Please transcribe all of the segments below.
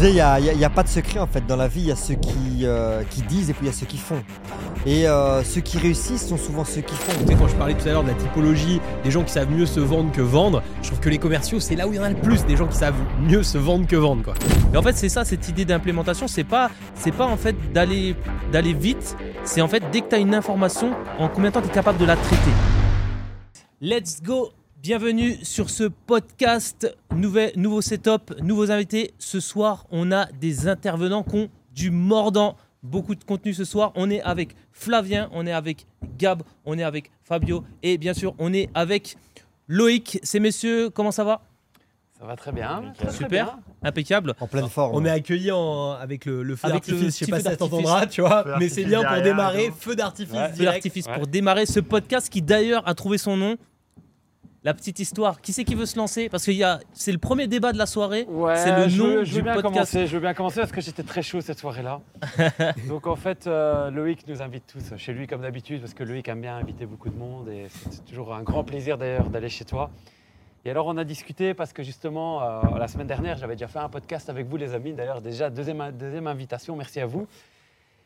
disais, il n'y a, pas de secret en fait. Dans la vie, il y a ceux qui, euh, qui disent et puis il y a ceux qui font. Et euh, ceux qui réussissent sont souvent ceux qui font. Tu sais, quand je parlais tout à l'heure de la typologie, des gens qui savent mieux se vendre que vendre, je trouve que les commerciaux, c'est là où il y en a le plus, des gens qui savent mieux se vendre que vendre, quoi. Et en fait, c'est ça, cette idée d'implémentation, c'est pas, c'est pas en fait d'aller, d'aller vite, c'est en fait dès que tu as une information, en combien de temps tu es capable de la traiter. Let's go Bienvenue sur ce podcast, Nouvel, nouveau setup, nouveaux invités. Ce soir, on a des intervenants qui ont du mordant, beaucoup de contenu ce soir. On est avec Flavien, on est avec Gab, on est avec Fabio et bien sûr, on est avec Loïc. Ces messieurs, comment ça va? Ça va très bien. très, très Super, bien. impeccable. En pleine forme. On est accueillis en- avec le, le feu Avec le d'artifice, je sais pas feu si ça d'artifice. t'entendra, tu vois, Feu mais c'est d'artifice bien pour démarrer, feu d'artifice Ouais. Feu direct. d'artifice Ouais. pour démarrer ce podcast qui d'ailleurs a trouvé son nom. La petite histoire. Qui c'est qui veut se lancer? Parce que c'est le premier débat de la soirée. Ouais, c'est le je nom veux, je veux du bien podcast. commencer. Je veux bien commencer parce que j'étais très chaud cette soirée-là. Donc en fait, euh, Loïc nous invite tous chez lui comme d'habitude parce que Loïc aime bien inviter beaucoup de monde et c'est toujours un grand plaisir d'ailleurs d'aller chez toi. Et alors on a discuté parce que justement euh, la semaine dernière j'avais déjà fait un podcast avec vous les amis. D'ailleurs déjà deuxième, deuxième invitation, merci à vous.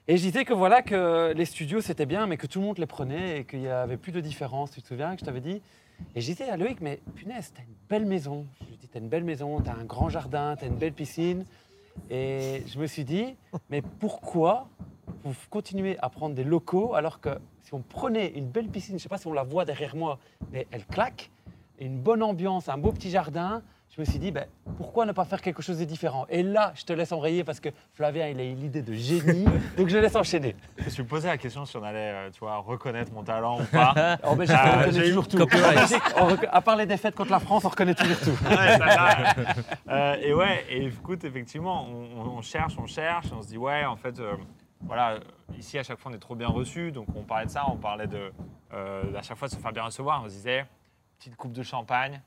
Et je disais que voilà que les studios c'était bien mais que tout le monde les prenait et qu'il n'y avait plus de différence. Tu te souviens que je t'avais dit? Et je disais à Loïc mais punaise t'as une belle maison. Je lui dis t'as une belle maison, t'as un grand jardin, t'as une belle piscine. Et je me suis dit mais pourquoi vous continuez à prendre des locaux alors que si on prenait une belle piscine, je ne sais pas si on la voit derrière moi, mais elle claque, et une bonne ambiance, un beau petit jardin, je me suis dit, ben, pourquoi ne pas faire quelque chose de différent? Et là, je te laisse embrayer parce que Flavien, il a eu l'idée de génie, donc je laisse enchaîner. Je me suis posé la question si on allait euh, tu vois, reconnaître mon talent ou pas. Oh, ben, reconnaît j'ai toujours tout. à part les défaites contre la France, on reconnaît toujours tout. Ouais, ça va. Euh, et ouais, et écoute, effectivement, on, on- cherche, on cherche, on se dit, ouais, en fait, euh, voilà, euh, ici, à chaque fois, on est trop bien reçu. Donc, on parlait de ça, on parlait de, euh, à chaque fois de se faire bien recevoir. On se disait, petite coupe de champagne.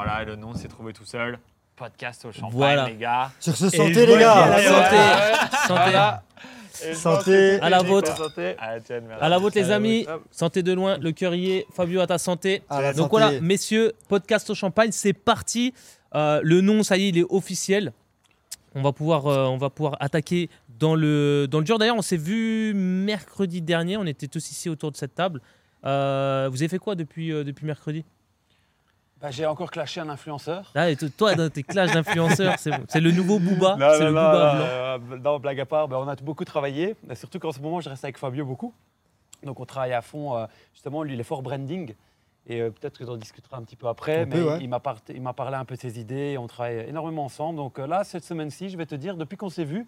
Voilà, le nom s'est trouvé tout seul. Podcast au champagne, Voilà. les gars. Sur ce, santé les gars la Santé. Santé. Voilà. Santé. À la vôtre. Santé. À la vôtre, les amis. Santé de loin, le cœur y est. Fabio, à ta santé. À la Donc santé. voilà, messieurs, podcast au champagne, c'est parti. Euh, le nom, ça y est, il est officiel. On va pouvoir, euh, on va pouvoir attaquer dans le, dans le dur. D'ailleurs, on s'est vu mercredi dernier. On était tous ici autour de cette table. Euh, vous avez fait quoi depuis, euh, depuis mercredi? Bah, j'ai encore clashé un influenceur. ah, et Toi, dans tes clashs d'influenceurs, c'est bon. C'est le nouveau Booba. Non, C'est non, le non, Booba blanc. euh, non, blague à part, ben, on a beaucoup travaillé. Surtout qu'en ce moment, je reste avec Fabio beaucoup. Donc, on travaille à fond. euh, justement, lui, il est fort branding. Et euh, peut-être que j'en discutera un petit peu après. On mais peut, ouais. il m'a par- il m'a parlé un peu de ses idées. Et on travaille énormément ensemble. Donc, euh, là, cette semaine-ci, je vais te dire, depuis qu'on s'est vu,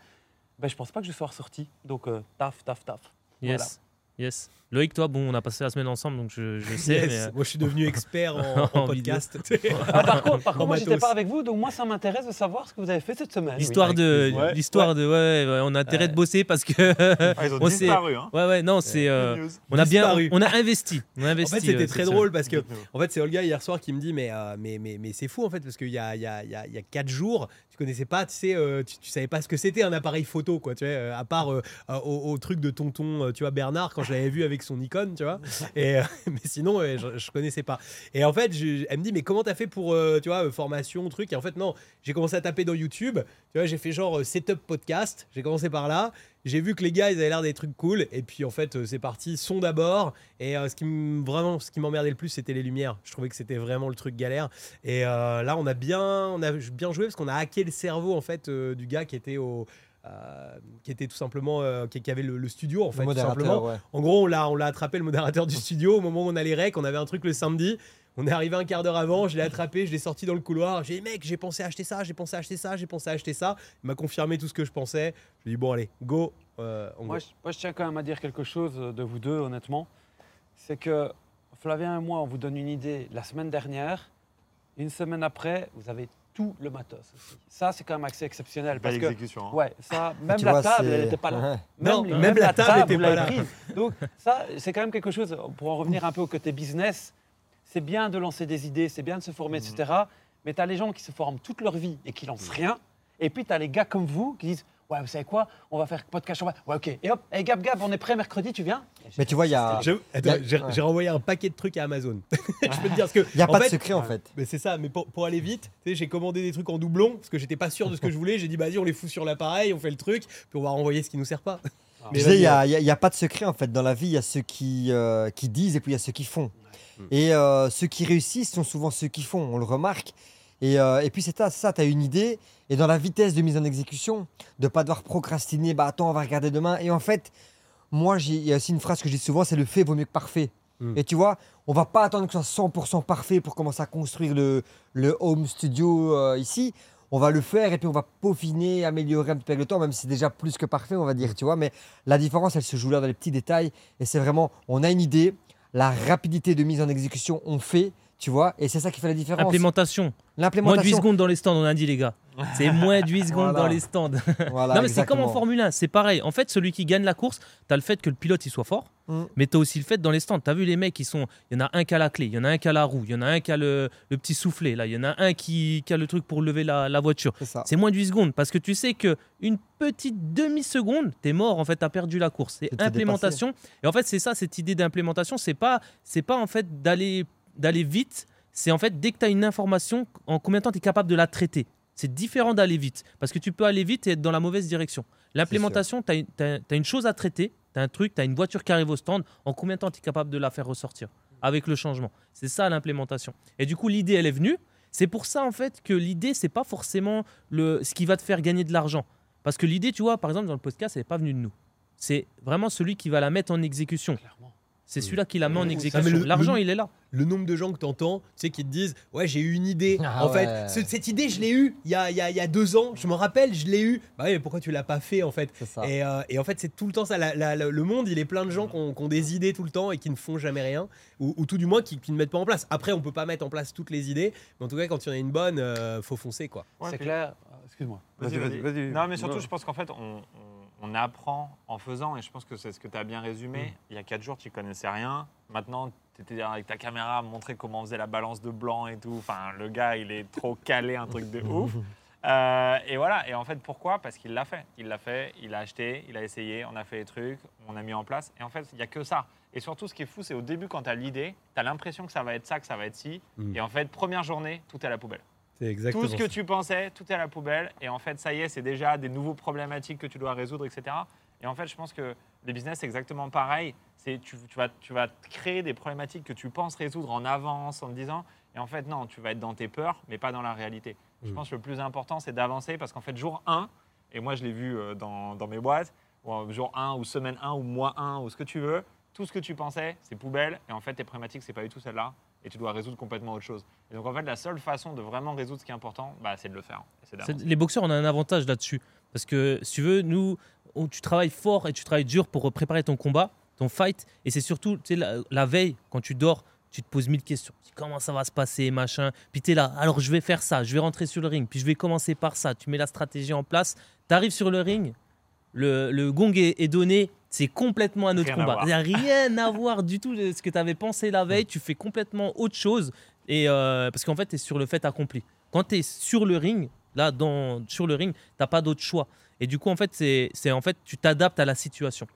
ben, je pense pas que je sois ressorti. Donc, euh, taf, taf, taf. Yes. Yes. Loïc, toi, bon, on a passé la semaine ensemble, donc je, je sais. Yes. mais, euh, Moi, je suis devenu expert en, en En podcast. Ah, par contre, par contre moi, j'étais pas avec vous. Donc, moi, ça m'intéresse de savoir ce que vous avez fait cette semaine. L'histoire Oui. de, Ouais, l'histoire de, ouais, ouais, on a intérêt de bosser parce que, Ah, ils ont On s'est- disparu. Hein. ouais, ouais, non, c'est, euh, on a bien, Disparu. on a investi, on a En fait, c'était euh, très drôle parce que, en fait, c'est Olga hier soir qui me dit, mais, euh, mais, mais, mais c'est fou en fait, parce qu'il y a, il y, a, il y, a, il y a quatre jours, tu connaissais pas, tu sais, euh, tu, tu savais pas ce que c'était un appareil photo, quoi, tu vois, euh, à part euh, au, au truc de tonton, tu vois, Bernard, quand je l'avais vu avec son Nikon, tu vois. Et, mais sinon, je, je connaissais pas. Et en fait, je- elle me dit, mais comment t'as fait pour, tu vois, formation, truc? Et en fait, non, j'ai commencé à taper dans YouTube, tu vois, j'ai fait genre setup podcast, j'ai commencé par là. J'ai vu que les gars, ils avaient l'air des trucs cool. Et puis, en fait, euh, c'est parti, son d'abord. Et euh, ce qui vraiment, ce qui m'emmerdait le plus, c'était les lumières. Je trouvais que c'était vraiment le truc galère. Et euh, là, on a bien, on a bien joué parce qu'on a hacké le cerveau, en fait, euh, du gars qui était au. euh, qui était tout simplement euh, qui, qui avait le, le studio en fait tout simplement ouais. en gros on l'a on l'a attrapé le modérateur du studio au moment où on allait rec on avait un truc le samedi on est arrivé un quart d'heure avant, je l'ai attrapé, je l'ai sorti dans le couloir. J'ai dit, mec, j'ai pensé à acheter ça, j'ai pensé à acheter ça, j'ai pensé à acheter ça. Il m'a confirmé tout ce que je pensais. Je lui ai dit, bon, allez, go. euh, on Moi go. je, moi, je tiens quand même à dire quelque chose de vous deux, honnêtement. C'est que Flavien et moi, on vous donne une idée la semaine dernière. Une semaine après, vous avez tout le matos aussi. Ça, c'est quand même assez exceptionnel. Belle Parce que, hein. ouais, ça, même Tu la vois, table, elle n'était pas là. Ouais. Non, même la table était vous pas là. prise. Donc, ça, c'est quand même quelque chose, pour en revenir un peu au côté business, c'est bien de lancer des idées, c'est bien de se former, etc. Mais tu as les gens qui se forment toute leur vie et qui lancent rien. Et puis, tu as les gars comme vous qui disent Ouais, vous savez quoi On va faire podcast. on va- Ouais, ok. Et hop, hey, Gab, Gab, on est prêt mercredi, tu viens? Mais tu vois, il y a, J'ai ouais. renvoyé un paquet de trucs à Amazon. je peux te dire ce que. il y a en pas fait, de secret en fait. Mais c'est ça, mais pour, pour aller vite, tu sais, j'ai commandé des trucs en doublon parce que j'étais pas sûr de ce que je voulais. J'ai dit, vas-y, on les fout sur l'appareil, on fait le truc, puis on va renvoyer ce qui nous sert pas. Je Mais disais, il n'y a, y a- il y a pas de secret en fait. Dans la vie, il y a ceux qui, euh, qui disent et puis il y a ceux qui font. Et euh, ceux qui réussissent sont souvent ceux qui font, on le remarque. Et, euh, et puis c'est ça, tu as une idée. Et dans la vitesse de mise en exécution, de pas devoir procrastiner, bah attends, on va regarder demain. Et en fait, moi, il y a aussi une phrase que je dis souvent, c'est le fait vaut mieux que parfait. Mm. Et tu vois, on va pas attendre que ce soit 100% parfait pour commencer à construire le, le home studio euh, ici. On va le faire et puis on va peaufiner, améliorer un petit peu avec le temps, même si c'est déjà plus que parfait, on va dire, tu vois. Mais la différence, elle se joue là dans les petits détails. Et c'est vraiment, on a une idée, la rapidité de mise en exécution, on fait, tu vois. Et c'est ça qui fait la différence. Implémentation. Moins de 8 L'implémentation. secondes dans les stands, on a dit les gars. C'est moins de 8 secondes Voilà. dans les stands. Voilà, non mais c'est comme en. Formule 1, c'est pareil. En fait, celui qui gagne la course, tu as le fait que le pilote il soit fort, Mm. mais tu as aussi le fait dans les stands. Tu as vu les mecs, sont il y en a un qui a la clé, il y en a un qui a la roue, il y en a un qui a le, le petit soufflet là, il y en a un qui, qui a le truc pour lever la, la voiture. C'est moins de 8 secondes parce que tu sais que une petite demi-seconde, t'es mort en fait, t'as perdu la course. C'est Tu implémentation. Et en fait, c'est ça cette idée d'implémentation, c'est pas c'est pas en fait d'aller d'aller vite, c'est en fait dès que tu as une information, en combien de temps tu es capable de la traiter? C'est différent d'aller vite parce que tu peux aller vite et être dans la mauvaise direction. L'implémentation, tu as, une chose à traiter, tu as un truc, tu as une voiture qui arrive au stand, en combien de temps tu es capable de la faire ressortir avec le changement? C'est ça l'implémentation. Et du coup, l'idée, elle est venue. C'est pour ça, en fait, que l'idée, c'est pas forcément le, ce qui va te faire gagner de l'argent. Parce que l'idée, tu vois, par exemple, dans le podcast, elle n'est pas venue de nous. C'est vraiment celui qui va la mettre en exécution. Clairement. C'est celui-là qui la met en exécution. L'argent, il est là. Le nombre de gens que tu entends, tu sais, qui te disent Ouais, j'ai eu une idée. Ah en fait, ce- cette idée, je l'ai eue il y a, il y, a, il y a deux ans. Je me rappelle, je l'ai eue. Bah oui, mais pourquoi tu l'as pas fait en fait? C'est ça. et, euh, et en fait, c'est tout le temps ça. La- la- la- le monde, il est plein de gens qui ont, qui ont des idées tout le temps et qui ne font jamais rien, ou, ou tout du moins qui, qui ne mettent pas en place. Après, on peut pas mettre en place toutes les idées, mais en tout cas, quand il y en a une bonne, euh, faut foncer quoi. Ouais, c'est clair. Ah, Excuse-moi. Vas-y, vas-y. vas-y. Non, mais surtout, je pense qu'en fait, on, on- on apprend en faisant, et je pense que c'est ce que tu as bien résumé. Il y a quatre jours, tu connaissais rien. Maintenant, tu étais avec ta caméra à montrer comment on faisait la balance de blanc et tout. Enfin, le gars, il est trop calé, un truc de ouf. Euh, et voilà, et en fait, pourquoi? Parce qu'il l'a fait. Il l'a fait, il a acheté, il a essayé, on a fait les trucs, on a mis en place. Et en fait, il n'y a que ça. Et surtout, ce qui est fou, c'est au début, quand tu as l'idée, tu as l'impression que ça va être ça, que ça va être ci. Mm. Et en fait, première journée, tout est à la poubelle. Exactement. Tout ce que tu pensais, tout est à la poubelle. Et en fait, ça y est, c'est déjà des nouveaux problématiques que tu dois résoudre, etc. Et en fait, je pense que les business, c'est exactement pareil. C'est tu, tu vas, tu vas créer des problématiques que tu penses résoudre en avance, en te disant. Et en fait, non, tu vas être dans tes peurs, mais pas dans la réalité. Je Mm. pense que le plus important, c'est d'avancer parce qu'en fait, jour 1, et moi, je l'ai vu euh, dans, dans mes boîtes, ou, jour 1 ou semaine 1 ou mois 1 ou ce que tu veux, tout ce que tu pensais, c'est poubelle. Et en fait, tes problématiques, c'est pas du tout celle-là. Et tu dois résoudre complètement autre chose. Et donc, en fait, la seule façon de vraiment résoudre ce qui est important, bah, c'est de le faire. Les boxeurs, on a un avantage là-dessus. Parce que si tu veux, nous, tu travailles fort et tu travailles dur pour préparer ton combat, ton fight. Et c'est surtout, la, la veille, quand tu dors, tu te poses mille questions. Comment ça va se passer, machin? Puis tu es là, alors je vais faire ça, je vais rentrer sur le ring, puis je vais commencer par ça. Tu mets la stratégie en place. Tu arrives sur le ring, le, gong est donné, c'est complètement un autre Rien combat. Il n'y a rien à voir du tout de ce que tu avais pensé la veille. Tu fais complètement autre chose. Et euh, parce qu'en fait, tu es sur le fait accompli. Quand tu es sur le ring, là, dans, sur le ring, tu pas d'autre choix. Et du coup, en fait, c'est c'est- en fait, tu t'adaptes à la situation.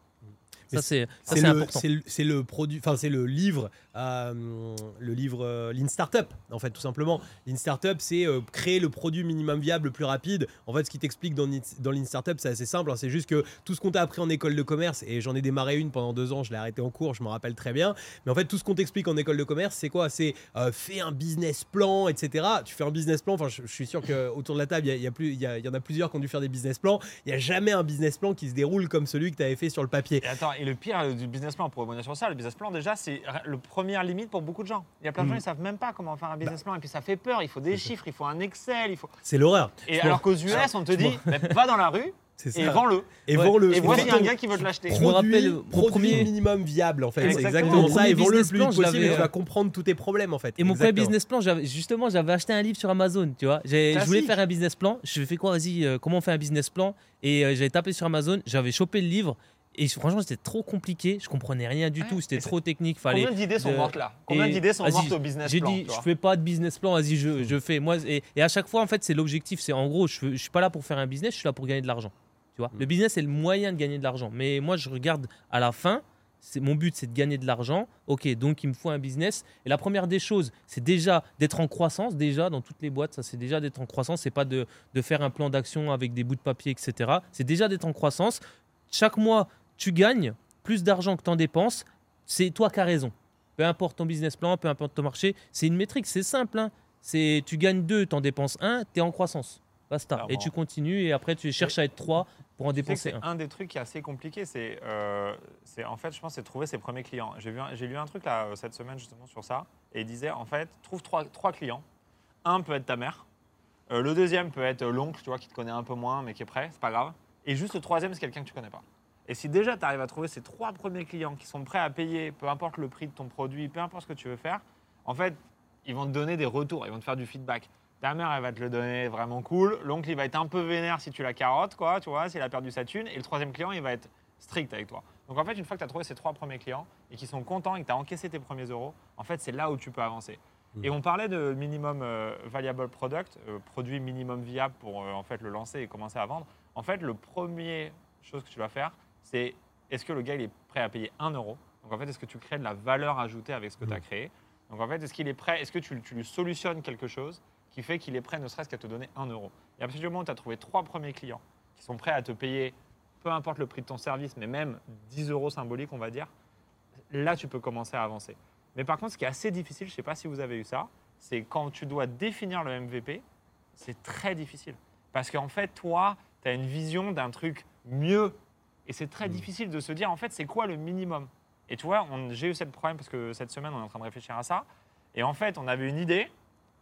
Ça, c'est ça, C'est le, important. c'est le- c'est le produit, enfin c'est le livre, euh, le livre euh, Lean Startup en fait tout simplement. Lean Startup, c'est euh, créer le produit minimum viable le plus rapide. En fait, ce qui t'explique dans, dans Lean Startup, c'est assez simple. hein. c'est juste que tout ce qu'on t'a appris en école de commerce et j'en ai démarré une pendant deux ans, je l'ai arrêté en cours, je me rappelle très bien. Mais en fait, tout ce qu'on t'explique en école de commerce, c'est quoi? C'est euh, fais un business plan, etc. Tu fais un business plan. Enfin, je, suis sûr que autour de la table, il y, en a plusieurs qui ont dû faire des business plans. Il n'y a jamais un business plan qui se déroule comme celui que tu avais fait sur le papier. Et attends, et le pire du business plan, pour rebondir sur ça, le business plan, déjà, c'est le première limite pour beaucoup de gens. Il y a plein de gens, Mm. ils savent même pas comment faire un business plan, et puis ça fait peur. Il faut des chiffres, il faut un Excel, il faut. C'est l'horreur. Et alors qu'aux US, on te dit, bah, va dans la rue C'est et ça. vends-le. Et vends-le. Et a un gars qui veut te l'acheter. Je me Produit, rappelle, produit premier- minimum viable en fait. C'est Exactement. ça. Et vends-le le plus plan, vite je possible tu euh, vas comprendre tous tes problèmes en fait. Et mon premier business plan, j'avais- justement, j'avais acheté un livre sur Amazon, tu vois. J'ai- Je voulais faire un business plan. Je fais quoi, vas-y, euh, comment on fait un business plan? Et euh, j'avais tapé sur Amazon, j'avais chopé le livre. Et franchement, c'était trop compliqué. Je comprenais rien du Ouais. tout. C'était trop technique. Fallait. Combien d'idées sont mortes là? Combien d'idées sont mortes au business J'ai plan dit, tu je fais pas de business plan, vas-y, je, je fais. Moi, et, et à chaque fois, en fait, c'est l'objectif. C'est en gros, je, je suis pas là pour faire un business, je suis là pour gagner de l'argent. Tu vois, le business est le moyen de gagner de l'argent. Mais moi, je regarde à la fin. C'est mon but, c'est de gagner de l'argent. Ok, donc il me faut un business. Et la première des choses, c'est déjà d'être en croissance. Déjà dans toutes les boîtes, ça c'est déjà d'être en croissance. C'est pas de, de faire un plan d'action avec des bouts de papier, etc. C'est déjà d'être en croissance. Chaque mois, tu gagnes plus d'argent que tu en dépenses. C'est toi qui as raison. Peu importe ton business plan, peu importe ton marché, c'est une métrique, c'est simple. hein. C'est tu gagnes 2, tu en dépenses 1, tu es en croissance. Basta. Et tu continues et après tu cherches à être 3 pour en Tu dépenser 1. un des trucs qui est assez compliqué, c'est euh, c'est- en fait, je pense, c'est trouver ses premiers clients. J'ai un- lu un truc là euh, cette semaine justement sur ça, et il disait en fait, trouve trois, trois clients. Un peut être ta mère, Euh, le deuxième peut être l'oncle, tu vois, qui te connaît un peu moins, mais qui est prêt, c'est pas grave. Et juste le troisième, c'est quelqu'un que tu connais pas. Et si déjà tu arrives à trouver ces trois premiers clients qui sont prêts à payer, peu importe le prix de ton produit, peu importe ce que tu veux faire, en fait, ils vont te donner des retours, ils vont te faire du feedback. Ta mère, elle va te le donner vraiment cool. L'oncle, il va être un peu vénère si tu la carottes, quoi, tu vois, s'il a perdu sa thune. Et le troisième client, il va être strict avec toi. Donc en fait, une fois que tu as trouvé ces trois premiers clients et qu'ils sont contents et que tu as encaissé tes premiers euros, en fait, c'est là où tu peux avancer. Et on parlait de minimum euh, valuable product, euh, produit minimum viable pour euh, en fait le lancer et commencer à vendre. En fait, le premier chose que tu vas faire, c'est est-ce que le gars il est prêt à payer 1 euro? Donc en fait, est-ce que tu crées de la valeur ajoutée avec ce que tu as créé? Donc en fait, est-ce qu'il est prêt Est-ce que tu, tu lui solutionnes quelque chose qui fait qu'il est prêt ne serait-ce qu'à te donner 1 euro? Et à partir du moment où tu as trouvé trois premiers clients qui sont prêts à te payer, peu importe le prix de ton service, mais même 10 euros symboliques, on va dire, là tu peux commencer à avancer. Mais par contre, ce qui est assez difficile, je ne sais pas si vous avez eu ça, c'est quand tu dois définir le MVP, c'est très difficile. Parce qu'en fait, toi, tu as une vision d'un truc mieux. Et c'est très difficile de se dire, en fait, c'est quoi le minimum? Et tu vois, j'ai eu ce problème parce que cette semaine, on est en train de réfléchir à ça. Et en fait, on avait une idée,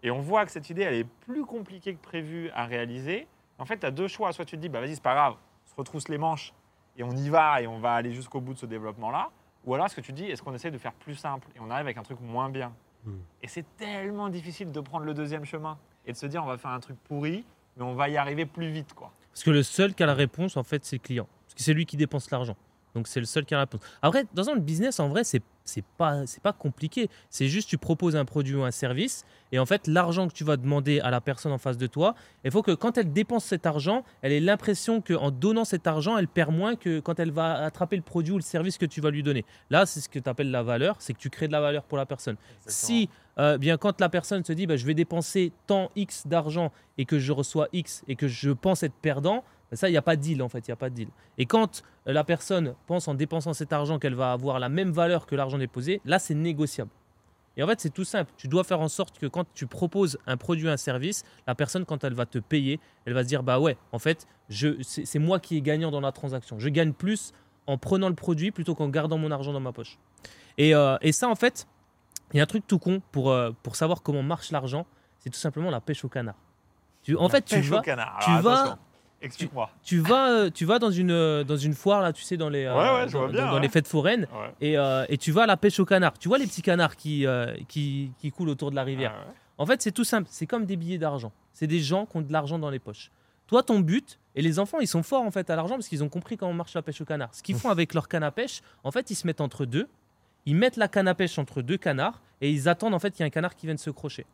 et on voit que cette idée, elle est plus compliquée que prévu à réaliser. En fait, tu as deux choix. Soit tu te dis, bah vas-y, c'est pas grave, on se retrousse les manches, et on y va, et on va aller jusqu'au bout de ce développement-là. Ou alors, est-ce que tu dis, est-ce qu'on essaie de faire plus simple, et on arrive avec un truc moins bien? Hmm. Et c'est tellement difficile de prendre le deuxième chemin, et de se dire, on va faire un truc pourri, mais on va y arriver plus vite, quoi. Parce que le seul qui a la réponse, en fait, c'est le client. Parce que c'est lui qui dépense l'argent. Donc c'est le seul qui a la réponse. Après, dans un business, en vrai, c'est c'est pas c'est pas compliqué. C'est juste tu proposes un produit ou un service et en fait l'argent que tu vas demander à la personne en face de toi, il faut que quand elle dépense cet argent, elle ait l'impression qu'en donnant cet argent, elle perd moins que quand elle va attraper le produit ou le service que tu vas lui donner. Là, c'est ce que tu appelles la valeur, c'est que tu crées de la valeur pour la personne. Si euh, bien quand la personne se dit bah, je vais dépenser tant X d'argent et que je reçois X et que je pense être perdant, ça il n'y a pas de deal en fait, il n'y a pas de deal. Et quand euh, la personne pense en dépensant cet argent qu'elle va avoir la même valeur que l'argent déposé, là c'est négociable. Et en fait c'est tout simple, tu dois faire en sorte que quand tu proposes un produit, un service, la personne quand elle va te payer, elle va se dire bah ouais, en fait je- c'est moi qui est gagnant dans la transaction. Je gagne plus en prenant le produit plutôt qu'en gardant mon argent dans ma poche. Et, euh, et ça en fait, il y a un truc tout con pour, euh, pour savoir comment marche l'argent, c'est tout simplement la pêche au canard. Tu, en fait, tu Pêche au vas, canard. tu Alors, vas-. Explique-moi. tu vas, euh, tu vas dans une, euh, dans une foire là, tu sais, dans les, euh, Ouais, ouais, je dans, vois bien, dans- dans ouais. les fêtes foraines, et, et tu vas à la pêche au canard. Tu vois les petits canards qui, qui, qui coulent autour de la rivière. Ah. En fait, c'est tout simple. C'est comme des billets d'argent. C'est des gens qui ont de l'argent dans les poches. Toi, ton but, et les enfants, ils sont forts en fait à l'argent parce qu'ils ont compris comment marche la pêche au canard. Ce qu'ils font avec leur canne à pêche, en fait, ils se mettent entre deux. Ils mettent la canne à pêche entre deux canards et ils attendent en fait qu'il y ait un canard qui vienne se crocher.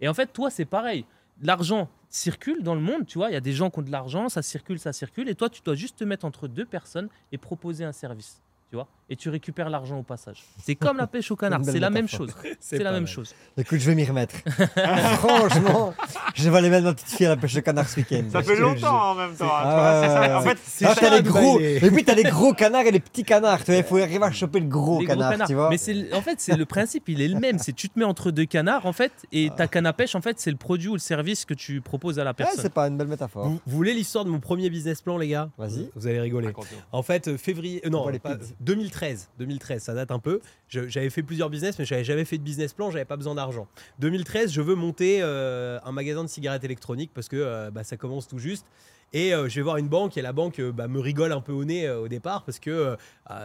Et en fait, toi, c'est pareil. L'argent circule dans le monde, tu vois. Il y a des gens qui ont de l'argent, ça circule, ça circule. Et toi, tu dois juste te mettre entre deux personnes et proposer un service, tu vois. Et tu récupères l'argent au passage. C'est comme la pêche au canard. C'est la même chose. C'est la même mal. chose. Écoute, je vais m'y remettre. Franchement, je vais aller mettre ma petite fille à la pêche de canard ce week-end. Ça fait te longtemps en même temps. hein, Ah ouais, En ouais. fait, C'est Ah, les gros. Et puis t'as les gros canards et les petits canards. Il faut arriver à choper le gros Les gros canard, canards. tu vois. Mais en fait, c'est le principe, il est le même. C'est tu te mets entre deux canards, en fait, et ta canne à pêche, en fait, c'est le produit ou le service que tu proposes à la Ouais, personne. c'est pas une belle métaphore. Vous, vous voulez l'histoire de mon premier business plan, les gars? Vas-y. Vous allez rigoler. En fait, euh, février, euh, non, voit les pas- pigs. 2013, 2013, ça date un peu. J'avais fait plusieurs business, mais j'avais jamais fait de business plan, j'avais pas besoin d'argent. 2013, je veux monter euh, un magasin de cigarettes électroniques parce que euh, bah, ça commence tout juste. Et euh, je vais voir une banque et la banque euh, bah, me rigole un peu au nez euh, au départ parce que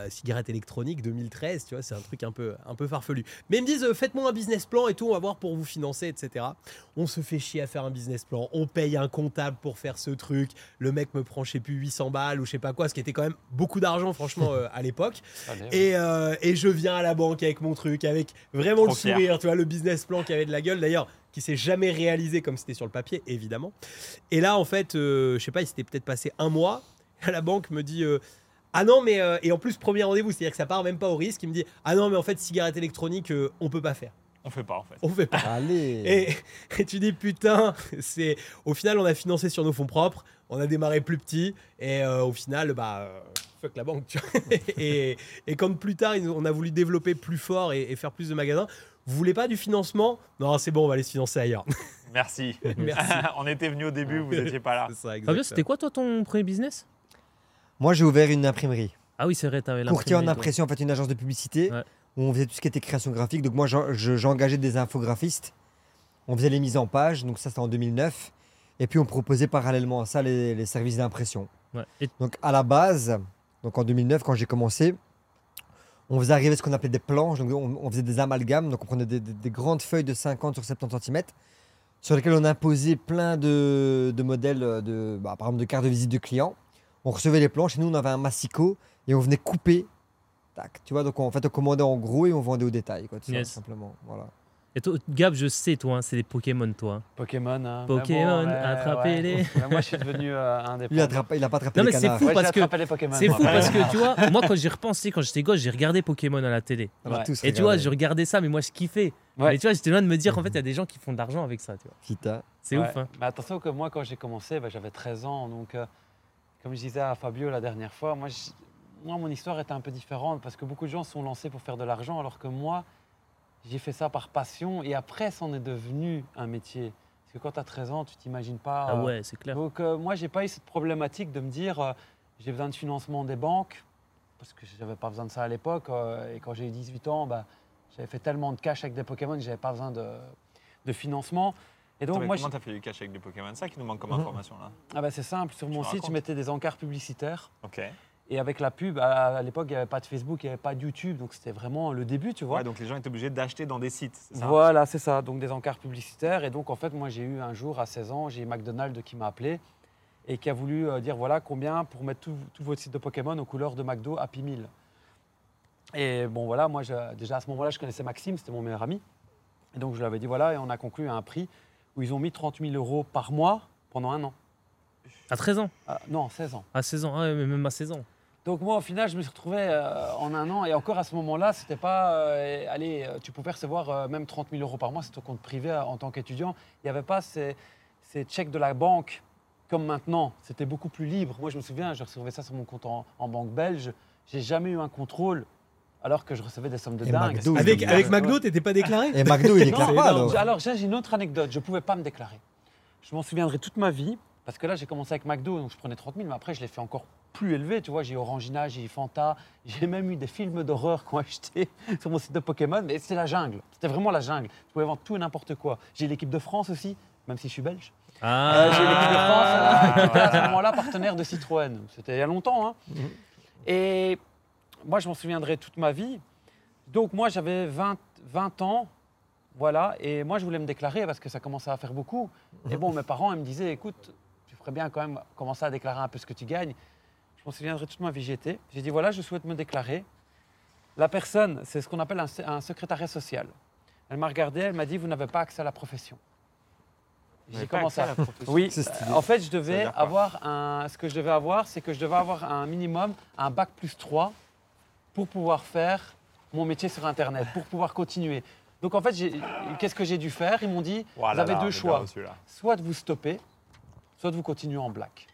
cigarette électronique 2013, tu vois, c'est un truc un peu, un peu farfelu. Mais ils me disent faites-moi un business plan et tout, on va voir pour vous financer, etc. On se fait chier à faire un business plan, on paye un comptable pour faire ce truc. Le mec me prend, je sais plus, 800 balles ou je sais pas quoi, ce qui était quand même beaucoup d'argent, franchement, à l'époque. Ouais. Et, et je viens à la banque avec mon truc, avec vraiment Trop le fier. sourire, tu vois, le business plan qui avait de la gueule, d'ailleurs, qui s'est jamais réalisé comme c'était sur le papier, évidemment. Et là, en fait, euh, je sais pas, il s'était peut-être passé un mois. la banque me dit euh, Ah non, mais. euh, et en plus, premier rendez-vous, c'est-à-dire que ça part même pas au risque. Il me dit Ah non, mais en fait, cigarette électronique, euh, on peut pas faire. On fait pas en fait. On fait pas. Allez. Et, et tu dis putain, c'est au final on a financé sur nos fonds propres, on a démarré plus petit et euh, au final bah euh, fuck la banque. Tu vois. et, et quand plus tard on a voulu développer plus fort et, et faire plus de magasins, vous voulez pas du financement? Non c'est bon, on va aller se financer ailleurs. Merci. Merci. on était venu au début, vous n'étiez pas là. Fabien, c'était quoi toi ton premier business? Moi, j'ai ouvert une imprimerie. Ah oui, c'est vrai, t'avais Courtier en impression, en fait, une agence de publicité Ouais. où on faisait tout ce qui était création graphique. Donc, moi, j'en- je- j'engageais des infographistes. On faisait les mises en page. Donc, ça, c'était en 2009. Et puis, on proposait parallèlement à ça les, les services d'impression. Ouais. Et Donc, à la base, donc en 2009, quand j'ai commencé, on faisait arriver ce qu'on appelait des planches. Donc, on, on faisait des amalgames. Donc, on prenait des, des- des grandes feuilles de 50 sur 70 cm sur lesquelles on imposait plein de, de modèles, de, bah, par exemple, de cartes de visite de clients. On recevait les planches et nous, on avait un massicot et on venait couper. Tac, tu vois, donc on, en fait, on commandait en gros et on vendait au détail, quoi, Yes. simplement. Voilà. Et toi, Gab, je sais, toi, hein, c'est des Pokémon, toi. Pokémon. Hein. Pokémon, bon, ouais, attrapez-les. ouais. Mais moi, je suis devenu euh, un des. Lui, il a, attrapé- il a pas attrapé Non, les mais c'est canards. fou Ouais, parce que- attrapé les Pokémon. C'est fou parce que tu vois, moi quand j'y repensé, quand j'étais gosse, j'ai regardé Pokémon à la télé. On a Ouais. tous Et tu vois, regardé. je regardais ça, mais moi je kiffais. Ouais. Mais tu vois, j'étais loin de me dire qu'en fait, il y a des gens qui font de l'argent avec ça, tu vois. Kita. C'est Ouais. ouf, hein. Mais attention que moi, quand j'ai commencé, bah, j'avais 13 ans. Donc, euh, comme je disais à Fabio la dernière fois, moi, moi, mon histoire était un peu différente parce que beaucoup de gens sont lancés pour faire de l'argent, alors que moi, j'ai fait ça par passion et après, c'en est devenu un métier. Parce que quand tu as 13 ans, tu t'imagines pas. Ah euh, ouais, c'est clair. Donc, euh, moi, j'ai pas eu cette problématique de me dire euh, j'ai besoin de financement des banques parce que j'avais pas besoin de ça à l'époque. euh, et quand j'ai eu 18 ans, bah, j'avais fait tellement de cash avec des Pokémon que j'avais pas besoin de, de financement. Et donc, Attends, moi, comment t'as fait du cash avec des Pokémon C'est ça qui nous manque comme Mhm. information là? ah bah c'est simple, sur Tu mon site, je mettais des encarts publicitaires. Ok. Et avec la pub, à, l'époque, il n'y avait pas de Facebook, il n'y avait pas de YouTube, donc c'était vraiment le début, tu vois. Ouais, donc les gens étaient obligés d'acheter dans des sites. ça Voilà, c'est ça, donc des encarts publicitaires. Et donc, en fait, moi, j'ai eu un jour, à 16 ans, j'ai eu McDonald's qui m'a appelé et qui a voulu euh, dire voilà combien pour mettre tout, tout votre site de Pokémon aux couleurs de McDo Happy Meal. Et bon, voilà, moi, je- déjà à ce moment-là, je connaissais Maxime, c'était mon meilleur ami. Et donc, je lui avais dit voilà, et on a conclu à un prix où ils ont mis 30 000 euros par mois pendant un an. À 13 ans, Ah, non, 16 ans. à 16 ans, ah ouais, mais même à 16 ans. Donc moi, au final, je me suis retrouvé euh, en un an. Et encore à ce moment-là, c'était pas... euh, allez, euh, tu pouvais recevoir euh, même 30 000 euros par mois, c'est ton compte privé en tant qu'étudiant. Il n'y avait pas ces, ces chèques de la banque comme maintenant. C'était beaucoup plus libre. Moi, je me souviens, je recevais ça sur mon compte en, en banque belge. J'ai jamais eu un contrôle alors que je recevais des sommes de Et dingue. McDo, Avec, avec. McDo, t'étais pas déclaré Et McDo, il déclare pas alors. Alors, j'ai j'ai une autre anecdote. Je ne pouvais pas me déclarer. Je m'en souviendrai toute ma vie. Parce que là, j'ai commencé avec McDo, donc je prenais 30 000, mais après, je l'ai fait encore plus élevé. Tu vois, j'ai Orangina, j'ai Fanta, j'ai même eu des films d'horreur qu'on a achetés sur mon site de Pokémon. Mais c'était la jungle. C'était vraiment la jungle. Je pouvais vendre tout et n'importe quoi. J'ai l'équipe de France aussi, même si je suis belge. Ah, Euh, j'ai l'équipe de France euh, qui était à ce moment-là partenaire de Citroën. C'était il y a longtemps. hein. Et moi, je m'en souviendrai toute ma vie. Donc, moi, j'avais 20, 20 ans. Voilà. Et moi, je voulais me déclarer parce que ça commençait à faire beaucoup. Et bon, mes parents, ils me disaient écoute, bien quand même commencer à déclarer un peu ce que tu gagnes. Je souviendrai toute ma vie, j'y étais. J'ai dit voilà, je souhaite me déclarer. La personne, c'est ce qu'on appelle un, un secrétariat social. Elle m'a regardé, elle m'a dit vous n'avez pas accès à la profession. J'ai commencé à à la profession oui, en fait, je devais avoir un. Ce que je devais avoir, c'est que je devais avoir un minimum, un bac plus 3 pour pouvoir faire mon métier sur Internet, pour pouvoir continuer. Donc, en fait, qu'est-ce que j'ai dû faire? Ils m'ont dit Ouah vous avez là, deux choix. soit de vous stopper, soit vous continuer en black.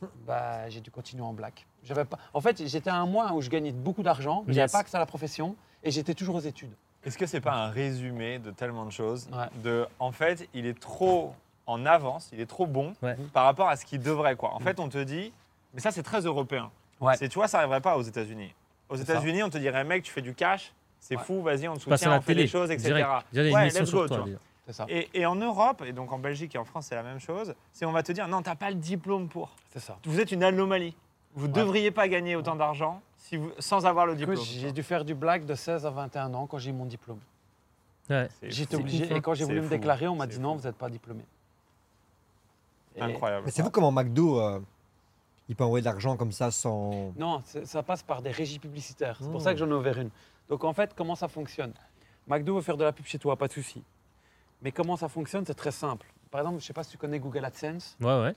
Bah, j'ai dû continuer en black. J'avais pas... En fait, j'étais à un mois où je gagnais beaucoup d'argent, mais j'avais Yes. pas accès à la profession et j'étais toujours aux études. Est-ce que c'est pas un résumé de tellement de choses Ouais. De, en fait, il est trop en avance, il est trop bon Ouais. par rapport à ce qu'il devrait quoi. En fait, on te dit, mais ça c'est très européen. Ouais. C'est tu vois, ça arriverait pas aux États-Unis. Aux ça. États-Unis, on te dirait mec, tu fais du cash, c'est Ouais. fou, vas-y, on te soutient, la on fait des choses, etc. Direct. Il y a une Ouais, let's go, toi. tu vois. Ça. Et, et en Europe, et donc en Belgique et en France, c'est la même chose. C'est on va te dire non, t'as pas le diplôme pour. C'est ça. Vous êtes une anomalie. Vous ne devriez pas gagner autant d'argent si vous, sans avoir le diplôme. J'ai dû faire du black de 16 à 21 ans quand j'ai eu mon diplôme. Ouais. J'étais obligé. hein. Et quand j'ai voulu me déclarer, on m'a dit non, vous n'êtes pas diplômé. Et- incroyable. Mais c'est vous comment McDo, euh, il peut envoyer de l'argent comme ça sans. Non, ça passe par des régies publicitaires. C'est pour Oh. ça que j'en ai ouvert une. Donc en fait, comment ça fonctionne? McDo veut faire de la pub chez toi, pas de souci. Mais comment ça fonctionne C'est très simple. Par exemple, je ne sais pas si tu connais Google AdSense. Ouais, ouais.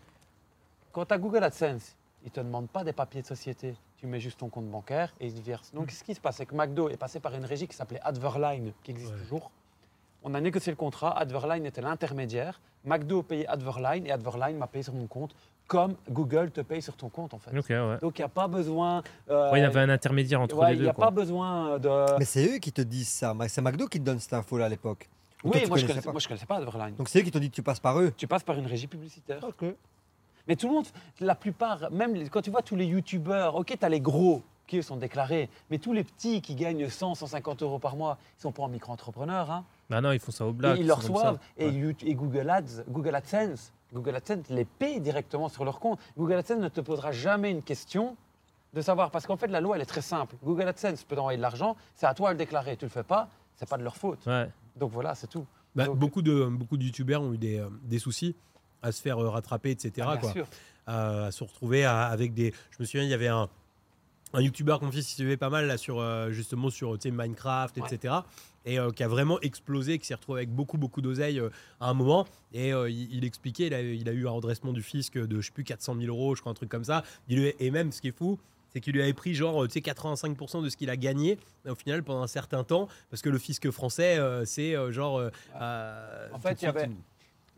Quand tu as Google AdSense, ils ne te demandent pas des papiers de société. Tu mets juste ton compte bancaire et ils te versent. Donc, ce qui se passe, c'est que McDo est passé par une régie qui s'appelait Adverline, qui existe Ouais. toujours. On a négocié le contrat, Adverline était l'intermédiaire. McDo payait Adverline et Adverline m'a payé sur mon compte, comme Google te paye sur ton compte, en fait. Ok, ouais. Donc, il n'y a pas besoin. euh, Ouais, il y avait un intermédiaire entre ouais, les il deux. n'y a quoi. pas besoin de. Mais c'est eux qui te disent ça. C'est McDo qui te donne cette info-là à l'époque. Toi, oui, moi je, connaissais connaissais, pas moi je connaissais pas Adverline. Donc c'est eux qui t'ont dit que tu passes par eux. Tu passes par une régie publicitaire. Mais tout le monde, la plupart, même les- quand tu vois tous les youtubeurs, ok, tu as les gros qui eux sont déclarés, mais tous les petits qui gagnent 100, 150 euros par mois, ils sont pas en micro-entrepreneurs. Hein. Bah non, ils font ça au Et black. ils le reçoivent. et Google Ads, Google AdSense, Google AdSense les paye directement sur leur compte. Google AdSense ne te posera jamais une question de savoir, parce qu'en fait, la loi, elle est très simple. Google AdSense peut t'envoyer de l'argent, c'est à toi de le déclarer. Tu le fais pas, c'est pas de leur faute. Ouais. Donc voilà, c'est tout. Bah, Donc- beaucoup de beaucoup de youtubeurs ont eu des, euh, des soucis à se faire euh, rattraper, etc. Ah, quoi. à, à se retrouver à- avec des. Je me souviens, il y avait un, un youtubeur fils suivait pas mal là sur euh, justement sur Minecraft, Ouais. etc. Et euh, qui a vraiment explosé, qui s'est retrouvé avec beaucoup beaucoup d'oseille euh, à un moment. Et il, il expliquait, il a, il a eu un redressement du fisc de je sais plus 400 000 euros, je crois un truc comme ça. Il et même ce qui est fou. C'est qu'il lui avait pris genre tu sais 85% de ce qu'il a gagné au final pendant un certain temps parce que le fisc français euh, c'est euh, genre euh, euh, En fait, il y avait-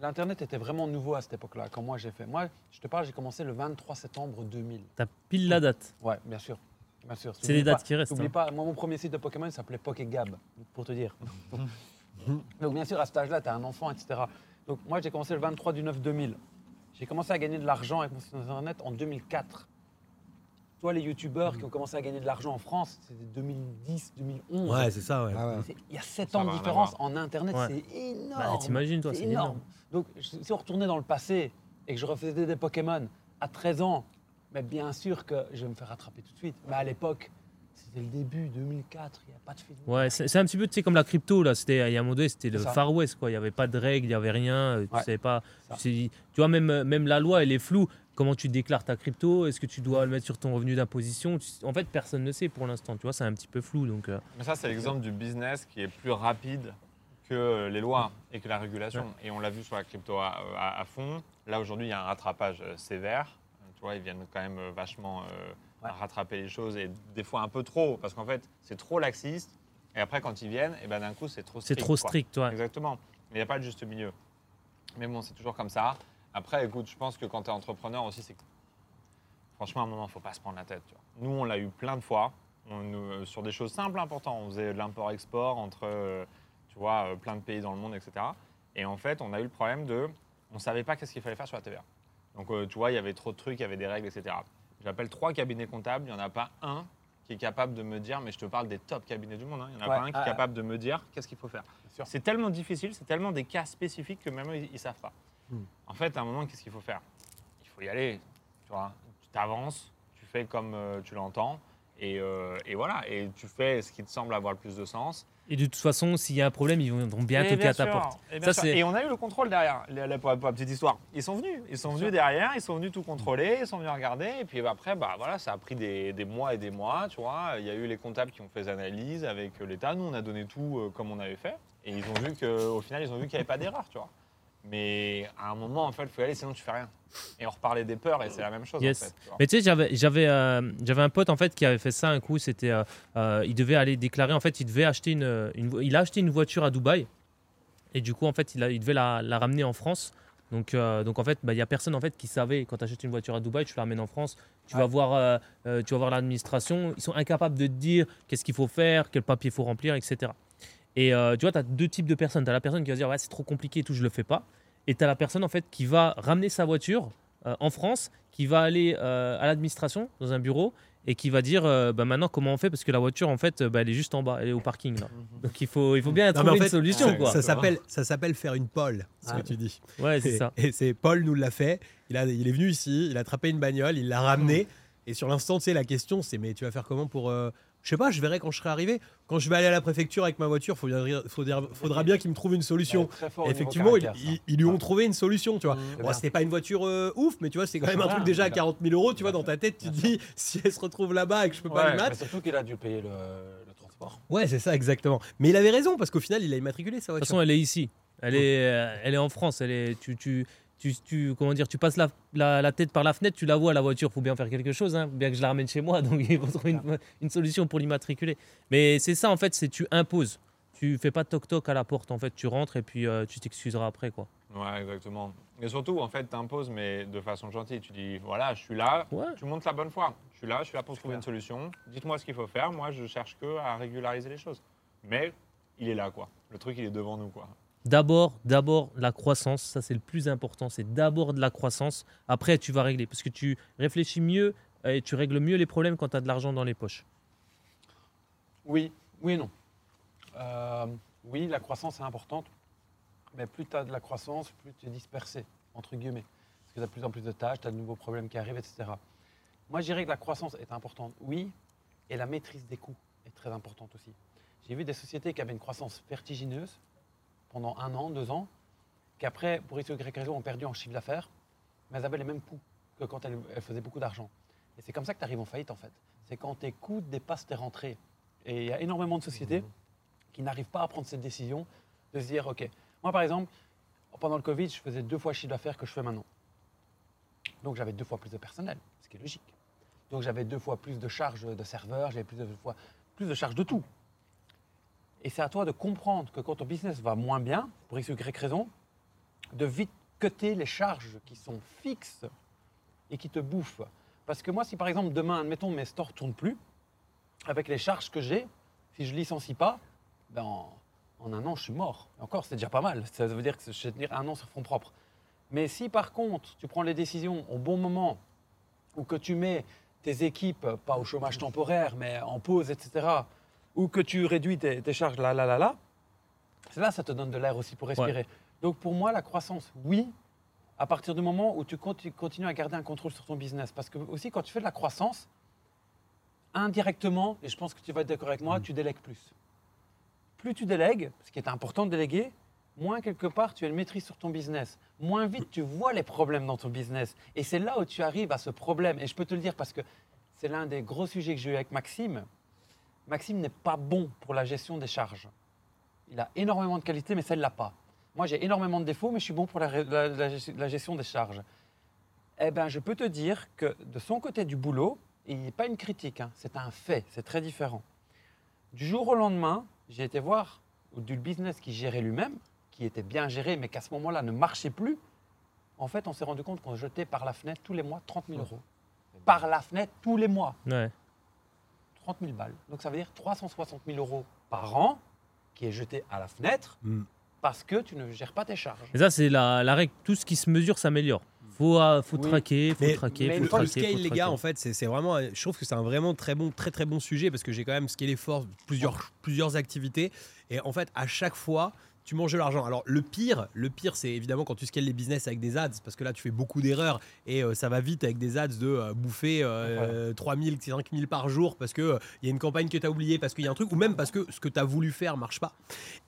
L'Internet était vraiment nouveau à cette époque-là, quand moi j'ai fait. Moi, je te parle, j'ai commencé le 23 septembre 2000. T'as pile la date. Ouais, bien sûr. Bien sûr. C'est les dates pas- qui restent. N'oublie hein. pas, moi, mon premier site de Pokémon s'appelait Pokégab, pour te dire. Donc, bien sûr, à cet âge-là, tu as un enfant, etc. Donc, moi, j'ai commencé le 23 du 9 2000. J'ai commencé à gagner de l'argent avec mon site internet en 2004. Toi, les youtubeurs qui ont commencé à gagner de l'argent en France, c'était 2010, 2011. Ouais, c'est ça, ouais. Ah ouais. Il y a 7 Ça ans de différence en Internet, Ouais. c'est énorme. Bah, T'imagines, toi, c'est énorme. Donc, si on retournait dans le passé et que je refaisais des Pokémon à 13 ans, mais bien sûr que je vais me faire rattraper tout de suite. Mais à l'époque, c'était le début, 2004, il n'y a pas de film. Ouais, c'est un petit peu tu sais, comme la crypto là. C'était il y a un moment donné, c'était le ça. Far West quoi. Il y avait pas de règles, il y avait rien. euh, Tu Ouais, savais pas. Tu, sais- tu vois même euh, même la loi elle est floue. Comment tu déclares ta crypto Est-ce que tu dois le mettre sur ton revenu d'imposition En fait, personne ne sait pour l'instant. Tu vois, c'est un petit peu flou donc. euh, Mais ça, c'est l'exemple du business qui est plus rapide que les lois et que la régulation. Et on l'a vu sur la crypto à, à- à fond. Là, aujourd'hui, il y a un rattrapage euh, sévère. Tu vois, ils viennent quand même euh, vachement euh, Ouais. rattraper les choses et des fois un peu trop, parce qu'en fait, c'est trop laxiste. Et après, quand ils viennent, et ben, d'un coup, c'est trop C'est strict. trop quoi. strict, ouais. Exactement. Mais il n'y a pas de juste milieu. Mais bon, c'est toujours comme ça. Après, écoute, je pense que quand tu es entrepreneur aussi, c'est que franchement, à un moment, il ne faut pas se prendre la tête. tu vois. Nous, on l'a eu plein de fois. On, euh, sur des choses simples, importantes. On faisait de l'import-export entre euh, tu vois, euh, plein de pays dans le monde, etc. Et en fait, on a eu le problème de. On ne savait pas qu'est-ce qu'il fallait faire sur la TVA. Donc, tu vois, il y avait trop de trucs, il y avait des règles, etc. J'appelle trois cabinets comptables, il n'y en a pas un qui est capable de me dire, mais je te parle des top cabinets du monde, hein, il n'y en a Ouais, pas un qui est ah, capable de me dire qu'est-ce qu'il faut faire. C'est tellement difficile, c'est tellement des cas spécifiques que même eux, ils ne savent pas. Hmm. En fait, à un moment, qu'est-ce qu'il faut faire? Il faut y aller. Tu vois, tu t'avances, tu fais comme euh, tu l'entends, et, euh, et voilà, et tu fais ce qui te semble avoir le plus de sens. Et de toute façon, s'il y a un problème, ils vont bien Et toquer à ta porte. Et, bien Ça, c'est- Et on a eu le contrôle derrière, la- la- pour, la- pour la petite histoire. Ils sont venus, ils sont venus derrière, ils sont venus tout contrôler, ils sont venus regarder. Et puis après, bah, voilà, ça a pris des, des mois et des mois, tu vois. Il y a eu les comptables qui ont fait des analyses avec euh, l'État. Nous, on a donné tout euh, comme on avait fait. Et ils ont vu qu'au final, ils ont vu qu'il n'y avait pas d'erreur, tu vois. Mais à un moment, en fait, il faut y aller, sinon tu fais rien. Et on reparlait des peurs, et c'est la même chose, Yes. en fait. tu. Mais tu sais, j'avais, j'avais, euh, j'avais un pote en fait qui avait fait ça un coup. C'était, euh, euh, il devait aller déclarer. En fait, il devait acheter une, il a acheté une voiture à Dubaï. Et du coup, en fait, il, a- il devait la, la ramener en France. Donc, euh, donc en fait, bah, il y a personne en fait qui savait quand tu achètes une voiture à Dubaï, tu la ramènes en France, tu vas voir, euh, euh, tu vas voir l'administration. Ils sont incapables de te dire qu'est-ce qu'il faut faire, quel papier il faut remplir, etc. Et euh, tu vois, tu as deux types de personnes. Tu as la personne qui va se dire ouais, c'est trop compliqué et tout, je le fais pas. Et tu as la personne en fait qui va ramener sa voiture euh, en France, qui va aller euh, à l'administration dans un bureau et qui va dire euh, bah, maintenant comment on fait? Parce que la voiture en fait euh, bah, elle est juste en bas, elle est au parking là. Donc il faut, il faut bien Non, trouver en une fait, solution ouais, quoi. Ça s'appelle, ça s'appelle faire une pole, ce Ah. que tu dis. Ouais, c'est Et- ça. Et c'est Paul nous l'a fait. Il, a, il est venu ici, il a attrapé une bagnole, il l'a ramenée. Et sur l'instant, tu sais, la question, c'est mais tu vas faire comment pour. Je sais pas, je verrai quand je serai arrivé. Quand je vais aller à la préfecture avec ma voiture, il faudra, faudra bien qu'il me trouve une solution. Ouais, Effectivement, ils, lui ont trouvé une solution, tu vois. Mmh. Bon, bien. c'était pas une voiture euh, ouf, mais tu vois, c'est quand même un truc déjà à bien. 40 000 euros, tu vois, Bien dans ta tête, tu te Bien dis, si elle se retrouve là-bas et que je peux pas Ouais, lui Mais mettre. surtout qu'il a dû payer le, le transport. Ouais, c'est ça, exactement. Mais il avait raison, parce qu'au final, il a immatriculé sa De toute voiture. façon, elle est ici. Elle est, euh, elle est en France. Elle est, tu, tu, tu, tu- comment dire, tu passes la, la- la tête par la fenêtre, tu la vois la voiture, faut bien faire quelque chose, hein, bien que je la ramène chez moi, donc il faut trouver une, une solution pour l'immatriculer. Mais c'est ça en fait, c'est tu imposes. Tu fais pas toc toc à la porte en fait, tu rentres et puis euh, tu t'excuseras après quoi. Ouais, exactement. Et surtout, en fait, tu imposes, mais de façon gentille. Tu dis, voilà, je suis là, Ouais. tu montes la bonne foi. Je suis là, je suis là pour trouver une solution. Dites-moi ce qu'il faut faire. Moi, je cherche que à régulariser les choses. Mais il est là, quoi. Le truc, il est devant nous, quoi. D'abord, d'abord la croissance, ça c'est le plus important, c'est d'abord de la croissance. Après tu vas régler parce que tu réfléchis mieux et tu règles mieux les problèmes quand tu as de l'argent dans les poches. Oui, oui et non. Euh, oui, la croissance est importante, mais plus tu as de la croissance, plus tu es dispersé, entre guillemets. Parce que tu as de plus en plus de tâches, tu as de nouveaux problèmes qui arrivent, etc. Moi, je dirais que la croissance est importante, oui, et la maîtrise des coûts est très importante aussi. J'ai vu des sociétés qui avaient une croissance vertigineuse pendant un an, deux ans, qui après, pour X ou Y raison, ont perdu en chiffre d'affaires, mais elles avaient les mêmes coûts que quand elles, elles faisaient beaucoup d'argent. Et c'est comme ça que tu arrives en faillite, en fait. C'est quand tes coûts dépassent tes rentrées. Et il y a énormément de sociétés qui n'arrivent pas à prendre cette décision de se dire, OK, moi par exemple, pendant le Covid, je faisais deux fois le chiffre d'affaires que je fais maintenant. Donc j'avais deux fois plus de personnel, ce qui est logique. Donc j'avais deux fois plus de charges de serveurs, j'avais plus de fois plus de charges de tout. Et c'est à toi de comprendre que quand ton business va moins bien, pour X ou Y raison, de vite cutter les charges qui sont fixes et qui te bouffent. Parce que moi, si par exemple demain, admettons, mes stores ne tournent plus, avec les charges que j'ai, si je licencie pas, ben en, en un an, je suis mort. Encore, c'est déjà pas mal. Ça veut dire que je vais tenir un an sur fonds propres. Mais si par contre, tu prends les décisions au bon moment, ou que tu mets tes équipes, pas au chômage temporaire, mais en pause, etc., ou que tu réduis tes, tes charges là, là, là, là, là ça te donne de l'air aussi pour respirer. Donc pour moi, la croissance, oui, à partir du moment où tu conti- continues à garder un contrôle sur ton business. Parce que aussi, quand tu fais de la croissance, indirectement, et je pense que tu vas être d'accord avec moi, tu délègues plus. Plus tu délègues, ce qui est important de déléguer, moins quelque part tu as une maîtrise sur ton business. Moins vite tu vois les problèmes dans ton business. Et c'est là où tu arrives à ce problème. Et je peux te le dire parce que c'est l'un des gros sujets que j'ai eu avec Maxime. Maxime n'est pas bon pour la gestion des charges. Il a énormément de qualités, mais l'a pas. Moi, j'ai énormément de défauts, mais je suis bon pour la, ré- la- la gesti- la gestion des charges. Eh bien, je peux te dire que de son côté du boulot, il n'est pas une critique, hein, c'est un fait, c'est très différent. Du jour au lendemain, j'ai été voir du business qui gérait lui-même, qui était bien géré, mais qu'à ce moment-là ne marchait plus. En fait, on s'est rendu compte qu'on jetait par la fenêtre tous les mois 30 000 euros. Par la fenêtre tous les mois. Ouais. 30 000 balles. Donc ça veut dire 360 000 euros par an qui est jeté à la fenêtre Mm. parce que tu ne gères pas tes charges. Et ça c'est la, la règle, tout ce qui se mesure s'améliore. Faut, euh, faut Oui. traquer, faut Mais- traquer, mais faut Le, traquer. le scale, faut les traquer. gars, en fait, c'est c'est vraiment. Je trouve que c'est un vraiment très bon, très très bon sujet parce que j'ai quand même scalé fort plusieurs, plusieurs activités et en fait, à chaque fois. Tu manges de l'argent. Alors le pire, le pire, c'est évidemment quand tu scales les business avec des ads, parce que là tu fais beaucoup d'erreurs et euh, ça va vite avec des ads de euh, bouffer euh, 3000, 5000 par jour parce que il y a une campagne que tu as oubliée, parce qu'il y a un truc, ou même parce que ce que tu as voulu faire marche pas.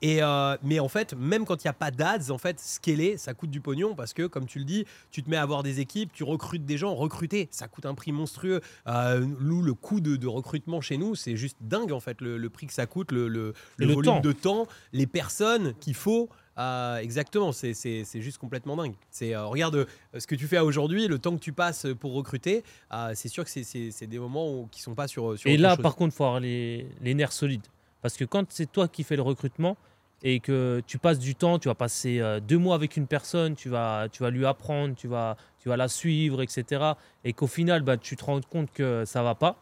Et euh, mais en fait, même quand il n'y a pas d'ads, en fait, scaler, ça coûte du pognon parce que, comme tu le dis, tu te mets à avoir des équipes, tu recrutes des gens, recruter, ça coûte un prix monstrueux. Euh, nous, le coût de, de recrutement chez nous, c'est juste dingue en fait, le, le prix que ça coûte, le, le, volume temps. de temps, les personnes qu'il faut. euh, exactement, c'est- juste complètement dingue. C'est euh, regarde euh, ce que tu fais aujourd'hui, le temps que tu passes pour recruter, euh, c'est sûr que c'est- des moments où, qui sont pas sur. sur Et là, chose. par contre, il faut avoir les, les nerfs solides. Parce que quand c'est toi qui fais le recrutement et que tu passes du temps, tu vas passer deux mois avec une personne, tu vas, tu vas lui apprendre, tu vas, tu vas la suivre, etc. Et qu'au final, bah, tu te rends compte que ça va pas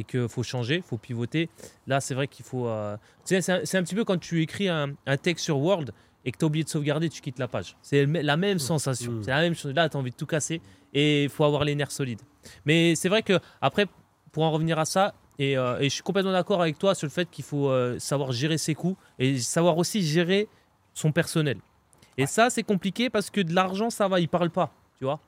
et qu'il faut changer, il faut pivoter. Là, c'est vrai qu'il faut. euh, c'est un, petit peu quand tu écris un, un texte sur Word et que tu as oublié de sauvegarder, tu quittes la page. C'est la même sensation. Mmh. C'est la même chose. Là, tu as envie de tout casser et il faut avoir les nerfs solides. Mais c'est vrai que après, pour en revenir à ça, et, euh, et je suis complètement d'accord avec toi sur le fait qu'il faut euh, savoir gérer ses coûts et savoir aussi gérer son personnel. Et ça, c'est compliqué parce que de l'argent, ça va, il parle pas, tu vois.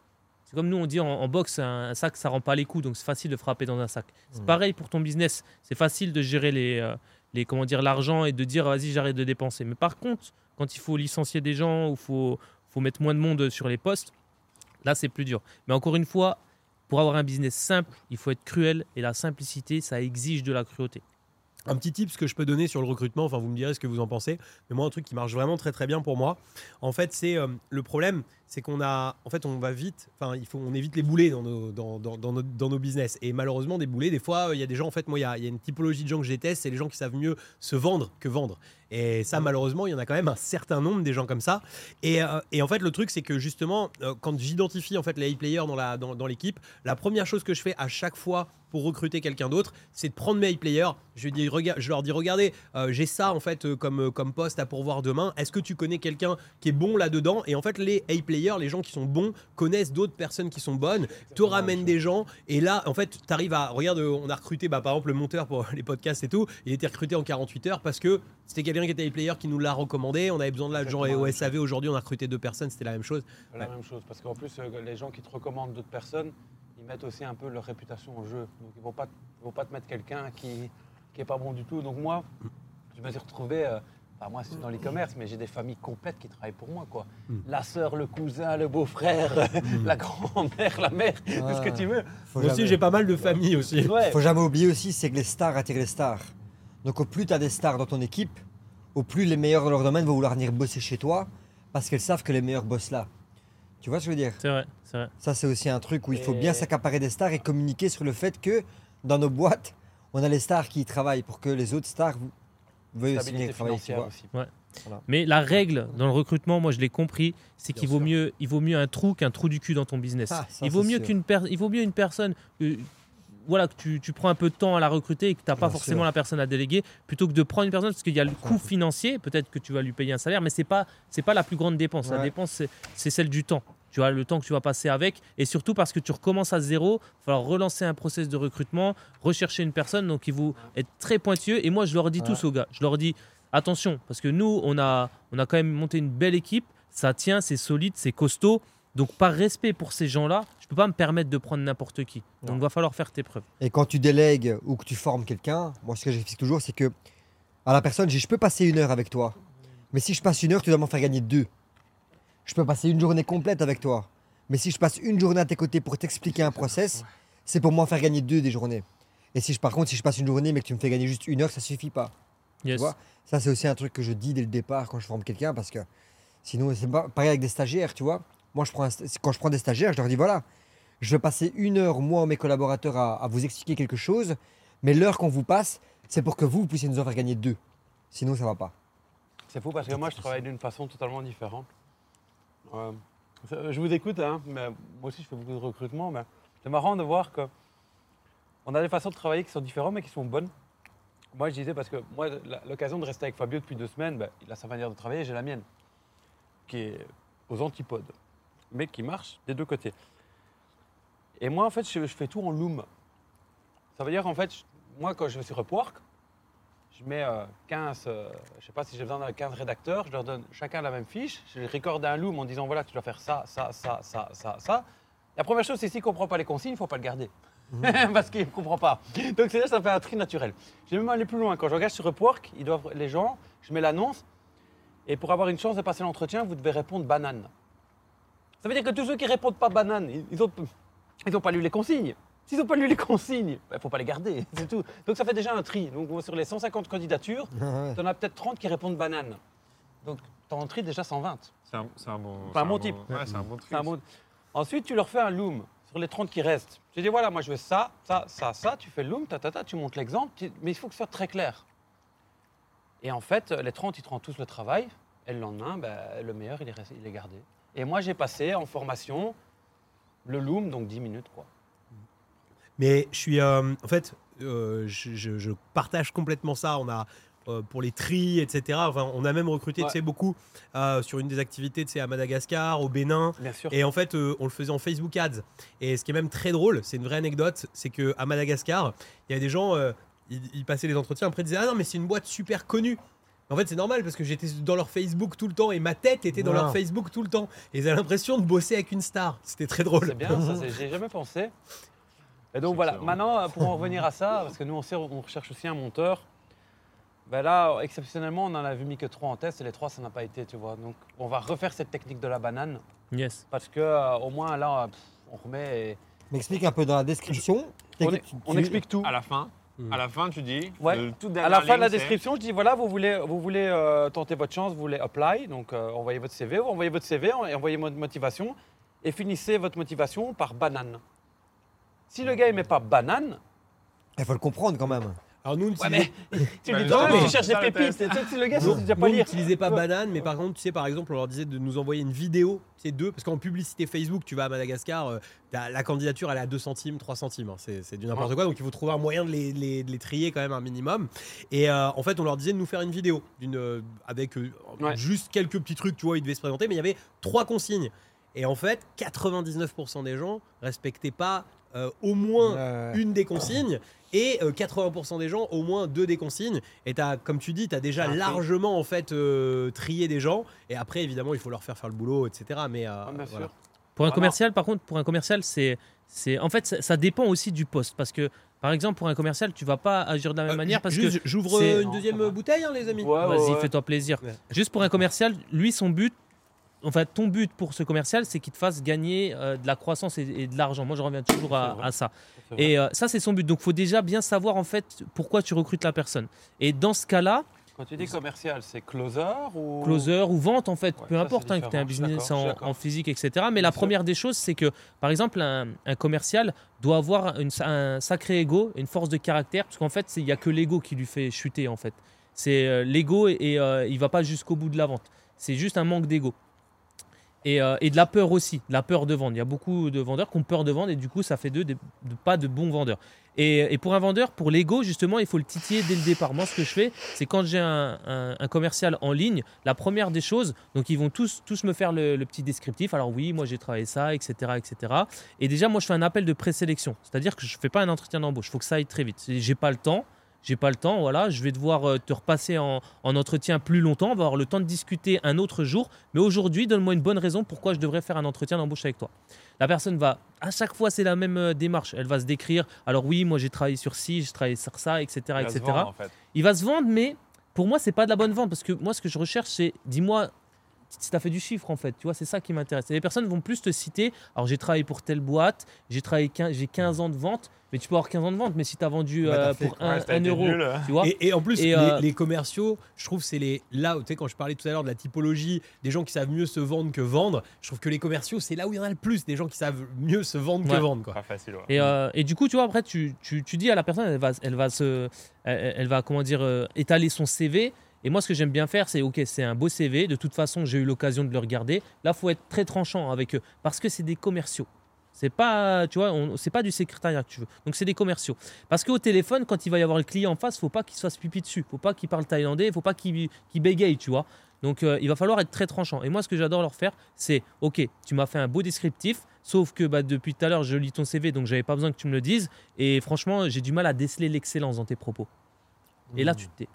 C'est comme nous, on dit en, en boxe, un, un sac, ça rend pas les coups, donc c'est facile de frapper dans un sac. C'est pareil pour ton business. C'est facile de gérer les, euh, les comment dire, l'argent et de dire, vas-y, j'arrête de dépenser. Mais par contre, quand il faut licencier des gens ou faut, faut mettre moins de monde sur les postes, là, c'est plus dur. Mais encore une fois, pour avoir un business simple, il faut être cruel et la simplicité, ça exige de la cruauté. Un petit tip que je peux donner sur le recrutement, enfin vous me direz ce que vous en pensez, mais moi un truc qui marche vraiment très très bien pour moi, en fait c'est euh, le problème, c'est qu'on a, en fait on va vite, enfin il faut, on évite les boulets dans nos, dans, dans, dans nos, dans nos business, et malheureusement des boulets, des fois il y a des gens, en fait moi il y y a une typologie de gens que je déteste, c'est les gens qui savent mieux se vendre que vendre, et ça malheureusement il y en a quand même un certain nombre des gens comme ça, et, euh, et en fait le truc c'est que justement euh, quand j'identifie en fait les players dans la dans, dans l'équipe, la première chose que je fais à chaque fois pour recruter quelqu'un d'autre, c'est de prendre mes high players. Je, dis, je leur dis regardez, euh, j'ai ça en fait comme, comme poste à pourvoir demain. Est-ce que tu connais quelqu'un qui est bon là-dedans? Et en fait, les high players, les gens qui sont bons, connaissent d'autres personnes qui sont bonnes, te ramènent des gens. Et là, en fait, tu arrives à. Regarde, on a recruté bah, par exemple le monteur pour les podcasts et tout. Il était recruté en 48 heures parce que c'était quelqu'un qui était player qui nous l'a recommandé. On avait besoin de l'argent Exactement au SAV. Aujourd'hui, on a recruté deux personnes. C'était la même chose. La Ouais. même chose, parce qu'en plus, euh, les gens qui te recommandent d'autres personnes, ils mettent aussi un peu leur réputation en jeu. Donc ils ne vont, pas ils vont pas te mettre quelqu'un qui n'est pas bon du tout. Donc moi, je me suis retrouvé, euh, moi c'est dans l'e-commerce, mais j'ai des familles complètes qui travaillent pour moi. Quoi. Mm. La sœur, le cousin, le beau-frère, la grand-mère, la mère, tout ce que Ouais. tu veux. Faut Moi aussi, jamais- j'ai pas mal de familles aussi. Ouais. faut jamais oublier aussi, c'est que les stars attirent les stars. Donc au plus tu as des stars dans ton équipe, au plus les meilleurs dans leur domaine vont vouloir venir bosser chez toi parce qu'elles savent que les meilleurs bossent là. Tu vois ce que je veux dire? C'est vrai, c'est vrai. Ça c'est aussi un truc où il faut Et- bien s'accaparer des stars et communiquer sur le fait que dans nos boîtes, on a les stars qui y travaillent pour que les autres stars veuillent aussi venir travailler. Tu financière vois. aussi. Mais la règle dans le recrutement, moi je l'ai compris, c'est qu'il vaut mieux, il vaut mieux un trou qu'un trou du cul dans ton business. Ah, ça, il vaut mieux qu'une per- il vaut mieux une personne, euh, voilà, que tu, tu prends un peu de temps à la recruter et que tu n'as pas Bien forcément sûr. la personne à déléguer, plutôt que de prendre une personne parce qu'il y a le coût financier. Peut-être que tu vas lui payer un salaire, mais c'est pas c'est pas la plus grande dépense. La dépense c'est- celle du temps. Tu vois, le temps que tu vas passer avec, et surtout parce que tu recommences à zéro, il va falloir relancer un process de recrutement, rechercher une personne, donc il faut être très pointueux. Et moi, je leur dis Ouais. tous aux gars, je leur dis, attention, parce que nous, on a, on a quand même monté une belle équipe, ça tient, c'est solide, c'est costaud. Donc, par respect pour ces gens-là, je peux pas me permettre de prendre n'importe qui. Donc, il va falloir faire tes preuves. Et quand tu délègues ou que tu formes quelqu'un, moi ce que j'explique toujours, c'est que à la personne, je dis, je peux passer une heure avec toi. Mais si je passe une heure, tu dois m'en faire gagner deux. Je peux passer une journée complète avec toi. Mais si je passe une journée à tes côtés pour t'expliquer un process, c'est pour m'en faire gagner deux des journées. Et si je, par contre, si je passe une journée mais que tu me fais gagner juste une heure, ça suffit pas. Yes. vois? Ça, c'est aussi un truc que je dis dès le départ quand je forme quelqu'un parce que sinon, c'est pas pareil avec des stagiaires, tu vois. Moi, je prends un quand je prends des stagiaires, je leur dis voilà, je vais passer une heure, moi, mes collaborateurs, à, à vous expliquer quelque chose, mais l'heure qu'on vous passe, c'est pour que vous, vous puissiez nous en faire gagner deux. Sinon, ça va pas. C'est fou parce que moi, je travaille d'une façon totalement différente. Euh, je vous écoute, hein, mais moi aussi, je fais beaucoup de recrutement. Mais c'est marrant de voir que on a des façons de travailler qui sont différentes, mais qui sont bonnes. Moi, je disais parce que moi, l'occasion de rester avec Fabio depuis deux semaines, ben, il a sa manière de travailler, j'ai la mienne, qui est aux antipodes, mais qui marche des deux côtés. Et moi, en fait, je, je fais tout en loom. Ça veut dire, en fait, je- moi, quand je vais sur Upwork, je mets euh, 15, euh, je sais pas si j'ai besoin d'un 15 rédacteurs, je leur donne chacun la même fiche, je recorde un loom en disant voilà, tu dois faire ça, ça, ça, ça, ça, ça. La première chose, c'est s'il ne comprend pas les consignes, il ne faut pas le garder. Parce qu'il ne comprend pas. Donc c'est là, ça fait un tri naturel. J'ai même allé plus loin. Quand je regarde sur Upwork, ils doivent, les gens, je mets l'annonce, et pour avoir une chance de passer l'entretien, vous devez répondre banane. Ça veut dire que tous ceux qui répondent pas banane, ils- n'ont ils ont pas lu les consignes. S'ils n'ont pas lu les consignes, il ne faut pas les garder, c'est tout. Donc ça fait déjà un tri. Donc sur les 150 candidatures, Ouais. tu en as peut-être 30 qui répondent banane. Donc tu en tries déjà 120. C'est un, c'est un bon. C'est un bon bon- type. Ouais, c'est un bon C'est un tri. bon- Ensuite, tu leur fais un loom sur les 30 qui restent. Tu dis voilà, moi je veux ça, ça, ça, ça, tu fais le loom, ta, ta, ta, tu montes l'exemple, tu- mais il faut que ce soit très clair. Et en fait, les 30, ils te rendent tous le travail, et le lendemain, ben, le meilleur, il est, resté- il est gardé. Et moi, j'ai passé en formation le loom, donc 10 minutes, quoi. Mais je suis, euh, en fait, euh, je, je- je partage complètement ça. On a euh, pour les tris, etc. Enfin, on a même recruté, Ouais. tu sais, beaucoup sur une des activités, tu sais, à Madagascar, au Bénin. Bien sûr. Et en fait, on le faisait en Facebook Ads. Et ce qui est même très drôle, c'est une vraie anecdote, c'est que à Madagascar, il y a des gens, ils, ils passaient les entretiens, après ils disaient ah non mais c'est une boîte super connue. En fait, c'est normal parce que j'étais dans leur Facebook tout le temps et ma tête était dans Wow. leur Facebook tout le temps. Et ils avaient l'impression de bosser avec une star. C'était très drôle. C'est bien, ça, j'y ai jamais pensé. Et donc voilà, excellent. maintenant, pour en revenir à ça, parce que nous, on, sait, on recherche aussi un monteur. Ben là, exceptionnellement, on n'en a vu mis que trois en test et les trois, ça n'a pas été, tu vois. Donc, on va refaire cette technique de la banane Yes. parce que euh, au moins là, on remet. et- Mais explique un peu dans la description. On, Tu- est- on tu- explique tout. À la fin, À la fin, tu dis. Ouais. le tout À la fin de la description, je dis voilà, vous voulez, vous voulez euh, tenter votre chance, vous voulez apply, donc euh, envoyez votre CV, vous envoyez votre CV et envoyez votre motivation et finissez votre motivation par banane. Si le gars il met pas banane, Il faut le comprendre quand même. Alors nous, on ouais, utilisait- mais tu Bah, lui non, donnes, mais- tu cherches des pépites. Tu sais, Le gars, Nous, il sait déjà nous, pas on lire. n'utilisait pas banane, mais par contre, tu sais, par exemple, on leur disait de nous envoyer une vidéo, c'est deux, parce qu'en publicité Facebook, tu vas à Madagascar, euh, t'as- la candidature, elle est à 2 centimes, 3 centimes, hein, c'est c'est du n'importe quoi, donc il faut trouver un moyen de les, les- de les trier quand même un minimum. Et euh, en fait, on leur disait de nous faire une vidéo, d'une, euh, avec euh, Ouais. juste quelques petits trucs, tu vois, ils devaient se présenter, mais il y avait trois consignes. Et en fait, 99% des gens respectaient pas euh, au moins Euh, une des consignes et euh, 80% des gens au moins deux des consignes et as, comme tu dis tu as déjà Ah, largement en fait euh, trié des gens et après évidemment il faut leur faire faire le boulot etc mais euh, Ah, voilà. Pour un Ah, commercial, par contre, pour un commercial, c'est, c'est, en fait, ça, ça dépend aussi du poste, parce que, par exemple, pour un commercial, tu vas pas agir de la même Euh, manière, parce juste, que, j'ouvre euh, une deuxième bouteille hein, les amis Ouais, vas-y, ouais. fais-toi plaisir. Ouais. Juste pour un commercial, lui, son but, enfin, ton but pour ce commercial, c'est qu'il te fasse gagner euh, de la croissance et, et de l'argent. Moi, je reviens toujours à, ça. Et euh, ça, c'est son but. Donc, il faut déjà bien savoir, en fait, pourquoi tu recrutes la personne. Et dans ce cas-là, Quand tu dis commercial, c'est closer ou closer ou vente en fait, Ouais, peu ça, importe hein, que tu aies un business en, physique, etc. Mais Bien la sûr. première des choses, c'est que par exemple, un, un commercial doit avoir une- un sacré ego, une force de caractère, parce qu'en fait, il n'y a que l'ego qui lui fait chuter en fait. C'est euh, l'ego et, et, euh, il va pas jusqu'au bout de la vente. C'est juste un manque d'ego. Et, euh, et de la peur aussi, la peur de vendre. Il y a beaucoup de vendeurs qui ont peur de vendre et du coup, ça fait d'eux pas de bons vendeurs. Et, pour un vendeur, pour l'ego, justement, il faut le titiller dès le départ. Moi, ce que je fais, c'est quand j'ai un, commercial en ligne, la première des choses, donc ils vont tous, tous me faire le, petit descriptif. Alors oui, moi j'ai travaillé ça, etc., etc. Et déjà, moi, je fais un appel de présélection. C'est-à-dire que je fais pas un entretien d'embauche. Il faut que ça aille très vite. J'ai pas le temps. J'ai pas le temps, voilà, je vais devoir euh, te repasser en, en entretien plus longtemps, on va avoir le temps de discuter un autre jour, mais aujourd'hui, donne-moi une bonne raison pourquoi je devrais faire un entretien d'embauche avec toi. La personne va, à chaque fois, c'est la même euh, démarche, elle va se décrire, alors oui, moi j'ai travaillé sur ci, j'ai travaillé sur ça, etc., Il va se etc. vendre, en fait. Il va se vendre, mais pour moi, c'est pas de la bonne vente parce que moi, ce que je recherche, c'est dis-moi si tu as fait du chiffre en fait. Tu vois, c'est ça qui m'intéresse. Et les personnes vont plus te citer alors j'ai travaillé pour telle boîte, j'ai travaillé 15, j'ai 15 ans de vente, mais tu peux avoir 15 ans de vente, mais si tu as vendu Bah, euh, pour quoi. 1 Ouais, ça a été euro, nul. tu vois. Et, et en plus, Et, les, euh, les commerciaux, je trouve, c'est les là où tu sais quand je parlais tout à l'heure de la typologie des gens qui savent mieux se vendre que vendre. Je trouve que les commerciaux, c'est là où il y en a le plus, des gens qui savent mieux se vendre que vendre, quoi. Pas facile, ouais. Et, euh, et du coup, tu vois, après, tu, tu, tu dis à la personne, elle va, elle va, se, elle, elle va comment dire, euh, étaler son CV. Et moi, ce que j'aime bien faire, c'est OK, c'est un beau CV. De toute façon, j'ai eu l'occasion de le regarder. Là, faut être très tranchant avec eux parce que c'est des commerciaux. C'est pas, tu vois, c'est pas du secrétariat que tu veux. Donc c'est des commerciaux. Parce qu'au téléphone, quand il va y avoir le client en face, faut pas qu'il se fasse pipi dessus. Faut pas qu'il parle thaïlandais. Faut pas qu'il qu'il bégaye, tu vois. Donc euh, il va falloir être très tranchant. Et moi, ce que j'adore leur faire, c'est OK, tu m'as fait un beau descriptif. Sauf que bah, depuis tout à l'heure, je lis ton CV, donc j'avais pas besoin que tu me le dises. Et franchement, j'ai du mal à déceler l'excellence dans tes propos. Et là, tu te tais.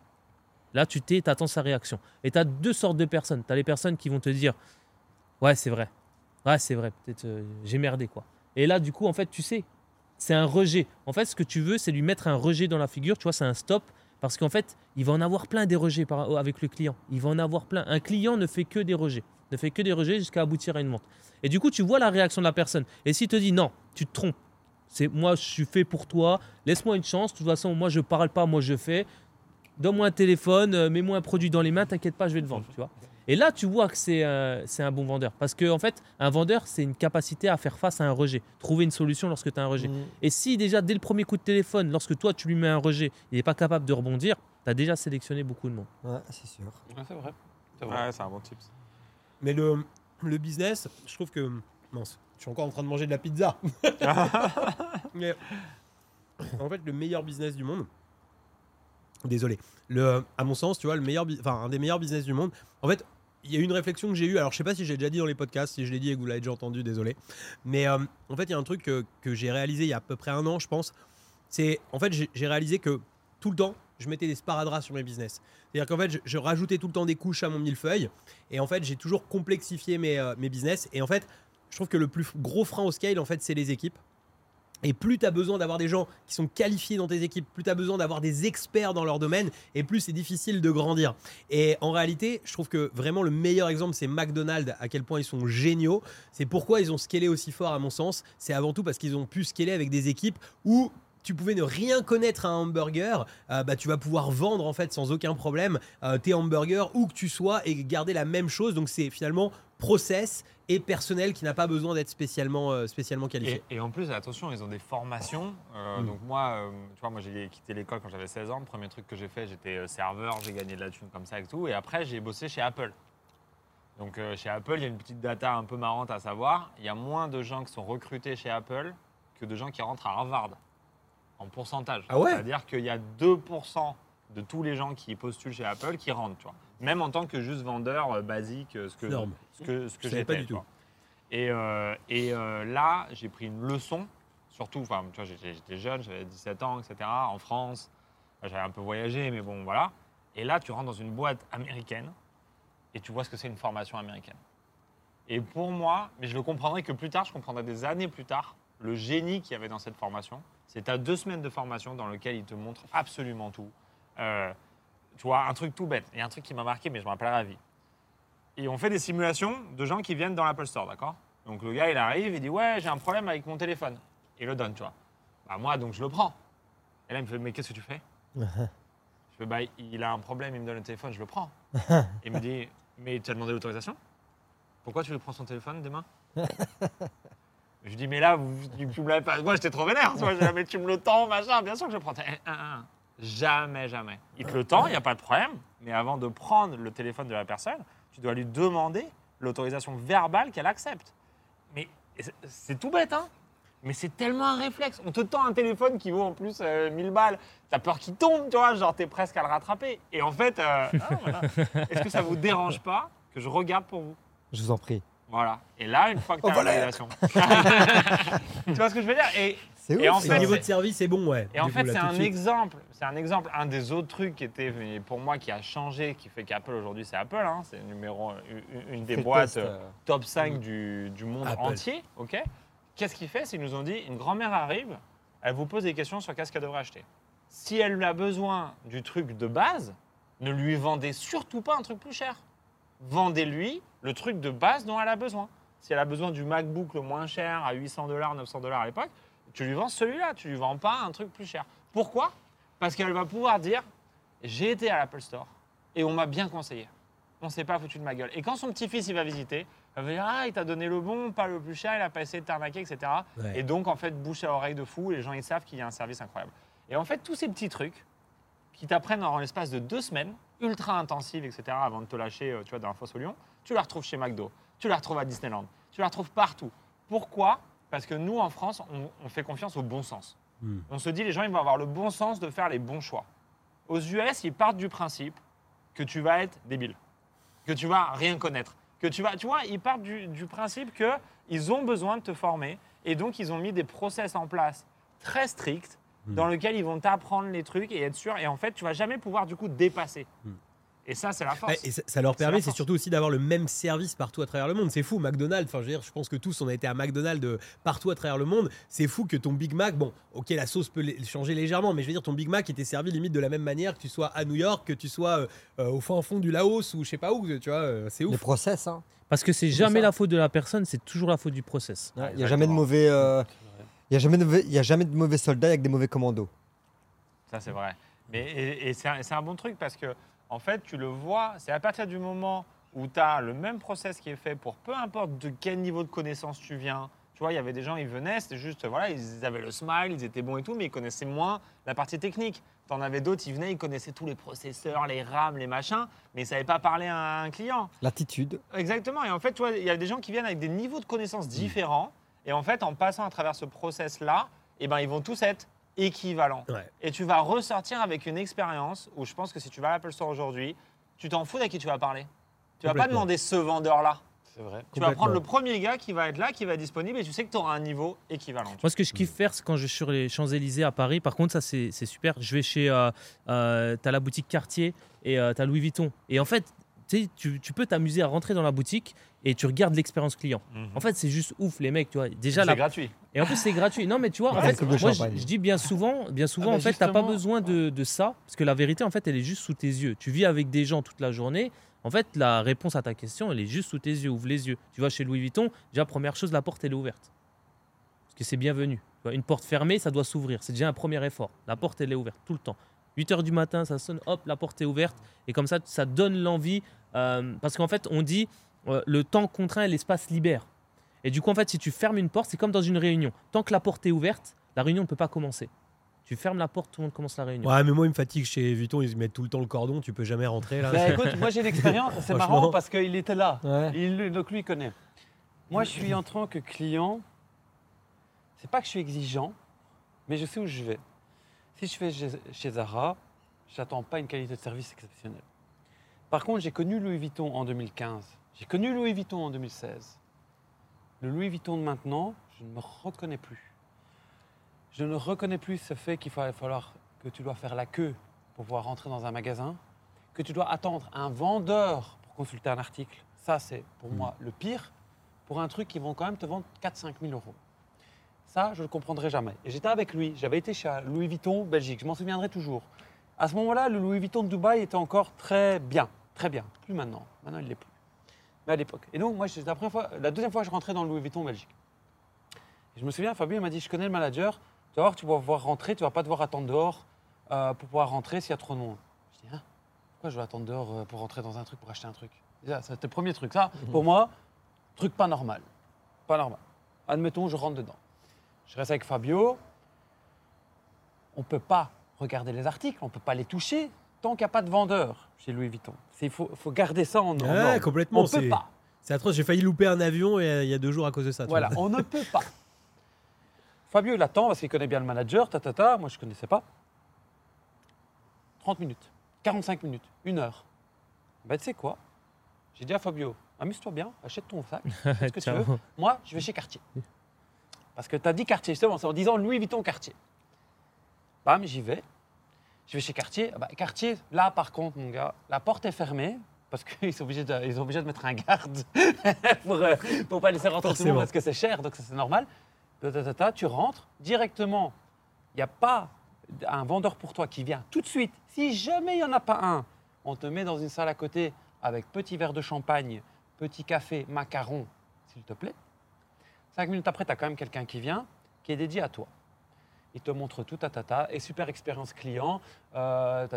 Là, tu te tais, tu attends sa réaction. Et tu as deux sortes de personnes. Tu as les personnes qui vont te dire Ouais, c'est vrai. Ouais, c'est vrai. Peut-être euh, j'ai merdé, quoi. Et là, du coup, en fait, tu sais, c'est un rejet. En fait, ce que tu veux, c'est lui mettre un rejet dans la figure. Tu vois, c'est un stop. Parce qu'en fait, il va en avoir plein des rejets par- avec le client. Il va en avoir plein. Un client ne fait que des rejets. Ne fait que des rejets jusqu'à aboutir à une vente. Et du coup, tu vois la réaction de la personne. Et s'il te dit non, tu te trompes. C'est moi, je suis fait pour toi. Laisse-moi une chance. De toute façon, moi, je parle pas, moi, je fais. Donne-moi un téléphone, euh, mets-moi un produit dans les mains, t'inquiète pas, je vais le vendre, tu vois. Et là, tu vois que c'est euh, c'est un bon vendeur. Parce que, en fait, un vendeur, c'est une capacité à faire face à un rejet. Trouver une solution lorsque tu as un rejet. Mm. Et si déjà, dès le premier coup de téléphone, lorsque toi, tu lui mets un rejet, il n'est pas capable de rebondir, tu as déjà sélectionné beaucoup de monde. Ouais, c'est sûr. Ouais, c'est vrai. C'est vrai. Ouais, c'est un bon tips. Mais le, le business, je trouve que. Mince, je suis encore en train de manger de la pizza. Mais en fait, le meilleur business du monde. Désolé. À mon sens, tu vois, le meilleur, enfin, un des meilleurs business du monde. En fait, il y a une réflexion que j'ai eue. Alors, je sais pas si j'ai déjà dit dans les podcasts, si je l'ai dit et que vous l'avez déjà entendu, désolé. Mais euh, en fait, il y a un truc que, j'ai réalisé il y a à peu près un an, je pense. C'est en fait, j'ai réalisé que tout le temps, je mettais des sparadraps sur mes business. C'est-à-dire qu'en fait, je, je rajoutais tout le temps des couches à mon millefeuille. Et en fait, j'ai toujours complexifié mes, euh, mes business. Et en fait, je trouve que le plus gros frein au scale, en fait, c'est les équipes. Et plus tu as besoin d'avoir des gens qui sont qualifiés dans tes équipes, plus tu as besoin d'avoir des experts dans leur domaine, et plus c'est difficile de grandir. Et en réalité, je trouve que vraiment le meilleur exemple, c'est McDonald's, à quel point ils sont géniaux. C'est pourquoi ils ont scalé aussi fort, à mon sens. C'est avant tout parce qu'ils ont pu scaler avec des équipes où tu pouvais ne rien connaître à un hamburger, euh, bah, tu vas pouvoir vendre en fait sans aucun problème euh, tes hamburgers où que tu sois et garder la même chose. Donc c'est finalement process et personnel qui n'a pas besoin d'être spécialement, euh, spécialement qualifié. Et, et en plus, attention, ils ont des formations. Euh, Mm. Donc moi, euh, tu vois, moi j'ai quitté l'école quand j'avais 16 ans. Le premier truc que j'ai fait, j'étais serveur, j'ai gagné de la thune comme ça et tout. Et après, j'ai bossé chez Apple. Donc chez Apple, il y a une petite data un peu marrante à savoir. Il y a moins de gens qui sont recrutés chez Apple que de gens qui rentrent à Harvard en pourcentage. Ah ouais C'est-à-dire qu'il y a 2% de tous les gens qui postulent chez Apple qui rentrent, tu vois. Même en tant que juste vendeur euh, basique, euh, ce que, ce que, ce que Je savais pas j'étais, du tout. Et, euh, et euh, là, j'ai pris une leçon, surtout, enfin, tu vois, j'étais j'étais jeune, j'avais 17 ans, etc., en France. J'avais un peu voyagé, mais bon, voilà. Et là, tu rentres dans une boîte américaine et tu vois ce que c'est une formation américaine. Et pour moi, mais je le comprendrai que plus tard, je comprendrai des années plus tard, le génie qu'il y avait dans cette formation. C'est à deux semaines de formation dans lequel ils te montrent absolument tout. Euh, tu vois, un truc tout bête. Et un truc qui m'a marqué, mais je me rappellerai à la vie. Et on fait des simulations de gens qui viennent dans l'Apple Store, d'accord? Donc le gars, il arrive, il dit Ouais, j'ai un problème avec mon téléphone. Il le donne, tu vois. Bah, moi, donc je le prends. Et là, il me fait Mais qu'est-ce que tu fais? Je fais Bah, il a un problème, il me donne le téléphone, je le prends. il me dit Mais tu as demandé l'autorisation? Pourquoi tu lui prends son téléphone demain? Je dis Mais là, tu, me l'avais pas. Moi, j'étais trop vénère. Tu vois, j'ai dit, mais tu me le tends, machin. Bien sûr que je prends. Eh, un, un. Jamais, jamais. Il te le tend, il n'y a pas de problème. Mais avant de prendre le téléphone de la personne, tu dois lui demander l'autorisation verbale qu'elle accepte. Mais c'est- tout bête, hein mais c'est tellement un réflexe. On te tend un téléphone qui vaut en plus euh, 1000 balles. T'as peur qu'il tombe, tu vois, genre t'es presque à le rattraper. Et en fait, euh, ah, est-ce que ça vous dérange pas que je regarde pour vous? Je vous en prie. Voilà. Et là, une fois que tu as Oh, la validation. tu vois ce que je veux dire Et, C'est Et ouf. en Le ça. fait, niveau c'est- de service est bon, ouais. et en du fait, coup, là, c'est tout de un suite. exemple. C'est un exemple. Un des autres trucs qui était mais pour moi qui a changé, qui fait qu'Apple aujourd'hui c'est Apple. Hein, c'est numéro une, une des le boîtes test, euh, euh, top 5 du, du monde Apple. entier. Ok. Qu'est-ce qu'ils fait? C'est qu'ils nous ont dit une grand-mère arrive, elle vous pose des questions sur qu'est-ce qu'elle devrait acheter. Si elle a besoin du truc de base, ne lui vendez surtout pas un truc plus cher. Vendez-lui le truc de base dont elle a besoin. Si elle a besoin du MacBook le moins cher à 800 dollars, 900 dollars à l'époque, tu lui vends celui-là. Tu lui vends pas un truc plus cher. Pourquoi? Parce qu'elle va pouvoir dire j'ai été à l'Apple Store et on m'a bien conseillé. On s'est pas foutu de ma gueule. Et quand son petit-fils il va visiter, elle va dire ah il t'a donné le bon, pas le plus cher, il a pas essayé de t'arnaquer, etc. Ouais. Et donc en fait bouche à oreille de fou, les gens ils savent qu'il y a un service incroyable. Et en fait tous ces petits trucs qui t'apprennent en l'espace de deux semaines, ultra intensives, etc. avant de te lâcher, euh, tu vois, dans la fosse au lion, tu la retrouves chez McDo, tu la retrouves à Disneyland, tu la retrouves partout. Pourquoi? Parce que nous en France on, on fait confiance au bon sens. Hmm. On se dit les gens ils vont avoir le bon sens de faire les bons choix. Aux US ils partent du principe que tu vas être débile, que tu vas rien connaître, que tu vas, tu vois, ils partent du, du principe que ils ont besoin de te former et donc ils ont mis des process en place très stricts Hmm. dans lesquels ils vont t'apprendre les trucs et être sûr. Et en fait, tu vas jamais pouvoir du coup dépasser. Hmm. Et ça, c'est la force. Et ça, ça leur permet, c'est surtout aussi d'avoir le même service partout à travers le monde. C'est fou, McDonald's. Enfin, je veux dire, je pense que tous on a été à McDonald's euh, partout à travers le monde. C'est fou que ton Big Mac, bon, ok, la sauce peut changer légèrement, mais je veux dire, ton Big Mac était servi limite de la même manière que tu sois à New York, que tu sois euh, euh, au fin fond du Laos ou je sais pas où. Tu vois, euh, c'est ouf. process, hein. Parce que c'est jamais ça. la faute de la personne, c'est toujours la faute du process. Il Ouais, n'y a jamais de mauvais. euh, Il y a jamais de y a jamais de mauvais soldats avec des mauvais commandos. Ça, c'est vrai. Mais, et et c'est un, c'est un bon truc parce que, en fait, tu le vois, c'est à partir du moment où tu as le même process qui est fait pour peu importe de quel niveau de connaissance tu viens. Tu vois, il y avait des gens, ils venaient, c'était juste, voilà, ils avaient le smile, ils étaient bons et tout, mais ils connaissaient moins la partie technique. T'en avais d'autres, ils venaient, ils connaissaient tous les processeurs, les RAM, les machins, mais ils ne savaient pas parler à un client. L'attitude. Exactement. Et en fait, tu vois, il y a des gens qui viennent avec des niveaux de connaissances différents. Et en fait, en passant à travers ce process-là, eh ben, ils vont tous être équivalents. Ouais. Et tu vas ressortir avec une expérience où je pense que si tu vas à l'Apple Store aujourd'hui, tu t'en fous d'à qui tu vas parler. Tu vas pas demander ce vendeur-là. C'est vrai. Tu vas prendre le premier gars qui va être là, qui va être disponible, et tu sais que tu auras un niveau équivalent. Moi, ce que je kiffe faire, c'est quand je suis sur les Champs-Élysées à Paris. Par contre, ça, c'est c'est super. Je vais chez. Euh, euh, t'as la boutique Cartier et euh, t'as Louis Vuitton. Et en fait, tu tu, peux t'amuser à rentrer dans la boutique et tu regardes l'expérience client. Mhm. En fait, c'est juste ouf, les mecs, tu vois. Déjà, c'est la... gratuit. Et en plus, c'est gratuit. Non, mais tu vois, en fait, moi, je, dis bien souvent, bien souvent, Ah bah en fait, t'as pas besoin de, de ça. Parce que la vérité, en fait, elle est juste sous tes yeux. Tu vis avec des gens toute la journée. En fait, la réponse à ta question, elle est juste sous tes yeux. Ouvre les yeux. Tu vas chez Louis Vuitton, déjà, première chose, la porte, elle est ouverte. que c'est bienvenu. Une porte fermée, ça doit s'ouvrir. C'est déjà un premier effort. La porte, elle est ouverte tout le temps. 8 heures du matin, ça sonne, hop, la porte est ouverte. Et comme ça, ça donne l'envie. Euh, parce qu'en fait, on dit euh, le temps contraint et l'espace libère. Et du coup, en fait, si tu fermes une porte, c'est comme dans une réunion. Tant que la porte est ouverte, la réunion ne peut pas commencer. Tu fermes la porte, tout le monde commence la réunion. Ouais, mais moi, il me fatigue chez Vuitton. Ils mettent tout le temps le cordon. Tu peux jamais rentrer là. Bah, écoute, moi j'ai une expérience, c'est marrant parce qu'il était là. Ouais. Il, donc lui, il connaît. Moi, je suis en tant que client, c'est pas que je suis exigeant, mais je sais où je vais. Si je vais chez, chez Zara, j'attends pas une qualité de service exceptionnelle. Par contre, j'ai connu Louis Vuitton en 2015. J'ai connu Louis Vuitton en 2016. Le Louis Vuitton de maintenant, je ne me reconnais plus. Je ne reconnais plus ce fait qu'il va falloir que tu dois faire la queue pour pouvoir rentrer dans un magasin, que tu dois attendre un vendeur pour consulter un article. Ça, c'est pour moi le pire pour un truc qui vont quand même te vendre 4-5 000 euros. Ça, je ne le comprendrai jamais. Et j'étais avec lui. J'avais été chez Louis Vuitton, Belgique. Je m'en souviendrai toujours. À ce moment-là, le Louis Vuitton de Dubaï était encore très bien. Très bien. Plus maintenant. Maintenant, il ne l'est plus. Mais à l'époque. Et donc, moi, c'est la, première fois, la deuxième fois que je rentrais dans le Louis Vuitton Belgique. Et je me souviens, Fabien m'a dit Je connais le manager. Tu vas voir, tu vas pouvoir rentrer. Tu vas pas devoir attendre dehors euh, pour pouvoir rentrer s'il y a trop de monde. Je dis Hein Pourquoi je vais attendre dehors euh, pour rentrer dans un truc, pour acheter un truc? Déjà, C'était le premier truc. Ça, pour moi, truc pas normal. Pas normal. Admettons, je rentre dedans. Je reste avec Fabio. On ne peut pas regarder les articles, on ne peut pas les toucher tant qu'il n'y a pas de vendeur chez Louis Vuitton. Il faut, faut garder ça en, en Ouais, ordre. complètement. On ne peut pas. C'est atroce. J'ai failli louper un avion et, il y a deux jours à cause de ça. Voilà, on ne peut pas. Fabio, il attend parce qu'il connaît bien le manager, ta, ta, ta. Moi, je ne connaissais pas. 30 minutes, 45 minutes, une heure. Ben, tu sais quoi? J'ai dit à Fabio, amuse-toi bien, achète ton sac, ce que tu veux. Moi, je vais chez Cartier. Parce que tu as dit Cartier, justement, c'est en disant Louis Vuitton Cartier. Bam, j'y vais. Je vais chez Cartier. Ah bah, Cartier, là, par contre, mon gars, la porte est fermée. Parce qu'ils sont obligés de, ils sont obligés de mettre un garde pour ne pas laisser rentrer tout le monde parce que c'est cher, donc c'est normal. Tu rentres directement. Il n'y a pas un vendeur pour toi qui vient tout de suite. Si jamais il n'y en a pas un, on te met dans une salle à côté avec petit verre de champagne, petit café, macaron, s'il te plaît. Cinq minutes après, tu as quand même quelqu'un qui vient, qui est dédié à toi. Il te montre tout, ta, et super expérience client. Euh,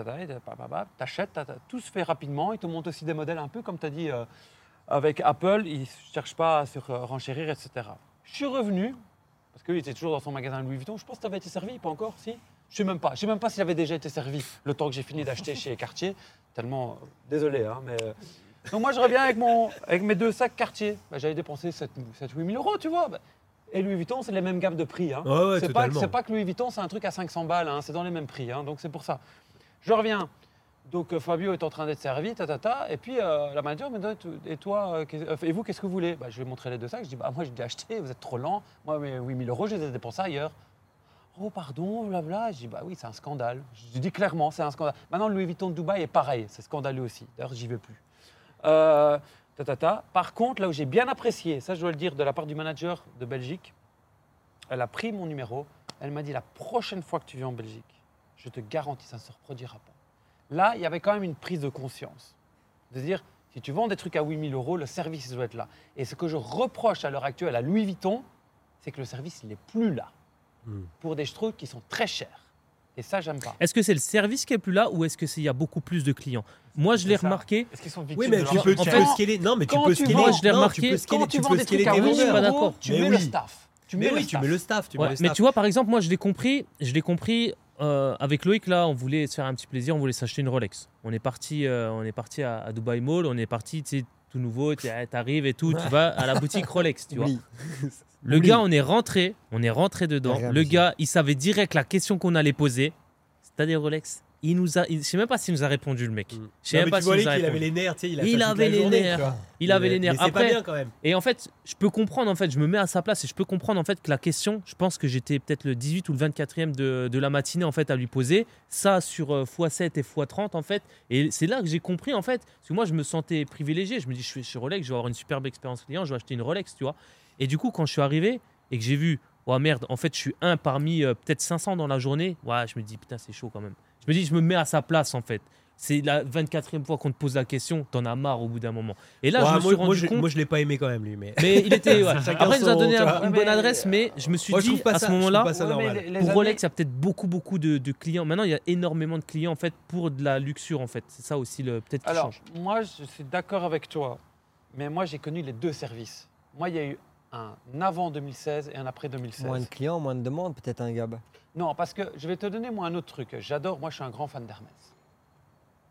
t'achètes, ta, ta, tout se fait rapidement. Il te montre aussi des modèles un peu comme tu as dit euh, avec Apple. Il ne cherche pas à se re- renchérir, etc. Je suis revenu, parce qu'il était toujours dans son magasin Louis Vuitton. Je pense que tu avais été servi, pas encore, si? Je sais même pas. Je sais même pas s'il avait déjà été servi le temps que j'ai fini d'acheter chez Cartier. Tellement euh, désolé, hein, mais. euh, Donc moi je reviens avec, mon, avec mes deux sacs Cartier. Bah, J'avais dépensé 7 8 000 euros, tu vois. Bah, et Louis Vuitton, c'est les mêmes gammes de prix. Hein. Ouais, ouais, c'est pas, totalement. c'est pas que Louis Vuitton, c'est un truc à 500 balles, hein, c'est dans les mêmes prix. hein, donc c'est pour ça. Je reviens. Donc euh, Fabio est en train d'être servi, ta, ta, ta, et puis euh, la manager me dit Et toi, euh, et vous, qu'est-ce que vous voulez? Bah, Je lui ai montré les deux sacs. Je dis bah, Moi, j'ai déjà acheté, vous êtes trop lent. Moi, mes 8000 euros, je les ai dépensés ailleurs. Oh, pardon, blabla. Je dis Bah oui, c'est un scandale. Je dis clairement, c'est un scandale. Maintenant, Louis Vuitton de Dubaï est pareil, c'est scandaleux aussi. D'ailleurs, j'y vais plus. Euh, ta, ta, ta. Par contre, là où j'ai bien apprécié, ça je dois le dire de la part du manager de Belgique, elle a pris mon numéro, elle m'a dit la prochaine fois que tu viens en Belgique, je te garantis, ça ne se reproduira pas. Là, il y avait quand même une prise de conscience. De dire, si tu vends des trucs à 8000 euros, le service doit être là. Et ce que je reproche à l'heure actuelle à Louis Vuitton, c'est que le service, n'est plus là. Hmm. Pour des trucs qui sont très chers. Et ça, j'aime pas. Est-ce que c'est le service qui est plus là ou est-ce qu'il y a beaucoup plus de clients? Moi, je l'ai remarqué. Est-ce qu'ils sont victimes Oui, mais de tu leur peux, tu peux scaler. Non, mais tu peux scaler. Moi, je l'ai remarqué. Tu Quand vends peux des scaler trucs à des 8000 je suis pas vendeurs. d'accord. euros, tu mets le staff. Tu mets Mais le oui, tu mets le staff. Mais tu vois, par exemple, moi, je l'ai compris. Je l'ai compris euh, avec Loïc. Là, on voulait se faire un petit plaisir. On voulait s'acheter une Rolex. On est parti, euh, on est parti à, à Dubai Mall. On est parti, tout nouveau. Tu arrives et tout. Tu vas à la boutique Rolex, tu vois. Oui. Le gars, on est rentré, on est rentré dedans. Rien Le gars, il savait direct la question qu'on allait poser. Des Rolex? Il nous a, il- je sais même pas s'il nous a répondu le mec. Mm. Je sais Non, même pas s'il nous a il avait les nerfs, tu sais, il a Il avait les journée, nerfs. Il avait les nerfs. Mais c'est pas Après, bien quand même. et en fait, je peux comprendre en fait, je me mets à sa place et je peux comprendre en fait que la question, je pense que j'étais peut-être le 18 ou le 24e de, de la matinée en fait à lui poser ça sur euh, x7 et x30 en fait et c'est là que j'ai compris en fait parce que moi je me sentais privilégié, je me dis je suis chez Rolex, je vais avoir une superbe expérience client, je vais acheter une Rolex, tu vois. Et du coup quand je suis arrivé et que j'ai vu oh merde, en fait je suis un parmi euh, peut-être 500 dans la journée, ouais, je me dis putain, c'est chaud quand même. Je me dis je me mets à sa place en fait. c'est la 24e fois qu'on te pose la question, t'en as marre au bout d'un moment. Et là, Ouais, je me moi, suis moi, rendu je, compte. moi, je l'ai pas aimé quand même, lui. Mais... mais il était. ouais. Après, il nous a donné un- une bonne adresse, mais je me suis Moi, dit à ça- ce moment-là, Ouais, pour Rolex, il y a peut-être beaucoup, beaucoup de, de clients. Maintenant, il y a énormément de clients en fait pour de la luxure en fait. C'est ça aussi le peut-être qui Alors, change. moi, je suis d'accord avec toi, mais moi, j'ai connu les deux services. Moi, il y a eu un avant 2016 et un après 2016. Moins de clients, moins de demandes, peut-être un Gab? Non, parce que je vais te donner moi un autre truc. J'adore, moi, je suis un grand fan d'Hermès.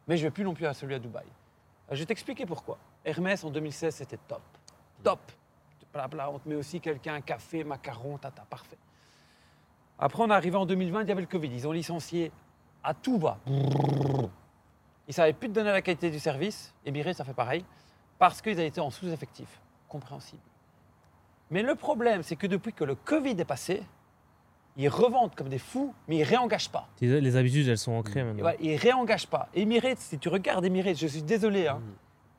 Mais je vais plus non plus à celui à Dubaï. Euh, Je vais t'expliquer pourquoi. Hermès en 2016, c'était top. Top. Blabla, on te met aussi quelqu'un, café, macaron, tata, parfait. Après, on est arrivé en 2020, il y avait le Covid. Ils ont licencié à tout va. Ils savaient plus te donner la qualité du service. Emirates, ça fait pareil. Parce qu'ils avaient été en sous-effectif. Compréhensible. Mais le problème, c'est que depuis que le Covid est passé, ils revendent comme des fous, mais ils réengagent pas. Les, habitudes, elles sont Mm. ancrées maintenant. ils réengagent pas. Emirates, si tu regardes Emirates, je suis désolé, hein,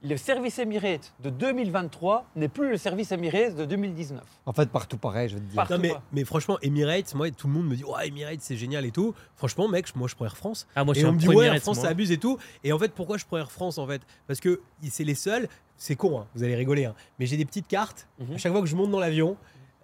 le service Emirates de 2023 n'est plus le service Emirates de 2019. En fait, partout pareil, je veux te dire. Partout, Non, mais, franchement, Emirates, moi, tout le monde me dit Ouais, Emirates, c'est génial et tout. Franchement, mec, moi, je prends Air France. Ah, moi, je et suis on un me dit Ouais, Air France, moi. ça abuse et tout. Et en fait, pourquoi je prends Air France en fait? Parce que c'est les seuls. C'est con, hein, vous allez rigoler. hein, mais j'ai des petites cartes. Mhm. À chaque fois que je monte dans l'avion,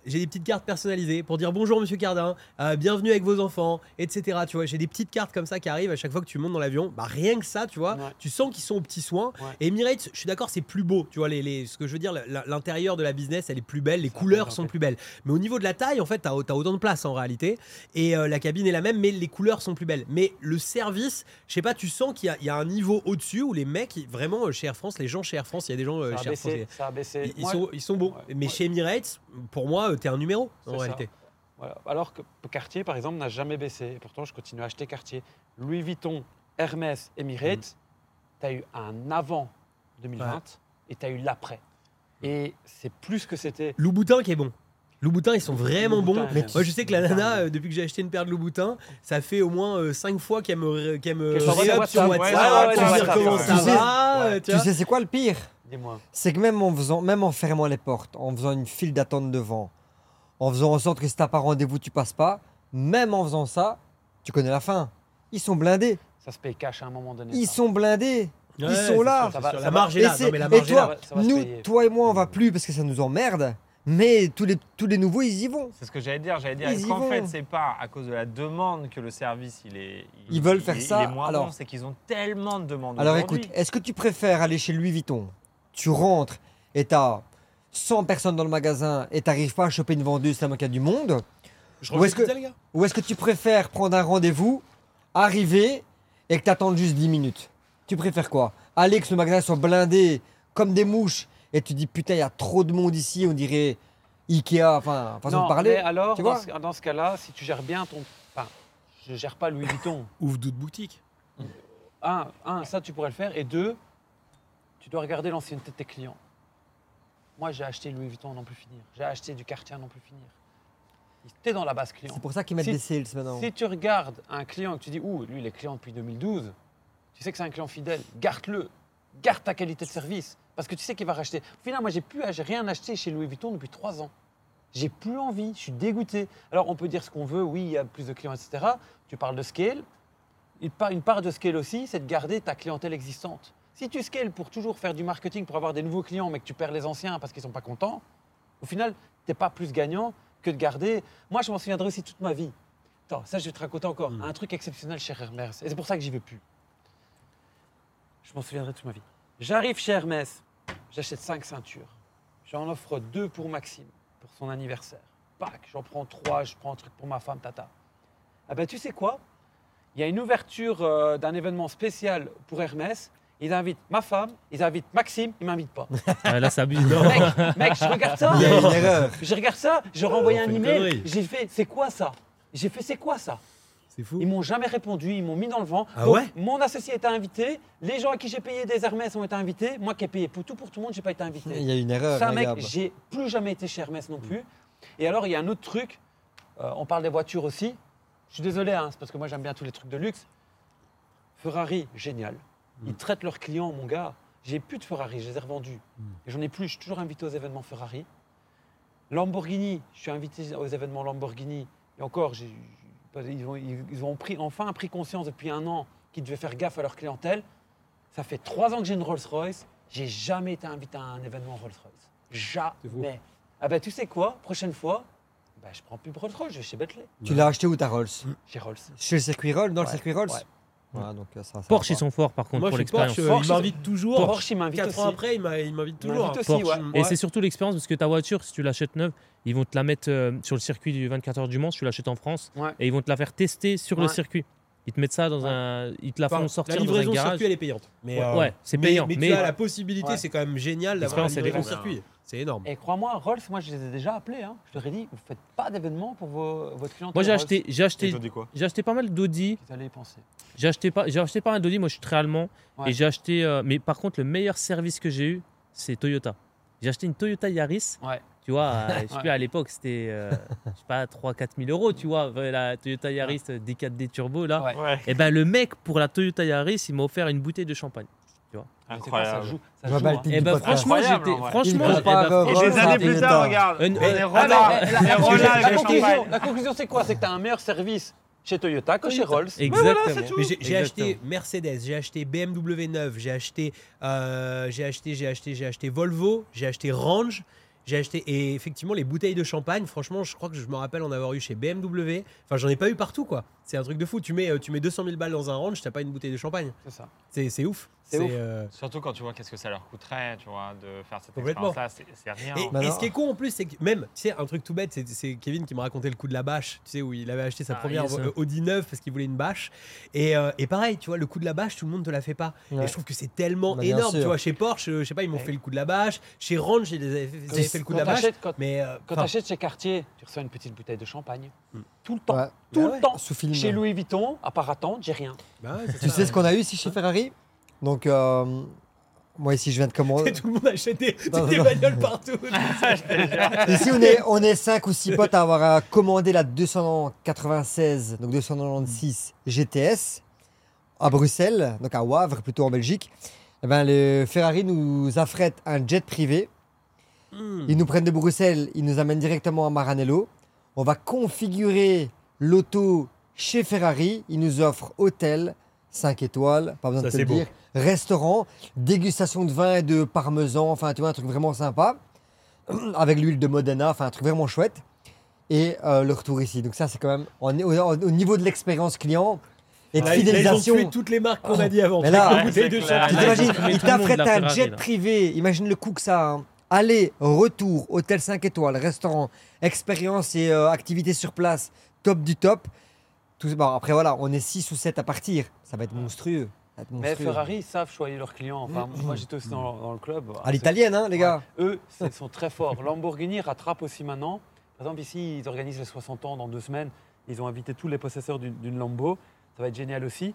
j'ai des petites cartes personnalisées pour dire bonjour Monsieur Cardin, euh, bienvenue avec vos enfants, etc. Tu vois, j'ai des petites cartes comme ça qui arrivent à chaque fois que tu montes dans l'avion. Bah rien que ça, tu vois, Ouais. tu sens qu'ils sont aux petits soins. Ouais. Et Emirates, je suis d'accord, c'est plus beau. Tu vois, les, les- ce que je veux dire, l'intérieur de la business, elle est plus belle, les Ça couleurs sont plus belles. Mais au niveau de la taille, en fait, t'as as autant de place en réalité. Et euh, la cabine est la même, mais les couleurs sont plus belles. Mais le service, je sais pas, tu sens qu'il y a- il y, a un niveau au-dessus où les mecs, vraiment, euh, chez Air France, les gens chez Air France, il y a des gens Ça a chez Air France. baissé, ça a baissé. Ils, sont, ils sont bons. Mais chez Emirates, pour moi, t'es un numéro en ça. réalité. Voilà. Alors que Cartier, par exemple, n'a jamais baissé. Et pourtant, je continue à acheter Cartier. Louis Vuitton, Hermès, Emirates, tu as eu un avant 2020 et tu as eu l'après. Et c'est plus que c'était. Louboutin qui est bon. Louboutin, ils sont vraiment Louboutin, bons. j'aime. Moi, je sais que la nana, euh, depuis que j'ai acheté une paire de Louboutin, ça fait au moins 5 fois qu'elle me, qu'elle me sur WhatsApp. Ouais, ouais, ouais, comment ça va. Euh, tu sais, c'est quoi le pire? Dis-moi. C'est que même en, faisant, même en fermant les portes, en faisant une file d'attente devant, en faisant en sorte que si t'as pas rendez-vous, tu passes pas, même en faisant ça, tu connais la fin. Ils sont blindés. Ça se paye cash à un moment donné. Ils ça. sont blindés. Ouais, Ils sont là. Ça va- ça La marge est Et là. Non, mais la et marge est toi, là. Ça va se nous, toi et moi, on va plus parce que ça nous emmerde. Mais tous les, tous les nouveaux, ils y vont. C'est ce que j'allais dire. J'allais dire, est-ce qu'en fait, c'est pas à cause de la demande que le service, il est. il- Ils veulent il- faire il- ça, Il est moins alors- bon, c'est qu'ils ont tellement de demandes. Alors écoute, est-ce que tu préfères aller chez Louis Vuitton? Tu rentres et t'as 100 personnes dans le magasin et t'arrives pas à choper une vendeuse tellement qu'il y a du monde Je Ou est-ce que- ça, les gars Ou est-ce que tu préfères prendre un rendez-vous, arriver et que t'attendes juste 10 minutes? Tu préfères quoi? Aller que le magasin soit blindé comme des mouches et tu dis putain il y a trop de monde ici, on dirait Ikea, enfin façon non, de parler. mais alors, tu dans vois ce, dans ce cas-là, si tu gères bien ton. Enfin, je gère pas Louis Vuitton. Ouvre d'autres boutiques. un, un, ça tu pourrais le faire. Et deux, tu dois regarder l'ancienneté de tes clients. Moi, j'ai acheté Louis Vuitton à n'en plus finir. J'ai acheté du Cartier à n'en plus finir. T'es dans la base client. C'est pour ça qu'ils mettent Si- des sales maintenant. Si tu regardes un client et que tu dis, ouh, lui, il est client depuis 2012, tu sais que c'est un client fidèle, garde-le. Garde ta qualité de service. Parce que tu sais qu'il va racheter. Au final, moi, j'ai plus, j'ai rien acheté chez Louis Vuitton depuis trois ans. J'ai plus envie, je suis dégoûté. Alors, on peut dire ce qu'on veut, oui, il y a plus de clients, etc. Tu parles de scale. Une part de scale aussi, c'est de garder ta clientèle existante. Si tu scales pour toujours faire du marketing, pour avoir des nouveaux clients, mais que tu perds les anciens parce qu'ils sont pas contents, au final, tu n'es pas plus gagnant que de garder. Moi, je m'en souviendrai aussi toute ma vie. Attends, ça, je vais te raconter encore. Un truc exceptionnel chez Hermès. Et c'est pour ça que j'y vais plus. Je m'en souviendrai toute ma vie. J'arrive chez Hermès, j'achète cinq ceintures. J'en offre deux pour Maxime, pour son anniversaire. Pac, j'en prends trois, je prends un truc pour ma femme, tata. Ah ben, tu sais quoi? Il y a une ouverture euh, d'un événement spécial pour Hermès. Ils invitent ma femme, ils invitent Maxime, ils m'invitent pas. Ah, là, ça abuse. mec, mec, je regarde ça. Il y a une erreur. Je regarde ça, je renvoyé on un email. J'ai fait, c'est quoi ça? J'ai fait, c'est quoi ça? C'est fou. Ils m'ont jamais répondu, ils m'ont mis dans le vent. Ah Donc, ouais? Mon associé était invité, les gens à qui j'ai payé des Hermès ont été invités. Moi qui ai payé pour tout pour tout le monde, j'ai pas été Il invité. y a une erreur. Ça, mec, j'ai plus jamais été chez Hermès non plus. Et alors, il y a un autre truc. euh, on parle des voitures aussi. Je suis désolé, hein, c'est parce que moi j'aime bien tous les trucs de luxe. Ferrari, génial. Ils traitent leurs clients, mon gars. J'ai plus de Ferrari, je les ai revendus. Et j'en ai plus, je suis toujours invité aux événements Ferrari. Lamborghini, je suis invité aux événements Lamborghini. Et encore, ils ont, ils- ils ont pris, enfin pris conscience depuis un an qu'ils devaient faire gaffe à leur clientèle. Ça fait trois ans que j'ai une Rolls-Royce. J'ai jamais été invité à un événement Rolls-Royce. Jamais. Ah ben tu sais quoi? Prochaine fois, ben, je prends plus Rolls-Royce, je vais chez Bentley. Tu l'as acheté où ta Rolls? Chez Rolls. Chez le circuit Rolls Dans le circuit Rolls? ouais. Ouais, donc euh, ça, ça Porsche, ils sont forts par contre Moi, pour l'expérience. Porsche, euh, Porsche, il m'invite toujours. Porsche, il m'invite 4 ans après, il m'invite toujours. aussi, ouais. Et Ouais. c'est surtout l'expérience parce que ta voiture, si tu l'achètes neuve, ils vont te la mettre euh, sur le circuit du 24 heures du Mans, si tu l'achètes en France, Ouais. et ils vont te la faire tester sur le circuit. Ils te mettent ça dans Ouais. un. Ils te la Enfin, font sortir la dans un livraison garage. circuit, elle est payante. Mais, Ouais, euh, ouais, c'est payant. Mais, Mais, tu as la possibilité, Ouais. c'est quand même génial d'avoir la livraison circuit. C'est énorme. Et crois-moi, Rolls, moi je les ai déjà appelés. Hein. Je leur ai dit, vous faites pas d'événements pour vos, votre clientèle. moi, j'ai acheté, j'ai acheté, j'ai acheté pas mal d'Audi. J'ai acheté pas, j'ai acheté pas mal d'Audi. Moi, je suis très allemand Ouais. et j'ai acheté. euh, mais par contre, le meilleur service que j'ai eu, c'est Toyota. J'ai acheté une Toyota Yaris. Ouais. Tu vois, euh, je sais Ouais. plus, à l'époque, c'était, euh, je sais pas, 3-4 000 euros, tu vois, la Toyota Yaris euh, D4D Turbo, là. Ouais. Ouais, Et ben le mec, pour la Toyota Yaris, il m'a offert une bouteille de champagne. Incroyable. ça joue, ça hein. Et du ben franchement, j'étais, vrai. franchement, eh compare, euh, Et des années plus Toyota. tard, regarde. Et la, la- conclusion, champagne. la conclusion, c'est quoi? C'est que tu as un meilleur service chez Toyota que chez Rolls. Exactement. Mais j'ai j'ai Exactement. acheté Mercedes, j'ai acheté BMW 9, j'ai acheté, euh, j'ai acheté, j'ai acheté, j'ai acheté Volvo, j'ai acheté Range, j'ai acheté et effectivement les bouteilles de champagne. Franchement, je crois que je me rappelle en avoir eu chez BMW. Enfin, j'en ai pas eu partout quoi. C'est un truc de fou. Tu mets, euh, tu mets 200 000 balles dans un Range, t'as pas une bouteille de champagne. C'est ça. C'est ouf. C'est euh, Surtout quand tu vois qu'est-ce que ça leur coûterait, tu vois, de faire cette Complètement. expérience-là, c'est- c'est rien. Et, Bah et ce qui est con en plus, c'est que même, tu sais, un truc tout bête, c'est- Kevin qui me racontait le coup de la bâche, tu sais, où il avait acheté sa Ah, première yes. euh, Audi 9 parce qu'il voulait une bâche. Et, euh, et pareil, tu vois, le coup de la bâche, tout le monde te la fait pas. Ouais. Et je trouve que c'est tellement Bah, énorme, sûr. tu vois, chez Porsche, je sais pas, ils m'ont Ouais. fait le coup de la bâche. Chez Range, ils avaient fait, ils avaient fait le coup de la bâche. t'achètes- quand- Mais euh, Quand tu enfin, achètes chez Cartier, tu reçois une petite bouteille de champagne. Tout le temps. Ouais. Tout Bah le ouais. temps. Sous film. Chez Louis Vuitton, à part attendre, j'ai rien. bah ouais, Tu ça. sais ce qu'on a eu ici chez Ferrari? Donc, euh, moi ici, je viens de commander. tout le monde achète des, Non, des non. bagnoles partout. Ici, on est, on est 5 ou 6 potes à avoir euh, commandé la 296, donc 296 GTS à Bruxelles, donc à Wavre, plutôt en Belgique. Eh ben, le Ferrari nous affrète un jet privé. Hmm. Ils nous prennent de Bruxelles, ils nous amènent directement à Maranello. On va configurer l'auto chez Ferrari. Ils nous offrent hôtel, 5 étoiles, pas besoin Ça, de te le beau. dire. Restaurant, dégustation de vin et de parmesan, enfin tu vois, un truc vraiment sympa. Avec l'huile de Modena, enfin un truc vraiment chouette. Et euh, le retour ici. Donc ça, c'est quand même au, au niveau de l'expérience client et de Là, ils- là, ils ont fidélisation. tué toutes les marques qu'on a dit avant. Mais là- de clair. Tu t'imagines, ils la un jet là. privé. Imagine le coût que ça. hein. Aller, retour, hôtel 5 étoiles, restaurant, expérience et euh, activités sur place, top du top. Tout, bon, après voilà, on est 6 ou 7 à partir. Ça va être monstrueux. Ça va être Mais. Ferrari, ils savent choyer leurs clients. Enfin, moi, j'étais aussi dans, dans le club. À l'italienne, hein, les gars. Ouais. Eux, c'est- ils sont très forts. Lamborghini rattrape aussi maintenant. Par exemple, ici, ils organisent les 60 ans dans deux semaines. Ils ont invité tous les possesseurs d'une Lambo. Ça va être génial aussi.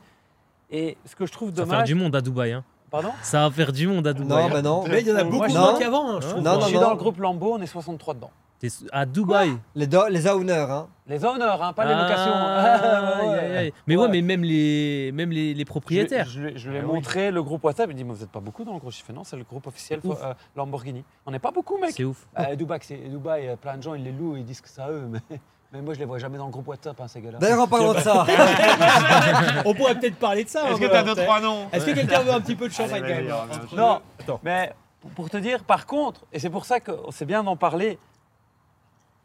Et ce que je trouve Ça va faire dommage. du monde à Dubaï. Hein. Pardon Ça va faire du monde à Dubaï. Non, bah non. Mais il y en a Moi, beaucoup moins qu'avant, hein, je trouve. Non, je non, suis non. dans le groupe Lambo, on est 63 dedans. T'es à Dubaï. Les, do- les owners, hein. Les honneurs, hein, pas les Ah, locations. aïe, aïe, aïe. Mais ouais. Ouais. mais même les, même les, les propriétaires. Je, je lui ai- je lui ai Ah oui. montré le groupe WhatsApp. Il dit Mais vous n'êtes pas beaucoup dans le groupe. Je fais Non, c'est le groupe officiel Ouf. euh, Lamborghini. On n'est pas beaucoup, mec. C'est ouf. Euh, Dubaï, c'est Dubaï, euh, plein de gens ils les louent, ils disent que c'est à eux, mais, mais moi je les vois jamais dans le groupe WhatsApp, hein, ces gars-là. D'ailleurs, en parlant de ça, On pourrait peut-être parler de ça. Est-ce un que t'as hein, deux, trois noms Est-ce que quelqu'un veut un petit peu de champagne Allez, quand même Non, Attends. mais pour- te dire, par contre, et c'est pour ça que c'est bien d'en parler,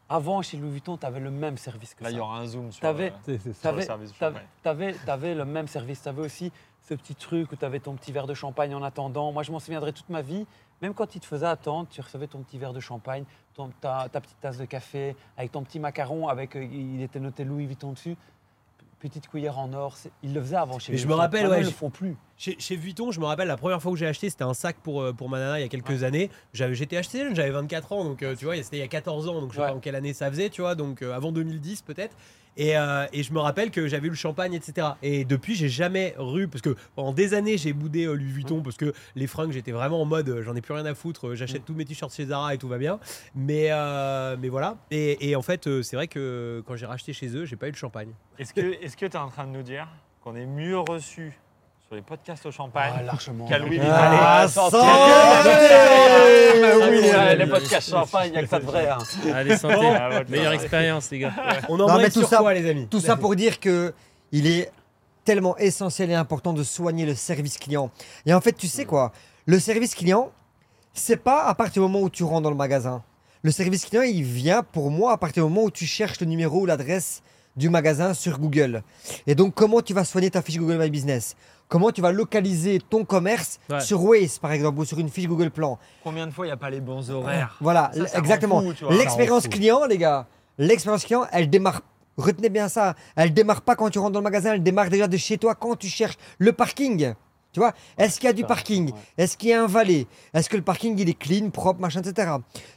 avant chez Louis Vuitton, tu avais le même service que Là, ça. il y aura un zoom sur, T'avais- euh, le T'avais service champagne. t'avais- t'avais le même service, tu avais aussi ce petit truc où tu avais ton petit verre de champagne en attendant. Moi, je m'en souviendrai toute ma vie. Même quand ils te faisaient attendre, tu recevais ton petit verre de champagne, ton- ta, ta petite tasse de café, avec ton petit macaron, avec euh, il était noté Louis Vuitton dessus. Petite cuillère en or. Ils le faisaient avant chez Mais Louis je me Vuitton. rappelle, ouais, ils le font plus. Chez, chez Vuitton, je me rappelle la première fois où j'ai acheté, c'était un sac pour, euh, pour ma nana il y a quelques années. J'avais, j'étais acheté jeune, j'avais 24 ans, donc euh, tu vois, c'était il y a 14 ans, donc je sais Ouais. pas en quelle année ça faisait, tu vois, donc euh, avant 2010 peut-être. Et, euh, et je me rappelle que j'avais eu le champagne, etc. Et depuis, j'ai jamais ru, parce que pendant des années, j'ai boudé euh, Louis Vuitton, parce que les fringues, j'étais vraiment en mode, euh, j'en ai plus rien à foutre, euh, j'achète tous mes t-shirts chez Zara et tout va bien. Mais, euh, mais voilà. Et, et en fait, c'est vrai que quand j'ai racheté chez eux, j'ai pas eu le champagne. Est-ce que tu es en train de nous dire qu'on est mieux reçu sur les podcasts au champagne Ah, largement. qu'à Louis Vuitton Ah, Allez, santé santé. Ah, oui, euh, les podcasts champagne, il n'y a que ça de vrai. hein. Allez, santé. Ah, Meilleure expérience, les gars. On Non, en mais met tout sur ça- quoi, les amis? tout ça pour dire que il est tellement essentiel et important de soigner le service client. Et en fait, tu sais quoi? Le service client, c'est pas à partir du moment où tu rentres dans le magasin. Le service client, il vient pour moi à partir du moment où tu cherches le numéro ou l'adresse du magasin sur Google. Et donc, comment tu vas soigner ta fiche Google My Business? Comment tu vas localiser ton commerce Ouais. sur Waze, par exemple, ou sur une fiche Google Plan Combien de fois il n'y a pas les bons horaires? Voilà, Ça, ça rend exactement. L'expérience client, les gars, l'expérience client, elle démarre. Retenez bien ça. Elle démarre pas quand tu rentres dans le magasin, elle démarre déjà de chez toi quand tu cherches le parking. Tu vois Est-ce qu'il y a du parking? Est-ce qu'il y a un valet? Est-ce que le parking il est clean, propre, machin, etc.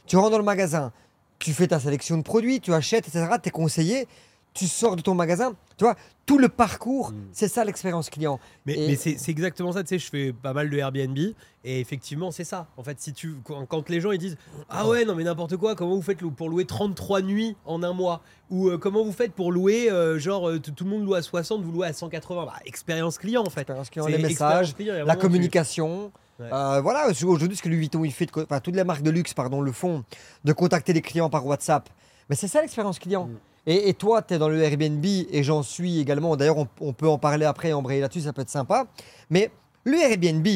Tu rentres dans le magasin, tu fais ta sélection de produits, tu achètes, etc. Tu es conseillé, tu sors de ton magasin. Tu vois Tout le parcours, Mm. c'est ça l'expérience client. Mais, c'est exactement ça, tu sais, je fais pas mal de Airbnb et effectivement c'est ça. En fait, si tu quand, quand les gens ils disent ah ouais non mais n'importe quoi, comment vous faites pour louer 33 nuits en un mois? Ou euh, comment vous faites pour louer euh, genre euh, tout le monde loue à 60, vous louez à 180, bah, expérience client en fait. Expérience client, C'est les messages, client, la tu- communication. Ouais. Euh, voilà, aujourd'hui, ce que Louis Vuitton il fait, de enfin, toutes les marques de luxe pardon, le font, de contacter les clients par WhatsApp. Mais c'est ça l'expérience client. Mm. Et, et toi, tu es dans le Airbnb et j'en suis également. D'ailleurs, on, on peut en parler après et embrayer là-dessus, ça peut être sympa. Mais le Airbnb,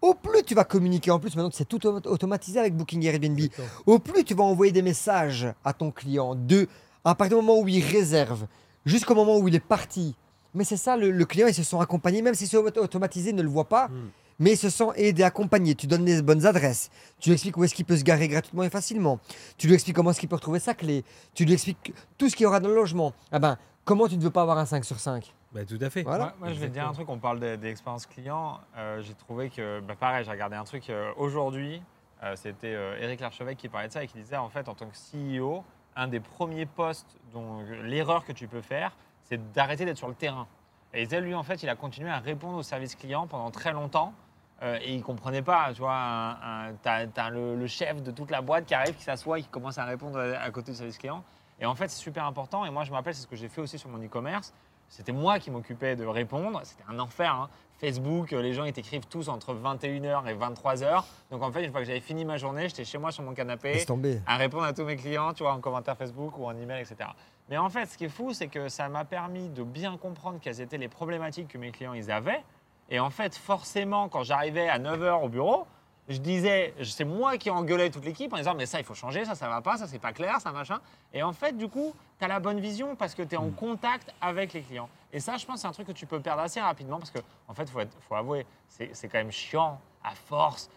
au plus tu vas communiquer, en plus maintenant que c'est tout auto- automatisé avec Booking Airbnb, au plus tu vas envoyer des messages à ton client de à partir du moment où il réserve jusqu'au moment où il est parti. Mais c'est ça, le, le client, ils se sont accompagnés, même si c'est auto- automatisé, ne le voit pas, Mm. Mais ils se sont aidés, accompagnés. Tu donnes les bonnes adresses, tu lui expliques où est-ce qu'il peut se garer gratuitement et facilement, tu lui expliques comment est-ce qu'il peut retrouver sa clé, tu lui expliques tout ce qu'il y aura dans le logement. Ah ben, comment tu ne veux pas avoir un 5 sur 5 Bah, tout à fait. Voilà. Moi, moi, je vais te dire un truc, on parle des, des expériences clients. Euh, j'ai trouvé que, bah, pareil, j'ai regardé un truc euh, aujourd'hui. euh, C'était euh, Eric Larchevêque qui parlait de ça et qui disait en fait, en tant que CEO, un des premiers postes dont l'erreur que tu peux faire, c'est d'arrêter d'être sur le terrain. Et il disait, lui, en fait, il a continué à répondre au service client pendant très longtemps. Euh, et il comprenait pas, tu vois, t'as, le, le chef de toute la boîte qui arrive, qui s'assoit, qui commence à répondre à, à côté du service client. Et en fait, c'est super important. Et moi, je me rappelle, c'est ce que j'ai fait aussi sur mon e-commerce. C'était moi qui m'occupais de répondre. C'était un enfer. hein. Facebook, euh, les gens ils t'écrivent tous entre 21h et 23h. Donc en fait, une fois que j'avais fini ma journée, j'étais chez moi sur mon canapé à répondre à tous mes clients, tu vois, en commentaire Facebook ou en email, etc. Mais en fait, ce qui est fou, c'est que ça m'a permis de bien comprendre quelles étaient les problématiques que mes clients ils avaient. Et en fait, forcément, quand j'arrivais à 9h au bureau, je disais, c'est moi qui engueulais toute l'équipe en disant, mais ça, il faut changer, ça, ça va pas, ça, c'est pas clair, ça, machin. Et en fait, du coup, tu as la bonne vision parce que tu es en contact avec les clients. Et ça, je pense, c'est un truc que tu peux perdre assez rapidement parce que, en fait, il faut, être- faut avouer, c'est c'est quand même chiant à force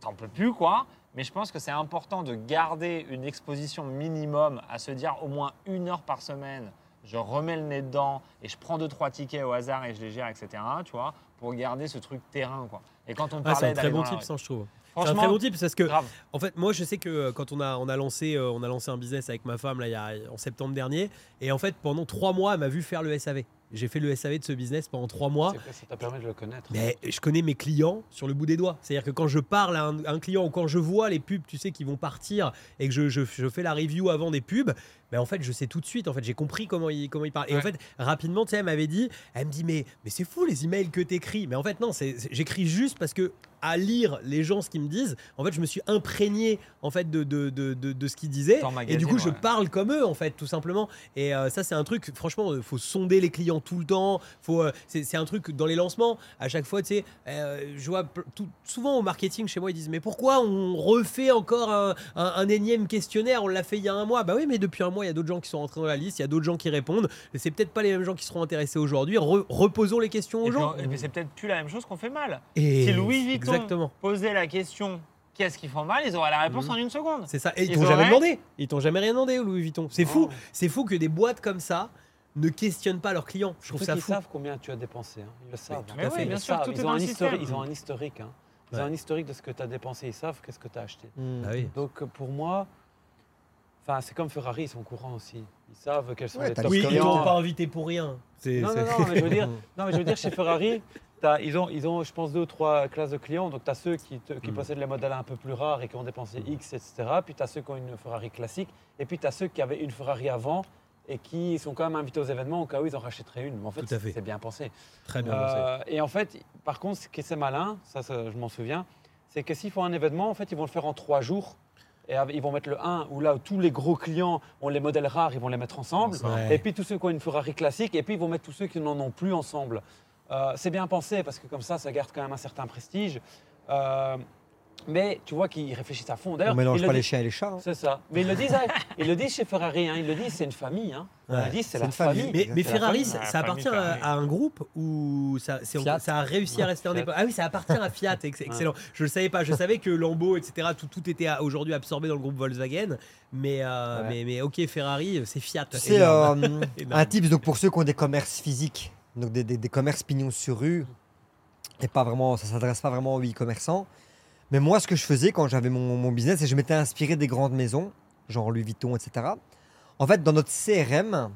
t'en peux plus, quoi. Mais je pense que c'est important de garder une exposition minimum à se dire au moins une heure par semaine, je remets le nez dedans et je prends deux, trois tickets au hasard et je les gère, etc. Tu vois, pour garder ce truc terrain, quoi. Et quand on Ah, parlait c'est un très bon rue- ça, je trouve. C'est un très bon tip parce que grave. En fait, moi, je sais que euh, quand on a, on a, lancé, euh, on a lancé un business avec ma femme là, il y a, en septembre dernier, et en fait, pendant trois mois, elle m'a vu faire le SAV. J'ai fait le SAV de ce business pendant trois mois. Que Ça t'a permis de le connaître. Mais je connais mes clients sur le bout des doigts. C'est-à-dire que quand je parle à un, un client ou quand je vois les pubs, tu sais, qui vont partir et que je, je- je fais la review avant des pubs, ben en fait, je sais tout de suite. En fait, j'ai compris comment il, comment il parle. Et en fait, rapidement, tu sais, elle m'avait dit, elle me dit, mais, mais c'est fou les emails que t'écris. Mais en fait, non, j'écris juste parce que à lire les gens ce qu'ils me disent, en fait, je me suis imprégné en fait de, de, de, de, de ce qu'ils disaient. Et du coup, je parle comme eux, en fait, tout simplement. Et euh, ça, c'est un truc, franchement, il faut sonder les clients tout le temps. Faut, euh, c'est, un truc dans les lancements. À chaque fois, tu sais, euh, je vois tout- souvent au marketing chez moi, ils disent Mais pourquoi on refait encore un, un- un énième questionnaire? On l'a fait il y a un mois. Bah oui, mais depuis un mois, il y a d'autres gens qui sont rentrés dans la liste, il y a d'autres gens qui répondent. C'est peut-être pas les mêmes gens qui seront intéressés aujourd'hui. Re- reposons les questions aux Et gens. puis, c'est peut-être plus la même chose qu'on fait mal. Et Si Louis Vuitton Exactement. posait la question qu'est-ce qu'ils font mal, ils auraient la réponse Mhm. en une seconde. C'est ça. Et ils Ils t'ont jamais demandé. Ils t'ont jamais rien demandé, Louis Vuitton. C'est fou. C'est fou que des boîtes comme ça ne questionnent pas leurs clients. Je trouve ça qu'ils fou. savent combien tu as dépensé. hein. Ils le savent. tout à fait. Ils bien sûr, est ils, ont dans un système. ils ont un historique. hein. Ils Ouais. ont un historique de ce que tu as dépensé. Ils savent qu'est-ce que tu as acheté. Mm. Ah oui. Donc pour moi, enfin c'est comme Ferrari, ils sont au courant aussi. Ils savent quels sont Ouais, les top Oui, ils t'ont pas invité pour rien. C'est- Non, non, non, mais je veux dire, non, mais je veux dire chez Ferrari, t'as- ils, ont, ils ont, je pense, deux ou trois classes de clients. Donc, tu as ceux qui, te- qui Mm. possèdent les modèles un peu plus rares et qui ont dépensé X, etc. Puis, tu as ceux qui ont une Ferrari classique. Et puis, tu as ceux qui avaient une Ferrari avant et qui sont quand même invités aux événements au cas où ils en rachèteraient une. Mais en fait, Tout à fait. c'est bien pensé. Très bien pensé. Euh, et en fait, par contre, ce qui est malin, ça, ça, je m'en souviens, c'est que s'ils font un événement, en fait, ils vont le faire en trois jours. Et ils vont mettre le 1 où là où tous les gros clients ont les modèles rares, ils vont les mettre ensemble. Ouais. Et puis tous ceux qui ont une Ferrari classique, et puis ils vont mettre tous ceux qui n'en ont plus ensemble. Euh, c'est bien pensé parce que comme ça, ça garde quand même un certain prestige. Euh, mais tu vois qu'ils réfléchissent à fond. On D'ailleurs, mélange ils le pas les chiens et les chats. hein. C'est ça. Mais ils le disent, ils le disent chez Ferrari. hein, ils le disent, c'est une famille. Hein. Ils Ouais, le disent, c'est c'est la une famille. famille. Mais, C'est Ferrari, famille. ça, appartient à, un groupe ou ça, c'est- ça a réussi à rester Fiat. indépendant Ah oui, ça appartient à Fiat, ex- excellent. Je le savais pas, je savais que Lambeau, etc., tout, tout était aujourd'hui absorbé dans le groupe Volkswagen, mais, euh, Ouais. mais, mais ok, Ferrari, c'est Fiat. Énorme. euh, un tips donc pour ceux qui ont des commerces physiques, donc des, des- des commerces pignons sur rue, et pas vraiment, ça s'adresse pas vraiment aux e-commerçants. Mais moi, ce que je faisais quand j'avais mon, mon business, c'est que je m'étais inspiré des grandes maisons, genre Louis Vuitton, etc. En fait, dans notre CRM,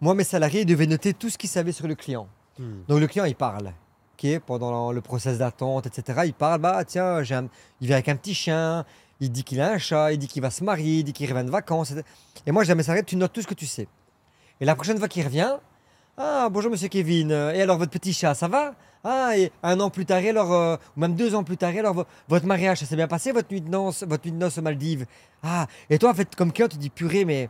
moi, mes salariés ils devaient noter tout ce qu'ils savaient sur le client. Hmm. Donc le client, il parle. ok, pendant le process d'attente, etc. Il parle, bah tiens, j'ai un- il vient avec un petit chien, il dit qu'il a un chat, il dit qu'il va se marier, il dit qu'il revient de vacances. etc. Et moi, jamais ça tu notes tout ce que tu sais. Et la prochaine fois qu'il revient, ah bonjour monsieur Kevin, et alors votre petit chat, ça va? Ah, et un an plus tard, alors, euh, ou même deux ans plus tard, alors vo- votre mariage, ça s'est bien passé, votre nuit de noces, votre nuit de noces aux Maldives? Ah, et toi, en fait, comme client, tu dis purée, mais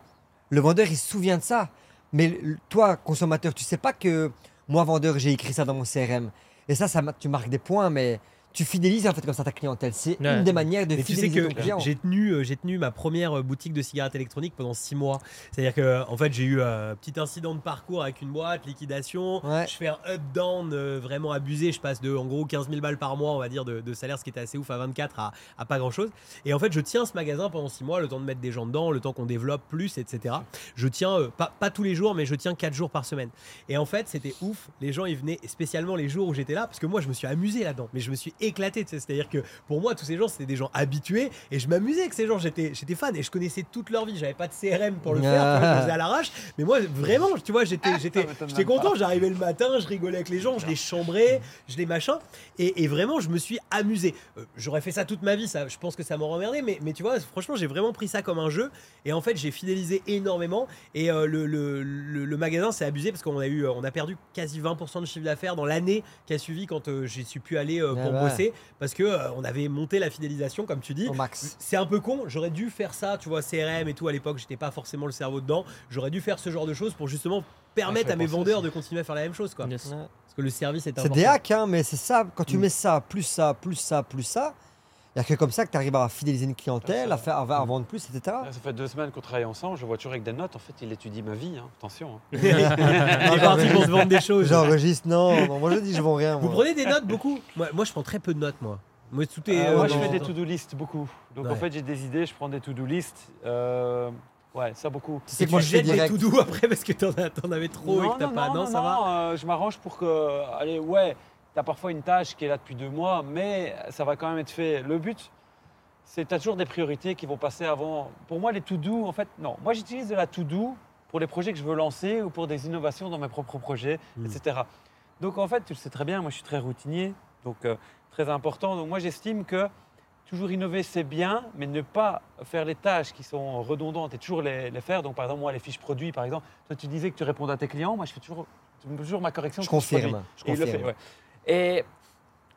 le vendeur, il se souvient de ça. Mais toi, consommateur, tu sais pas que moi, vendeur, j'ai écrit ça dans mon CRM. Et ça, ça tu marques des points, mais tu fidélises en fait comme ça ta clientèle. C'est Ouais. une des manières de Mais tu sais fidéliser que ton client. j'ai tenu, euh, j'ai tenu ma première euh, boutique de cigarettes électroniques pendant six mois. C'est-à-dire que, en fait, j'ai eu un petit incident de parcours avec une boîte, liquidation. Ouais. Je fais un up-down euh, vraiment abusé. Je passe de, en gros, 15 000 balles par mois, on va dire, de, de salaire, ce qui était assez ouf à 24 à, à pas grand-chose. Et en fait, je tiens ce magasin pendant six mois, le temps de mettre des gens dedans, le temps qu'on développe plus, etc. Je tiens, euh, pas, pas tous les jours, mais je tiens quatre jours par semaine. Et en fait, c'était ouf. Les gens, ils venaient spécialement les jours où j'étais là, parce que moi, je me suis amusé là-dedans. Mais je me suis éclaté. tu sais. C'est-à-dire que pour moi, tous ces gens, c'était des gens habitués. Et je m'amusais avec ces gens. J'étais, j'étais fan et je connaissais toute leur vie. J'avais pas de CRM pour le faire. tu vois, je le faisais à l'arrache. Mais moi, vraiment, tu vois, j'étais, j'étais, m'étonne j'étais pas. content. J'arrivais le matin, je rigolais avec les gens, je les chambrais, je les machin. Et, et vraiment, je me suis amusé. Euh, j'aurais fait ça toute ma vie. Ça, je pense que ça m'aurait emmerdé. Mais, mais tu vois, franchement, j'ai vraiment pris ça comme un jeu. Et en fait, j'ai fidélisé énormément. Et euh, le, le, le- le magasin s'est abusé parce qu'on a eu, euh, on a perdu quasi 20% de chiffre d'affaires dans l'année qui a suivi quand euh, j'ai su plus aller Ah pour ouais. Parce que euh, on avait monté la fidélisation, comme tu dis. Au max. C'est un peu con, j'aurais dû faire ça, tu vois, CRM et tout à l'époque, j'étais pas forcément le cerveau dedans. J'aurais dû faire ce genre de choses pour justement permettre je à mes vendeurs aussi. de continuer à faire la même chose, quoi. Yes. Ouais. Parce que le service est C'est des hacks, hein, mais c'est ça. Quand tu Mm. mets ça, plus ça, plus ça, plus ça, il n'y a que comme ça que tu arrives à fidéliser une clientèle, à, faire, à, à vendre plus, etc. Ça fait deux semaines qu'on travaille ensemble, je vois toujours avec des notes. En fait, il étudie ma vie, hein. attention. hein. Il est parti pour se vendre des choses. J'enregistre, non, non, moi je dis je vends rien. Vous prenez des notes beaucoup? Moi, moi, je prends très peu de notes, moi. Moi, tout est. Euh, euh, moi, je fais des to-do list beaucoup. Donc, en fait, j'ai des idées, je prends des to-do list. Euh, ouais, ça beaucoup. Tu sais Et que moi je jettes tout doux après parce que t'en, avais trop et que t'as pas. Non, ça va? euh, je m'arrange pour que. Allez, ouais, tu as parfois une tâche qui est là depuis deux mois, mais ça va quand même être fait. Le but, c'est que tu as toujours des priorités qui vont passer avant. Pour moi, les to-do, en fait, non. Moi, j'utilise de la to-do pour les projets que je veux lancer ou pour des innovations dans mes propres projets, Mm. etc. Donc, en fait, tu le sais très bien, moi, je suis très routinier, donc euh, très important. Donc, moi, j'estime que toujours innover, c'est bien, mais ne pas faire les tâches qui sont redondantes et toujours les, les faire. Donc, par exemple, moi, les fiches produits, par exemple, toi, tu disais que tu réponds à tes clients. Moi, je fais toujours, toujours ma correction. Je confirme. Je Et il le fait, confirme. ouais. Et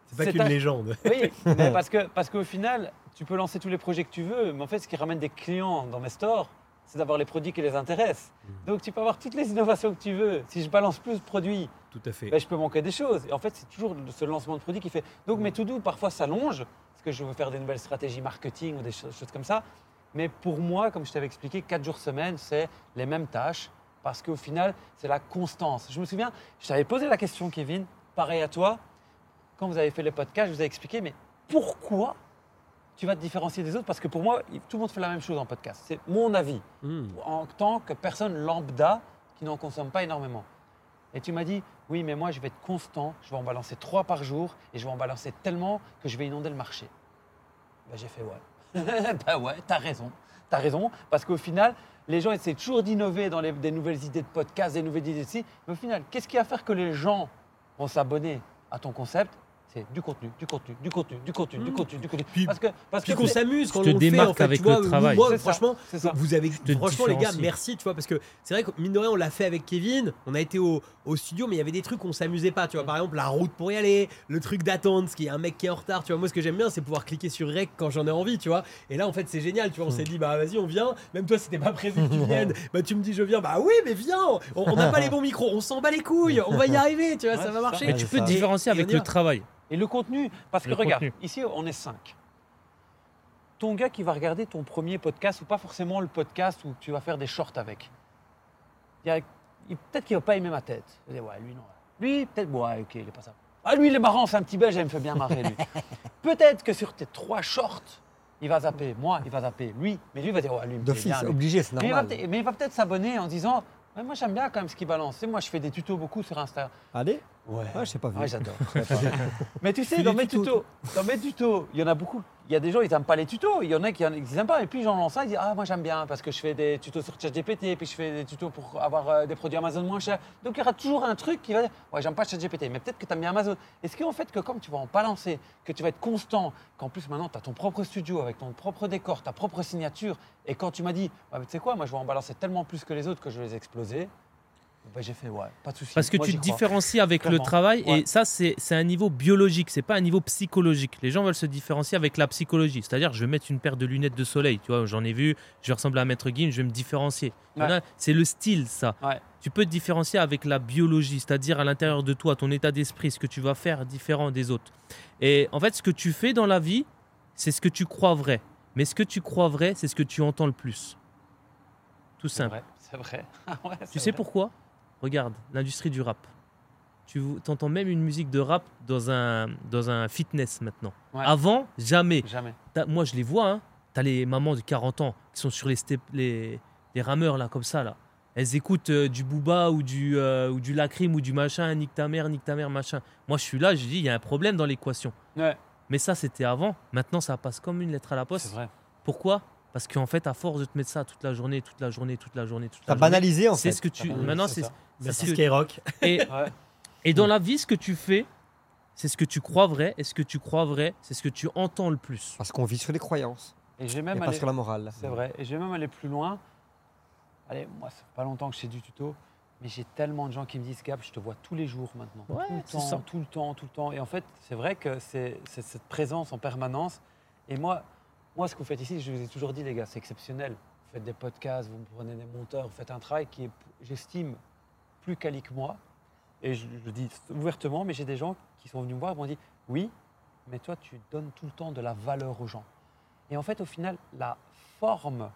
C'est pas qu'une un- légende. oui, mais parce que parce qu'au final, tu peux lancer tous les projets que tu veux, mais en fait, ce qui ramène des clients dans mes stores, c'est d'avoir les produits qui les intéressent. Donc, tu peux avoir toutes les innovations que tu veux. Si je balance plus de produits, Tout à fait. ben, je peux manquer des choses. Et en fait, c'est toujours ce lancement de produit qui fait. Donc, mes to-do parfois s'allongent parce que je veux faire des nouvelles stratégies marketing ou des cho- choses comme ça. Mais pour moi, comme je t'avais expliqué, 4 jours semaine, c'est les mêmes tâches parce qu'au final, c'est la constance. Je me souviens, je t'avais posé la question, Kevin, pareil à toi, quand vous avez fait les podcasts, je vous ai expliqué, mais pourquoi tu vas te différencier des autres? Parce que pour moi, tout le monde fait la même chose en podcast. C'est mon avis, Hmm. en tant que personne lambda qui n'en consomme pas énormément. Et tu m'as dit, oui, mais moi, je vais être constant, je vais en balancer trois par jour, et je vais en balancer tellement que je vais inonder le marché. Ben, j'ai fait, ouais. ben ouais, t'as raison. T'as raison, parce qu'au final, les gens essaient toujours d'innover dans les- des nouvelles idées de podcast, des nouvelles idées ici. Mais au final, qu'est-ce qui va faire que les gens vont s'abonner à ton concept c'est du contenu, du contenu, du contenu, du contenu, du Mm. contenu, du contenu. Puis- parce que, parce Puis que qu'on s'amuse quand te on le fait. En fait, avec tu vois, le travail. Moi, franchement, ça. vous avez, te franchement, les gars, merci, tu vois, parce que c'est vrai que mine de rien, on l'a fait avec Kevin. On a été au, au studio, mais il y avait des trucs qu'on s'amusait pas. Tu vois, par exemple, la route pour y aller, le truc d'attendre, ce qui est un mec qui est en retard. Tu vois, moi, ce que j'aime bien, c'est pouvoir cliquer sur rec quand j'en ai envie, tu vois. Et là, en fait, c'est génial. Tu vois, on s'est dit, bah vas-y, on vient. Même toi, c'était pas prévu que tu viennes. Bah tu me dis, je viens. Bah oui, mais viens. On on n'a pas les bons micros. On s'en bat les couilles. On va y arriver. Tu vois, Ouais, ça va marcher. Mais tu peux différencier avec on le va. travail. Et le contenu, parce que Le regarde, contenu. ici on est cinq. Ton gars qui va regarder ton premier podcast, ou pas forcément le podcast où tu vas faire des shorts avec, peut-être qu'il va pas aimer ma tête. Il va dire, ouais, lui non. Lui, peut-être, ouais, ok, il est pas ça. Ah, lui, il est marrant, c'est un petit belge, il me fait bien marrer, lui. peut-être que sur tes trois shorts, il va zapper. Moi, il va zapper. Lui, mais lui va dire, ouais, lui, il me bien. lui. obligé, c'est normal. mais il va peut-être s'abonner en disant, Ouais, moi j'aime bien quand même ce qu'il balance. Sais, moi je fais des tutos beaucoup sur Insta. Allez Ouais. Ah, je sais pas vu. Ouais, j'adore. mais tu sais, dans mes, tutos, dans mes tutos, il y en a beaucoup. Il y a des gens, ils n'aiment pas les tutos. Il y en a qui n'aiment pas. Et puis j'en lance un, ils disent Ah, moi j'aime bien parce que je fais des tutos sur ChatGPT, puis je fais des tutos pour avoir euh, des produits Amazon moins chers. Donc il y aura toujours un truc qui va dire Ouais, j'aime pas ChatGPT, mais peut-être que tu aimes bien Amazon. Est-ce qu'en fait, que comme tu vas en balancer, que tu vas être constant, qu'en plus maintenant tu as ton propre studio avec ton propre décor, ta propre signature, et quand tu m'as dit Ouais, mais tu sais quoi, moi je vais en balancer tellement plus que les autres que je vais les exploser, bah, j'ai fait Ouais, pas de souci. Parce que Moi, tu te différencies avec le travail Ouais. et ça c'est c'est un niveau biologique, c'est pas un niveau psychologique. Les gens veulent se différencier avec la psychologie, c'est-à-dire je vais mettre une paire de lunettes de soleil, tu vois, j'en ai vu, je vais ressembler à Maître Gims, je vais me différencier. Ouais. C'est le style ça. Ouais. Tu peux te différencier avec la biologie, c'est-à-dire à l'intérieur de toi, ton état d'esprit, ce que tu vas faire différent des autres. Et en fait, ce que tu fais dans la vie, c'est ce que tu crois vrai. Mais ce que tu crois vrai, c'est ce que tu entends le plus. Tout simple. c'est vrai. Ouais, Tu sais vrai. pourquoi? Regarde, l'industrie du rap. Tu entends même une musique de rap dans un, dans un fitness maintenant. Ouais. Avant, jamais. Jamais. T'as- Moi, je les vois. Hein. Tu as les mamans de 40 ans qui sont sur les, step- les, les rameurs, là, comme ça. Là. Elles écoutent euh, du Booba ou du, euh, ou du Lacrim ou du machin, nique ta mère, nique ta mère, machin. Moi, je suis là, je dis, il y a un problème dans l'équation. Ouais, Mais ça, c'était avant. Maintenant, ça passe comme une lettre à la c'est poste. vrai. Pourquoi? Parce qu'en fait, à force de te mettre ça toute la journée, toute la journée, toute la journée, toute T'as la journée, banalisé en c'est fait. ce que tu. T'as Maintenant, c'est c'est c'est ce que- Skyrock. et, Ouais. et dans la vie, ce que tu fais, c'est ce que tu crois vrai. Et ce que tu crois vrai, c'est ce que tu entends le plus. Parce qu'on vit sur les croyances Et j'ai et même pas sur la morale. C'est vrai. Et je vais même aller plus loin. Allez, moi, ça fait pas longtemps que je fais du tuto, mais j'ai tellement de gens qui me disent Gab, je te vois tous les jours maintenant. Ouais, tout le c'est temps, ça. tout le temps, tout le temps. Et en fait, c'est vrai que c'est c'est cette présence en permanence. Et moi, moi, ce que vous faites ici, je vous ai toujours dit, les gars, c'est exceptionnel. Vous faites des podcasts, vous prenez des monteurs, vous faites un travail qui est, j'estime, plus quali que moi. Et je le dis ouvertement, mais j'ai des gens qui sont venus me voir et m'ont dit Oui, mais toi, tu donnes tout le temps de la valeur aux gens. Et en fait, au final, la forme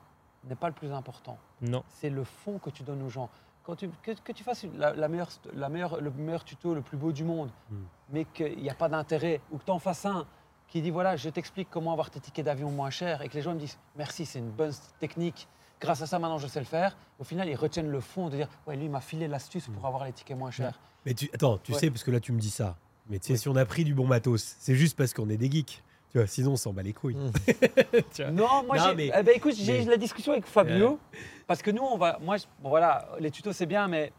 n'est pas le plus important. Non. C'est le fond que tu donnes aux gens. Quand tu, que, que tu fasses la, la meilleure, la meilleure, le meilleur tuto, le plus beau du monde, Mm. mais qu'il n'y a pas d'intérêt, ou que tu en fasses un qui dit voilà, je t'explique comment avoir tes tickets d'avion moins chers, et que les gens me disent merci, c'est une bonne technique, grâce à ça maintenant je sais le faire, au final ils retiennent le fond de dire ouais, lui il m'a filé l'astuce pour avoir les tickets moins chers. Mais tu, attends, tu Ouais. sais, parce que là tu me dis ça. Mais tu sais, Oui. si on a pris du bon matos, c'est juste parce qu'on est des geeks. Tu vois, sinon on s'en bat les couilles. Mm. Non, moi, Non, mais- eh ben, écoute, j'ai mais- la discussion avec Fabio, parce que nous, on va, moi, je- bon, voilà, les tutos c'est bien, mais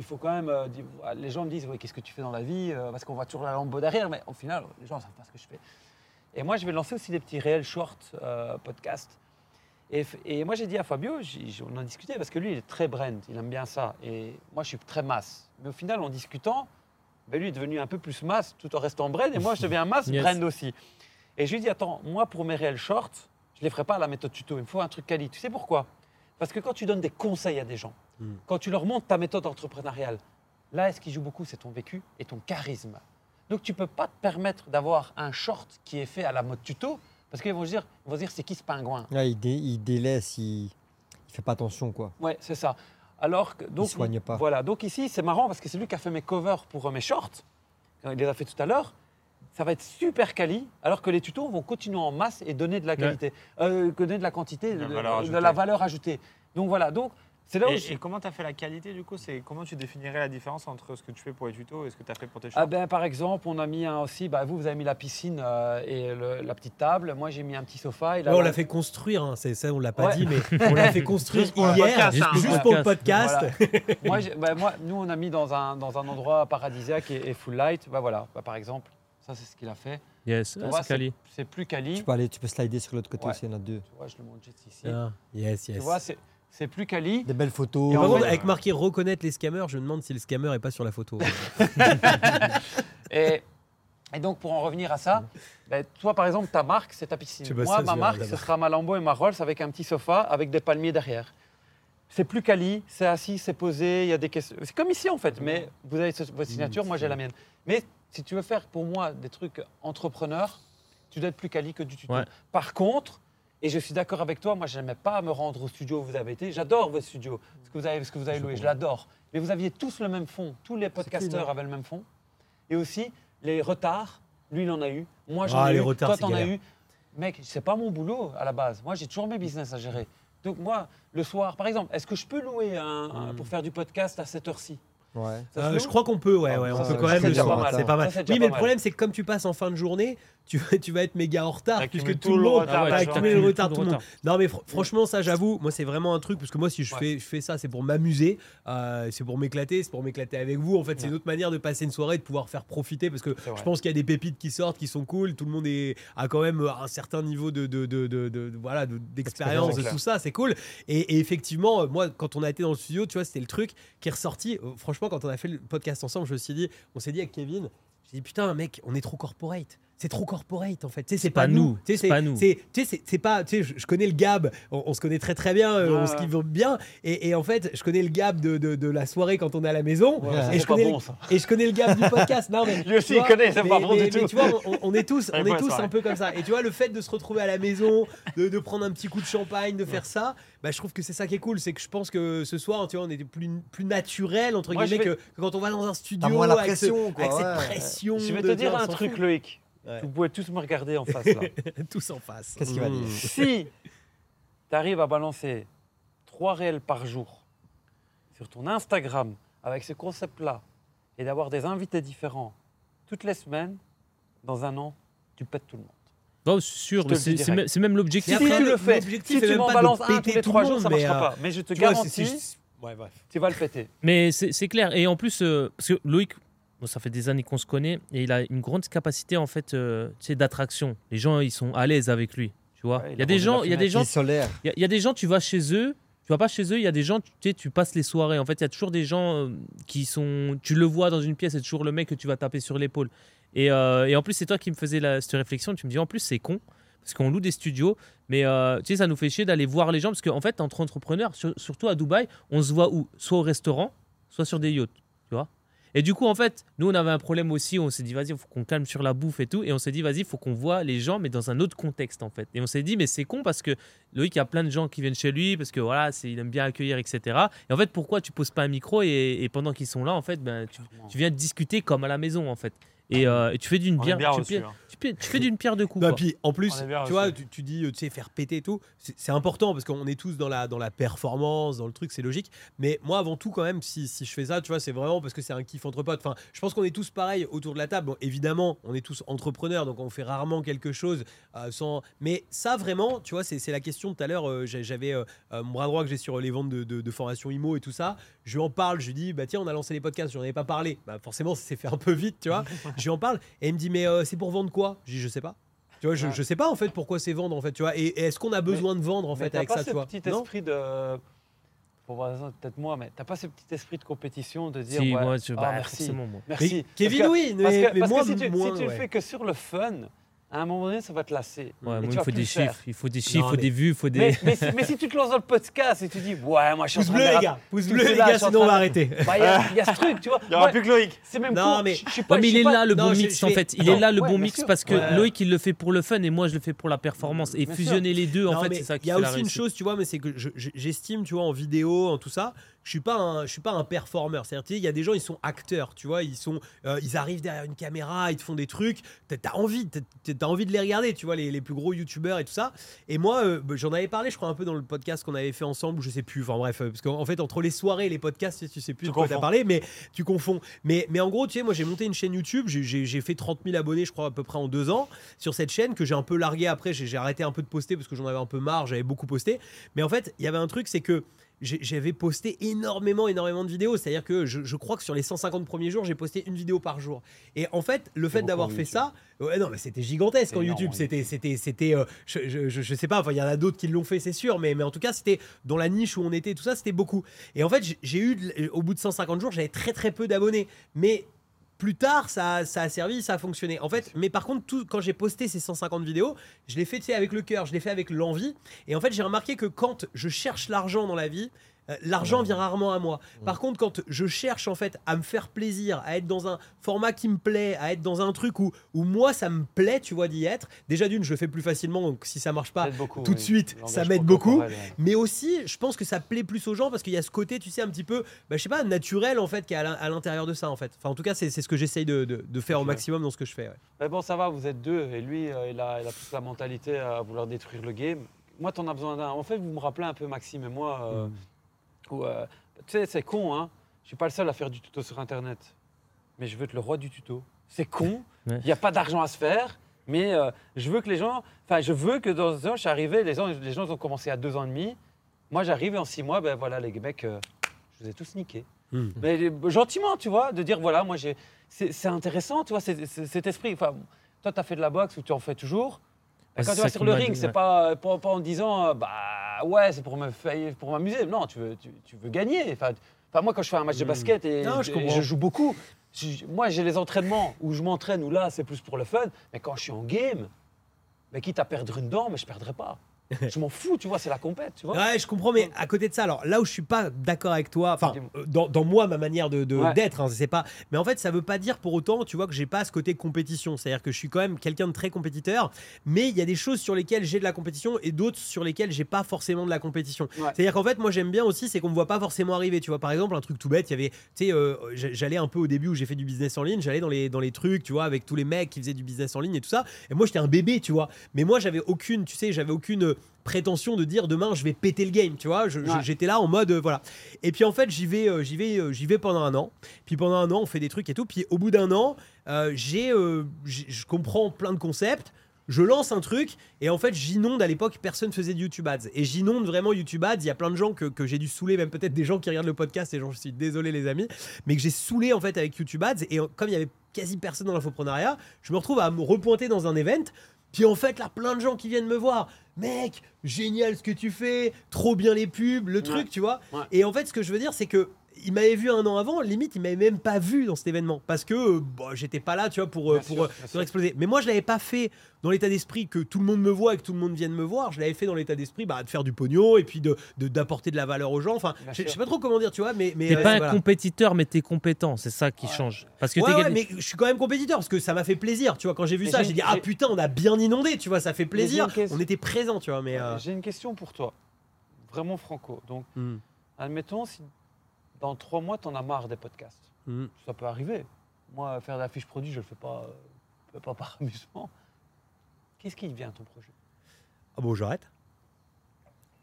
il faut quand même, euh, dire- les gens me disent, oui, qu'est-ce que tu fais dans la vie, euh, parce qu'on voit toujours la lampe derrière, mais au final, les gens ne savent pas ce que je fais. Et moi, je vais lancer aussi des petits réels short euh, podcasts. Et, moi, j'ai dit à Fabio, on en discutait, parce que lui, il est très brand, il aime bien ça, et moi, je suis très masse. Mais au final, en discutant, ben, lui est devenu un peu plus masse, tout en restant brand, et moi, je deviens masse, Yes. brand aussi. Et je lui ai dit, attends, moi, pour mes réels shorts, je ne les ferai pas à la méthode tuto. Il me faut un truc quali. Tu sais pourquoi? Parce que quand tu donnes des conseils à des gens, Mm. quand tu leur montres ta méthode entrepreneuriale, là, ce qui joue beaucoup, c'est ton vécu et ton charisme. Donc, tu ne peux pas te permettre d'avoir un short qui est fait à la mode tuto, parce qu'ils vont se dire, ils vont se dire c'est qui ce pingouin? Là, il, dé- il délaisse, il... il fait pas attention quoi. Ouais, c'est ça. Alors que donc soigne pas. Voilà. Donc ici, c'est marrant parce que c'est lui qui a fait mes covers pour euh, mes shorts. Il les a fait tout à l'heure. Ça va être super quali, alors que les tutos vont continuer en masse et donner de la qualité, euh, donner de la quantité, de, La de- valeur de ajoutée. la valeur ajoutée. Donc voilà. Donc là où Et, je- et comment tu as fait la qualité du coup? C'est comment tu définirais la différence entre ce que tu fais pour les tutos et ce que tu as fait pour tes shorts Ah ben, par exemple, on a mis un aussi. Bah, vous, vous avez mis la piscine euh, et le- la petite table. Moi, j'ai mis un petit sofa. Et Ouais, on l'a fait construire, hein, c'est ça, on l'a pas Ouais. dit, mais on l'a fait construire Juste pour le hier, podcast, juste, hein. juste pour le podcast. Voilà. moi, j'ai- bah, moi, nous, on a mis dans un, dans un endroit paradisiaque et, et full light. Bah, voilà, Bah, par exemple, Ça, c'est ce qu'il a fait. Yes, ah, c'est plus quali. Tu peux aller, tu peux slider sur l'autre côté Ouais. aussi, il y en a deux. Tu vois, je le montre juste ici. Ah, yes, yes. Tu vois, c'est plus quali. Des belles photos. Et en Par fait- contre, avec marqué reconnaître les scammers, je me demande si le scammer est pas sur la photo. Et, et donc, pour en revenir à ça, ben, toi, par exemple, ta marque, c'est ta piscine. Moi, ça, ma marque, ce sera ma Lambo et ma Rolls avec un petit sofa avec des palmiers derrière. C'est plus quali, c'est assis, c'est posé, il y a des questions. C'est comme ici, en fait, mais vous avez votre signature, moi, j'ai la mienne. Mais si tu veux faire, pour moi, des trucs entrepreneurs, tu dois être plus quali que du tuto. Ouais. Par contre, et je suis d'accord avec toi, moi, je n'aimais pas me rendre au studio où vous avez été. J'adore votre studio, ce que vous avez, ce que vous avez loué, je l'adore. Mais vous aviez tous le même fond, tous les podcasteurs avaient le même fond. Et aussi, les retards, lui, il en a eu. Moi, j'en Ah, ai eu. retards, Toi, t'en as eu. Mec, c'est pas mon boulot à la base. Moi, j'ai toujours mes business à gérer. Donc, moi, le soir, par exemple, est-ce que je peux louer un, Hmm. un- pour faire du podcast à cette heure-ci? Ouais. Euh, je crois qu'on peut, ouais, Ah, ouais, on peut quand même le pas mal. c'est pas mal. Ça, Oui, pas mais le problème, c'est que comme tu passes en fin de journée, tu, vas- tu vas être méga en retard puisque tout le monde retard va accumuler le retard Tout tout le monde. Non, mais fr- franchement, ça, j'avoue, moi, c'est vraiment un truc parce que moi, si je Ouais. fais, je fais ça, c'est pour m'amuser, euh, c'est pour m'éclater, c'est pour m'éclater avec vous. En fait, c'est une autre manière de passer une soirée, de pouvoir faire profiter parce que je pense qu'il y a des pépites qui sortent, qui sont cool. Tout le monde est, a quand même un certain niveau de, de, de, de- de- voilà, de- d'expérience, de tout ça, c'est cool. Et, et effectivement, euh, moi, quand on a été dans le studio, tu vois, c'était le truc qui est ressorti. Euh, Franchement, quand on a fait le podcast ensemble, je me suis dit, on s'est dit avec Kevin, j'ai dit putain, mec, on est trop corporate. C'est trop corporate en fait. Tu sais, c'est pas, pas nous. Tu sais, C'est pas nous. c'est- tu sais, c'est- c'est pas. Tu sais, je, je connais le Gab. On, on se connaît très très bien. euh, on se kiffe bien. Et, et en fait, je connais le Gab de, de, de la soirée quand on est à la maison. Ouais, et je connais bon, le- ça. et je connais le Gab du podcast. Non, mais, Lui aussi, tu vois, il connaît, c'est mais- pas bon mais- du mais tout. tu vois, on, on est tous, on est tous un peu comme ça. Et tu vois, le fait de se retrouver à la maison, de, de prendre un petit coup de champagne, de faire ça, bah, je trouve que c'est ça qui est cool. C'est que je pense que ce soir, tu vois, on était plus, plus naturel, entre Moi, guillemets, vais- que, que quand on va dans un studio avec, pression, avec cette pression. Je vais te dire un truc. Loïc. Ouais. Vous pouvez tous me regarder en face là. tous en face. Qu'est-ce qu'il va dire si tu arrives à balancer trois réels par jour sur ton Instagram avec ce concept-là et d'avoir des invités différents toutes les semaines, dans un an, tu pètes tout le monde. Non, c'est sûr, c'est même, l'objectif. Après, si tu le- le fais, l'objectif si tu m'en balances un tous les trois le jours, ça mais, marchera euh, pas. Mais je te Tu vois, c'est- garantis, Ouais, bref. tu vas le péter. Mais c'est c'est clair. Et en plus, euh, parce que Loïc, bon, ça fait des années qu'on se connaît, et il a une grande capacité en fait, euh, tu sais, d'attraction. Les gens, ils sont à l'aise avec lui. Tu vois. Ouais, il y a a des gens, il y a des gens, est solaire. il y a- il y a des gens, tu vas chez eux. Tu vas pas chez eux, il y a des gens, tu sais, tu passes les soirées. En fait, il y a toujours des gens euh, qui sont. Tu le vois dans une pièce, c'est toujours le mec que tu vas taper sur l'épaule. Et, euh, et en plus, c'est toi qui me faisais la, cette réflexion. Tu me dis, en plus, c'est con, parce qu'on loue des studios, mais euh, tu sais, ça nous fait chier d'aller voir les gens, parce qu'en fait, entre entrepreneurs, sur- surtout à Dubaï, on se voit où? Soit au restaurant, soit sur des yachts, tu vois. Et du coup, en fait, nous, on avait un problème aussi. On s'est dit, vas-y, il faut qu'on calme sur la bouffe et tout. Et on s'est dit, vas-y, il faut qu'on voit les gens, mais dans un autre contexte, en fait. Et on s'est dit, mais c'est con parce que Loïc, il y a plein de gens qui viennent chez lui parce que voilà, c'est, il aime bien accueillir, etc. Et en fait, pourquoi tu poses pas un micro et, et pendant qu'ils sont là, en fait, ben, tu, tu viens discuter comme à la maison, en fait. Et, euh, et tu fais d'une pierre, tu, hein. tu fais- tu fais d'une pierre deux coups. Non, quoi. puis en plus, tu vois, tu, tu dis, euh, tu sais, faire péter et tout, c'est important parce qu'on est tous dans la, dans la performance, dans le truc, c'est logique. Mais moi, avant tout, quand même, si, si je fais ça, tu vois, c'est vraiment parce que c'est un kiff entre potes. Enfin, je pense qu'on est tous pareils autour de la table. Bon, évidemment, on est tous entrepreneurs, donc on fait rarement quelque chose euh, sans. Mais ça, vraiment, tu vois, c'est c'est la question de tout à l'heure. euh, J'avais euh, euh, mon bras droit que j'ai sur les ventes de, de, de formation IMO et tout ça. Je lui en parle, je lui dis, bah tiens, on a lancé les podcasts, j'en avais pas parlé. Bah, forcément, ça s'est fait un peu vite, tu vois. je lui en parle et il me dit, mais euh, c'est pour vendre quoi? Je dis, je sais pas. Tu vois, je, Ouais. je sais pas en fait pourquoi c'est vendre en fait, tu vois. Et, et est-ce qu'on a besoin de vendre en fait avec pas ça, ce tu vois? petit esprit de. Peut-être moi, mais t'as pas ce petit esprit de compétition de dire. Si, ouais, moi, je, ah, bah, merci. Merci. Mais Kevin, Parce que- oui, mais, Parce que, mais parce moi, que si tu, si moins, le fais que sur le fun, à un moment donné, ça va te lasser. Ouais, il faut des chiffres, il faut des chiffres, il faut mais- des vues, il faut des. Mais, mais, si, mais si tu te lances dans le podcast et tu dis, ouais, moi je suis en train bleu de les gars, pouce bleu les gars, sinon on va arrêter. Bah, Il y, a- y a ce truc, tu vois. Il n'y aura Ouais, plus que Loïc. C'est même Non, cool. mais- Je- je suis pas- Ouais, mais il est pas- là le bon mix je en fait. Il est là le ouais, bon mix sûr. parce que Ouais. Loïc il le fait pour le fun et moi je le fais pour la performance. Et fusionner les deux en fait c'est ça qui Il y a aussi une chose, tu vois, mais c'est que je- je- j'estime, tu vois, en vidéo, en tout ça, je suis pas un, je suis pas un performeur. C'est-à-dire, il y a des gens, ils sont acteurs, tu vois, ils sont, euh, ils arrivent derrière une caméra, ils te font des trucs, t'as as envie, t'as as envie de les regarder, tu vois, les, les plus gros youtubeurs et tout ça. Et moi, euh, bah, j'en avais parlé, je crois, un peu dans le podcast qu'on avait fait ensemble, je sais plus. Enfin bref, euh, parce qu'en en fait, entre les soirées et les podcasts, tu sais- plus Tu de quoi t'as parlé, mais tu confonds. Mais, mais en gros, tu sais, moi, j'ai monté une chaîne YouTube, j'ai- fait 30 000 abonnés, je crois, à peu près en deux ans sur cette chaîne que j'ai un peu largué après. J'ai arrêté un peu de poster parce que j'en avais un peu marre, j'avais beaucoup posté. Mais en fait, il y avait un truc, c'est que j'avais posté énormément, énormément de vidéos. C'est-à-dire que je, je crois que sur les 150 premiers jours, j'ai posté une vidéo par jour. Et en fait, le fait d'avoir fait YouTube. ça, ouais, non, mais c'était gigantesque en YouTube. C'était, c'était, c'était, euh, je, je, je- sais pas. Enfin, il y en a d'autres qui l'ont fait, c'est sûr. Mais, mais en tout cas, c'était dans la niche où on était, tout ça, c'était beaucoup. Et en fait, j'ai- eu, au bout de 150 jours, j'avais très très peu d'abonnés. Mais plus tard, ça, a- ça a servi, ça a fonctionné. En fait, mais par contre, tout, quand j'ai posté ces 150 vidéos, je l'ai fait avec le cœur, je l'ai fait avec l'envie. Et en fait, j'ai remarqué que quand je cherche l'argent dans la vie, l'argent vient rarement à moi. Par contre, quand je cherche en fait à me faire plaisir, à être dans un format qui me plaît, à être dans un truc où, où moi ça me plaît, tu vois, d'y être. Déjà d'une, je le fais plus facilement, donc si ça marche pas, beaucoup, tout de oui. suite, ça m'aide beaucoup. ouais. Mais aussi, je pense que ça plaît plus aux gens parce qu'il y a ce côté, tu sais, un petit peu, bah, je sais pas, naturel en fait, qui est à l'in- à l'intérieur de ça en fait. Enfin, en tout cas, c'est ce que j'essaye de, de- de faire au maximum dans ce que je fais. ouais. Mais bon, ça va, vous êtes deux, et lui, euh, il, a, il a plus la mentalité à vouloir détruire le game. Moi, t'en as besoin d'un. En fait, vous me rappelez un peu Maxime et moi. euh, Mm. Euh, tu sais, c'est con, hein. Je suis pas le seul à faire du tuto sur Internet. Mais je veux être le roi du tuto. C'est con, il n'y a pas d'argent à se faire. Mais euh, je veux que les gens. Enfin, je veux que dans un an, je suis arrivé, les gens, les gens ont commencé à deux ans et demi. Moi, j'arrive et en six mois, ben voilà, les mecs, euh, je vous ai tous niqués. Mm. Mais gentiment, tu vois, de dire voilà, moi, j'ai. C'est c'est intéressant, tu vois, cet esprit. Enfin, toi, tu as fait de la boxe ou tu en fais toujours. Ah, Et quand tu vas sur le ring, c'est pas, pas, pas en disant euh, bah ouais, c'est pour me faire- pour m'amuser. Non, tu veux, tu, tu veux gagner. Enfin, enfin, moi, quand je fais un match de Mm. basket et, Non, je et comprends. je joue beaucoup, je- moi, j'ai les entraînements où je m'entraîne, où là, c'est plus pour le fun. Mais quand je suis en game, mais quitte à perdre une dent, mais je perdrai pas. Je m'en fous, tu vois, c'est la compète, tu vois. Ouais, je comprends, mais à côté de ça, alors là où je suis pas d'accord avec toi, enfin, euh, dans, dans moi, ma manière de de- Ouais. d'être, hein, c'est pas. Mais en fait, ça veut pas dire pour autant, tu vois, que j'ai pas ce côté compétition. C'est-à-dire que je suis quand même quelqu'un de très compétiteur, mais il y a des choses sur lesquelles j'ai de la compétition et d'autres sur lesquelles j'ai pas forcément de la compétition. Ouais. C'est-à-dire qu'en fait, moi, j'aime bien aussi, c'est qu'on me voit pas forcément arriver. Tu vois, par exemple, un truc tout bête, il y avait, tu sais, euh, j'allais un peu au début où j'ai fait du business en ligne, j'allais dans les, dans les trucs, tu vois, avec tous les mecs qui faisaient du business en ligne et tout ça. Et moi, j'étais un bébé, tu vois. Mais moi, j'avais aucune, tu sais, j'avais aucune prétention de dire demain je vais péter le game, tu vois. Ouais. J'étais là en mode euh, voilà. Et puis en fait, j'y vais, euh, j'y vais, euh, j'y vais pendant un an. Puis pendant un an, on fait des trucs et tout. Puis au bout d'un an, j'ai, je comprends plein de concepts. Je lance un truc et en fait j'inonde à l'époque personne faisait de YouTube Ads et j'inonde vraiment YouTube Ads il y a plein de gens que, que j'ai dû saouler même peut-être des gens qui regardent le podcast et j'en suis désolé les amis mais que j'ai saoulé en fait avec YouTube Ads et comme il y avait quasi personne dans l'infoprenariat je me retrouve à me repointer dans un event puis en fait là plein de gens qui viennent me voir. Mec génial ce que tu fais trop bien les pubs le truc tu vois. Ouais. et en fait ce que je veux dire c'est que il m'avait vu un an avant, limite il m'avait même pas vu dans cet événement parce que euh, bah, j'étais pas là, tu vois, pour, euh, Bien pour, sûr, euh, pour exploser. Mais moi je l'avais pas fait dans l'état d'esprit que tout le monde me voit et que tout le monde vienne me voir. Je l'avais fait dans l'état d'esprit bah, de faire du pognon et puis de de- d'apporter de, la valeur aux gens. Enfin, je sais pas trop comment dire, tu vois, mais mais T'es euh, pas un voilà. compétiteur, mais t'es compétent. C'est ça qui change. Parce que Ouais, mais je suis quand même compétiteur parce que ça m'a fait plaisir, tu vois. Quand j'ai vu Mais ça, j'ai- dit ah putain, on a bien inondé, tu vois, ça fait plaisir. question. On était présent, tu vois, mais euh, J'ai une question pour toi, vraiment franco. Donc, hmm, admettons, si dans trois mois, tu en as marre des podcasts. hmm. Ça peut arriver. Moi, faire de la fiche produit, je le fais pas, euh, je le fais pas par amusement. Qu'est-ce qui devient ton projet? Ah bon, j'arrête.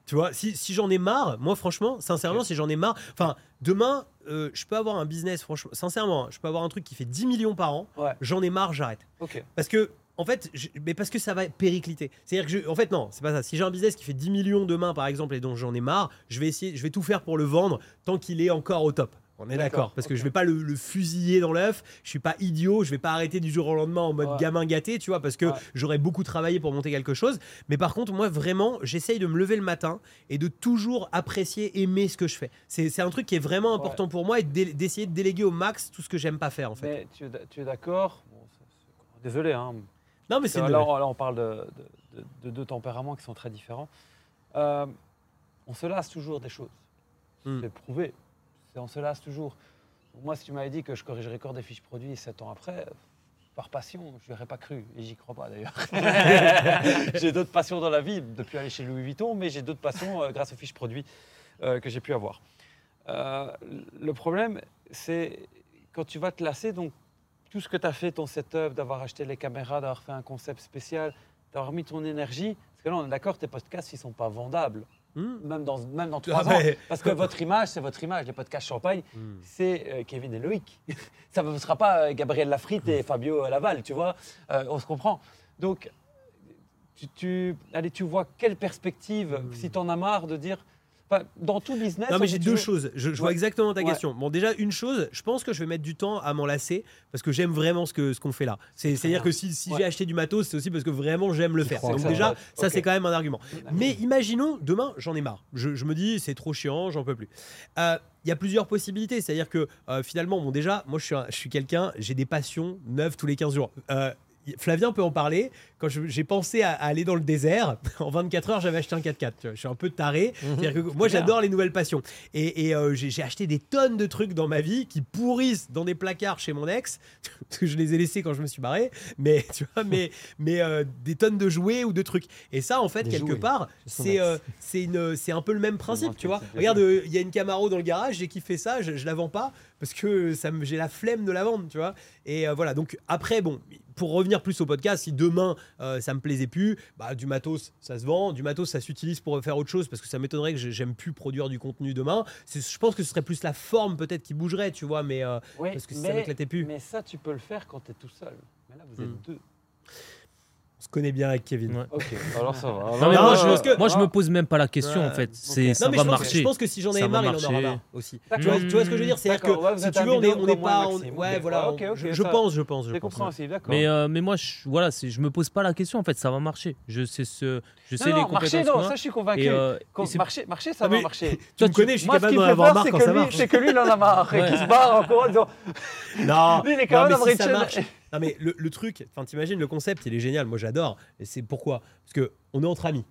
Tu vois, si, si j'en ai marre, moi franchement, sincèrement, si j'en ai marre, enfin, demain, euh, je peux avoir un business, franchement, sincèrement, hein, je peux avoir un truc qui fait 10 millions par an, Ouais. j'en ai marre, j'arrête. Ok. Parce que, en fait, je- mais parce que ça va péricliter. C'est-à-dire que, je- en fait, non, c'est pas ça. Si j'ai un business qui fait 10 millions demain, par exemple, et dont j'en ai marre, je vais essayer, je vais tout faire pour le vendre tant qu'il est encore au top. On est d'accord, parce que je vais pas le, le fusiller dans l'œuf. Je suis pas idiot, je vais pas arrêter du jour au lendemain en mode Ouais. gamin gâté, tu vois, parce que Ouais. j'aurais beaucoup travaillé pour monter quelque chose. Mais par contre, moi, vraiment, j'essaye de me lever le matin et de toujours apprécier, aimer ce que je fais. C'est un truc qui est vraiment important pour moi et d'essayer de déléguer au max tout ce que j'aime pas faire, en fait. Mais tu, es d- tu es d'accord? Bon, Désolé, hein. Non, mais c'est là, là, on parle de, de- de- de deux tempéraments qui sont très différents. Euh, on se lasse toujours des choses. Hmm. C'est prouvé. On se lasse toujours. Moi, si tu m'avais dit que je corrigerais encore des fiches produits sept ans après, par passion, je n'aurais pas cru. Et j'y crois pas d'ailleurs. j'ai d'autres passions dans la vie, depuis aller chez Louis Vuitton, mais j'ai d'autres passions euh, grâce aux fiches produits euh, que j'ai pu avoir. Le problème, c'est quand tu vas te lasser, donc tout ce que tu as fait, ton setup, d'avoir acheté les caméras, d'avoir fait un concept spécial, d'avoir mis ton énergie, parce que là, on est d'accord, tes podcasts, ils ne sont pas vendables, Hmm. même dans, même dans Ah trois ans. Parce que votre image, c'est votre image. Les podcasts champagne, Hmm. c'est euh, Kevin et Loïc. Ça ne sera pas euh, Gabriel Lafritte et Fabio Laval, tu vois. Euh, on se comprend. Donc, tu, tu- allez, tu vois quelle perspective, Hmm. si tu en as marre de dire, dans tout business. Non, on mais j'ai deux toujours- choses. Je, je vois exactement ta Ouais. question. Bon, déjà, une chose, je pense que je vais mettre du temps à m'en lasser parce que j'aime vraiment ce que ce qu'on fait là. C'est- C'est-à-dire que si, si Ouais. j'ai acheté du matos, c'est aussi parce que vraiment j'aime le faire. Donc, ça, déjà, ça, c'est quand même un argument. Mais imaginons, demain, j'en ai marre. Je, je me dis, c'est trop chiant, j'en peux plus. Euh, Il y a plusieurs possibilités. C'est-à-dire que euh, finalement, bon, déjà, moi, je suis, un- je suis quelqu'un, j'ai des passions neuves tous les 15 jours. Euh, Flavien peut en parler. Quand j'ai pensé à, à aller dans le désert, en 24 heures, j'avais acheté un 4x4. tu vois. Je suis un peu taré. Que moi, j'adore les nouvelles passions. Et, et, euh, j'ai acheté des tonnes de trucs dans ma vie qui pourrissent dans des placards chez mon ex, je les ai laissés quand je me suis barré. Mais tu vois, mais, mais euh, des tonnes de jouets ou de trucs. Et ça, en fait, Des quelque jouets. part, c'est euh, c'est un peu le même principe, tu vois. Regarde, il y a une Camaro dans le garage, j'ai kiffé ça, je, je la vends pas parce que ça me- j'ai la flemme de la vendre, tu vois. Et euh, voilà, donc après, bon, pour revenir plus au podcast, si demain euh, ça me plaisait plus, bah, du matos ça se vend, du matos ça s'utilise pour faire autre chose parce que ça m'étonnerait que j'ai- j'aime plus produire du contenu demain. Je pense que ce serait plus la forme peut-être qui bougerait, tu vois, mais euh, Oui, parce que mais, ça m'éclatait plus. Mais ça, tu peux le faire quand tu es tout seul. Mais là, vous êtes Hmm. deux. On se connaît bien avec Kevin. Ouais. Ok, alors ça va. Non, Alors, mais Non, moi, je je, pense que- moi, je me pose même pas la question Ouais, en fait. ok. C'est, ça non, mais va je pense, marcher. je pense que si j'en va marre, il en aura marcher. marre aussi. Tu vois, tu vois ce que je veux dire? C'est-à-dire ouais, que vous si tu veux, on est, binôme on est comme moi et pas. on- ouais, voilà. Ok, on- ok, je, je pense, je pense, je C'est pense. compréhensible, d'accord. Mais, euh, mais moi, je, voilà, je me pose pas la question en fait. Ça va marcher. Je sais ce, je sais non, les non, marcher, compétences non, ça, je suis convaincu. Euh, marcher, marcher, ça Ah, va marcher. Tu me connais, je suis capable d'en avoir marre quand que, ça lui, marche. c'est que lui, il en a marre et Ouais. qu'il se barre encore en disant Non, Lui, il est quand même mais Non, mais le, le truc, enfin, t'imagines, le concept, il est génial. Moi, j'adore. Et c'est pourquoi Parce que on est entre amis.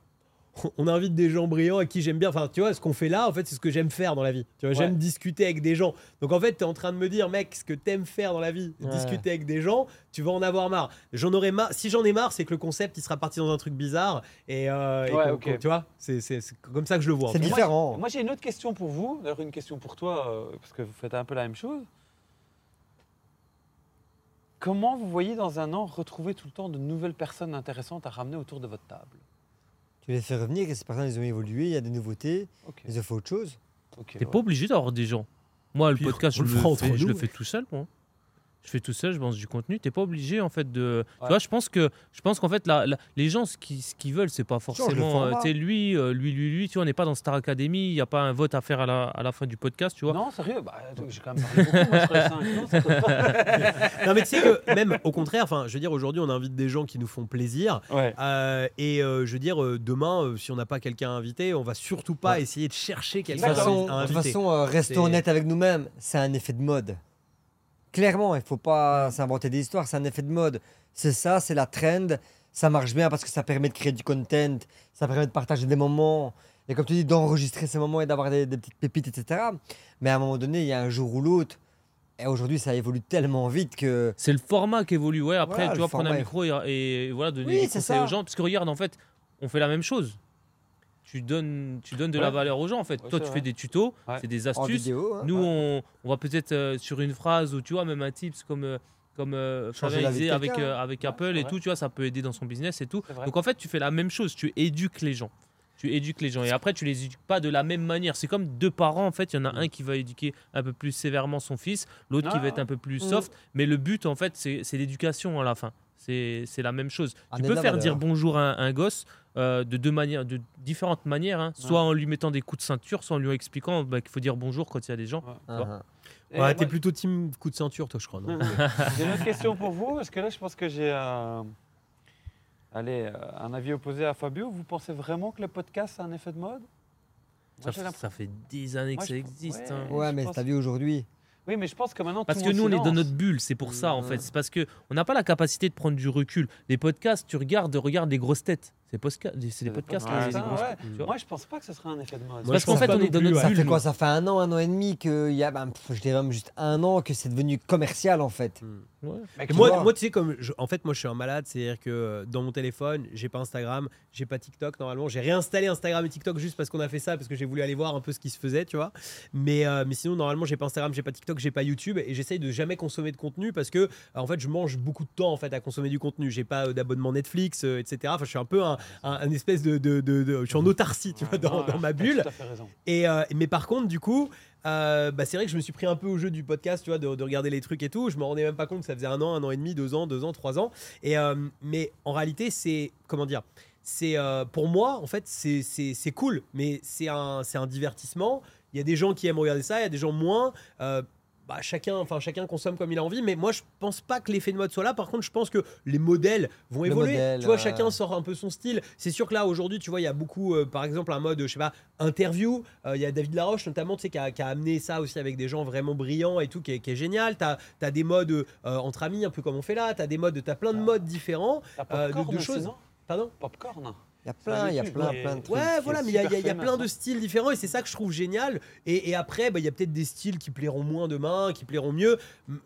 On invite des gens brillants à qui j'aime bien. Enfin, tu vois, ce qu'on fait là, en fait, c'est ce que j'aime faire dans la vie. Tu vois, j'aime discuter avec des gens. Donc, en fait, tu es en train de me dire, mec, ce que t'aimes faire dans la vie, Ouais. discuter avec des gens, tu vas en avoir marre. J'en aurais marre. Si j'en ai marre, c'est que le concept, il sera parti dans un truc bizarre. Et, euh, et Ouais, tu vois, c'est c'est- c'est comme ça que je le vois. C'est différent. Moi, j'ai une autre question pour vous. D'ailleurs, une question pour toi, euh, parce que vous faites un peu la même chose. Comment vous voyez dans un an retrouver tout le temps de nouvelles personnes intéressantes à ramener autour de votre table? Tu les fais revenir et ces personnes, ils ont évolué, il y a des nouveautés, Ok. ils ont fait autre chose. ok, T'es ouais. pas obligé d'avoir des gens. Moi, le Puis, podcast, on je le le, fera entre fais, je nous. le fais tout seul. Moi. Je fais tout seul, je pense du contenu. T'es pas obligé en fait de. Ouais. Tu vois, je pense que je pense qu'en fait, la- la- les gens, ce qu'ils ce qu'ils veulent, c'est pas forcément. euh, tu sais, lui, euh, lui, lui, lui. Tu vois, on n'est pas dans Star Academy. Il y a pas un vote à faire à la, à la fin du podcast. Tu vois. Non, sérieux bah, J'ai quand même parlé beaucoup. Moi, je. Non. Non, mais tu sais que même au contraire, enfin, je veux dire, aujourd'hui, on invite des gens qui nous font plaisir. Ouais. Euh, et euh, je veux dire, demain, euh, si on n'a pas quelqu'un à inviter, on va surtout pas Ouais. essayer de chercher quelqu'un à de toute inviter. façon, euh, restons honnêtes avec nous-mêmes, c'est un effet de mode. Clairement, il faut pas s'inventer des histoires, c'est un effet de mode. C'est ça, c'est la trend. Ça marche bien parce que ça permet de créer du content, ça permet de partager des moments. Et comme tu dis, d'enregistrer ces moments et d'avoir des, des petites pépites, etc. Mais à un moment donné, il y a un jour ou l'autre. Et aujourd'hui, ça évolue tellement vite que. C'est le format qui évolue. Ouais, après, Voilà, tu vois, prendre un micro et, et voilà, donner Oui, des conseils ça. aux gens. Parce que regarde, en fait, on fait la même chose. Tu donnes, tu donnes de la valeur aux gens. En fait, Ouais, toi, tu vrai. fais des tutos, Ouais. c'est des astuces. vidéo. hein. Nous, on, on va peut-être euh, sur une phrase ou tu vois, même un tips comme, euh, comme euh, avec, euh, avec Apple et tout, tu vois, ça peut aider dans son business et tout. Donc en fait, tu fais la même chose, tu éduques les gens. Tu éduques les gens et après, tu les éduques pas de la même manière. C'est comme deux parents, en fait, il y en a Mm. un qui va éduquer un peu plus sévèrement son fils, l'autre qui Ah. va être un peu plus Mm. soft. Mais le but, en fait, c'est l'éducation à la fin. C'est c'est la même chose. Ah, tu peux faire valeur. dire bonjour à un, un gosse euh, de deux manières, de différentes manières, hein. soit en lui mettant des coups de ceinture, soit en lui expliquant bah, qu'il faut dire bonjour quand il y a des gens. Ah, vois. ah. Ouais, t'es plutôt team coup de ceinture, toi, je crois. J'ai une autre question pour vous, parce que là, je pense que j'ai un, allez, euh, un avis opposé à Fabio. Vous pensez vraiment que le podcast, c'est un effet de mode? Ça, ça fait des années que Moi, ça existe. ouais. hein. Ouais, mais pense- t'as vu aujourd'hui. Oui, mais je pense que maintenant, Parce tout que nous, on est dans notre bulle, c'est pour ça en Ouais. fait. C'est parce que on n'a pas la capacité de prendre du recul. Les podcasts, tu regardes, regarde des grosses têtes. C'est des podcasts. hein, ouais. tu vois. Moi, je pense pas que ce serait un effet de mode. Moi, parce qu'en fait, on est non dans notre ouais. Ça fait quoi? Ça fait un an, un an et demi que il y a, ben, pff, je dirais même juste un an que c'est devenu commercial en fait. Ouais. Et tu moi, vois, moi, tu sais, comme je- en fait, moi, je suis un malade, c'est-à-dire que euh, dans mon téléphone, j'ai pas Instagram, j'ai pas TikTok normalement. J'ai réinstallé Instagram et TikTok juste parce qu'on a fait ça, parce que j'ai voulu aller voir un peu ce qui se faisait, tu vois. Mais, euh, mais sinon, normalement, j'ai pas Instagram, j'ai pas TikTok, j'ai pas YouTube, et j'essaye de jamais consommer de contenu parce que, en fait, je mange beaucoup de temps en fait à consommer du contenu. J'ai pas euh, d'abonnement Netflix, euh, etc. Enfin, je suis un peu un, un- un espèce de, de, de- de- je suis en autarcie, tu vois, dans, ma bulle. Et, euh, mais par contre, du coup, euh, bah, c'est vrai que je me suis pris un peu au jeu du podcast, tu vois, de, de regarder les trucs et tout. Je me rendais même pas compte que ça faisait un an, un an et demi, deux ans, deux ans, trois ans. Et, euh, mais en réalité, c'est comment dire c'est euh, pour moi, en fait, c'est- cool, mais c'est un, c'est un divertissement. Il y a des gens qui aiment regarder ça, il y a des gens moins. Euh, bah, chacun, enfin, chacun consomme comme il a envie, mais moi je pense pas que l'effet de mode soit là. Par contre, je pense que les modèles vont Le évoluer. modèle, tu vois, chacun sort un peu son style. C'est sûr que là aujourd'hui, tu vois, il y a beaucoup, euh, par exemple, un mode, je sais pas, interview. Euh, Il y a David Laroche notamment, tu sais, qui a, qui a amené ça aussi avec des gens vraiment brillants et tout, qui est, qui est génial. T'as as des modes euh, entre amis, un peu comme on fait là. T'as des modes, t'as plein de modes différents. Euh, de- de choses. non? Pardon? Popcorn? Il y a plein, il y a plein, ouais. plein de trucs. Ouais, voilà, mais il y a, y a- y plein de styles différents et c'est ça que je trouve génial. Et, et après, bah, il y a peut-être des styles qui plairont moins demain, qui plairont mieux.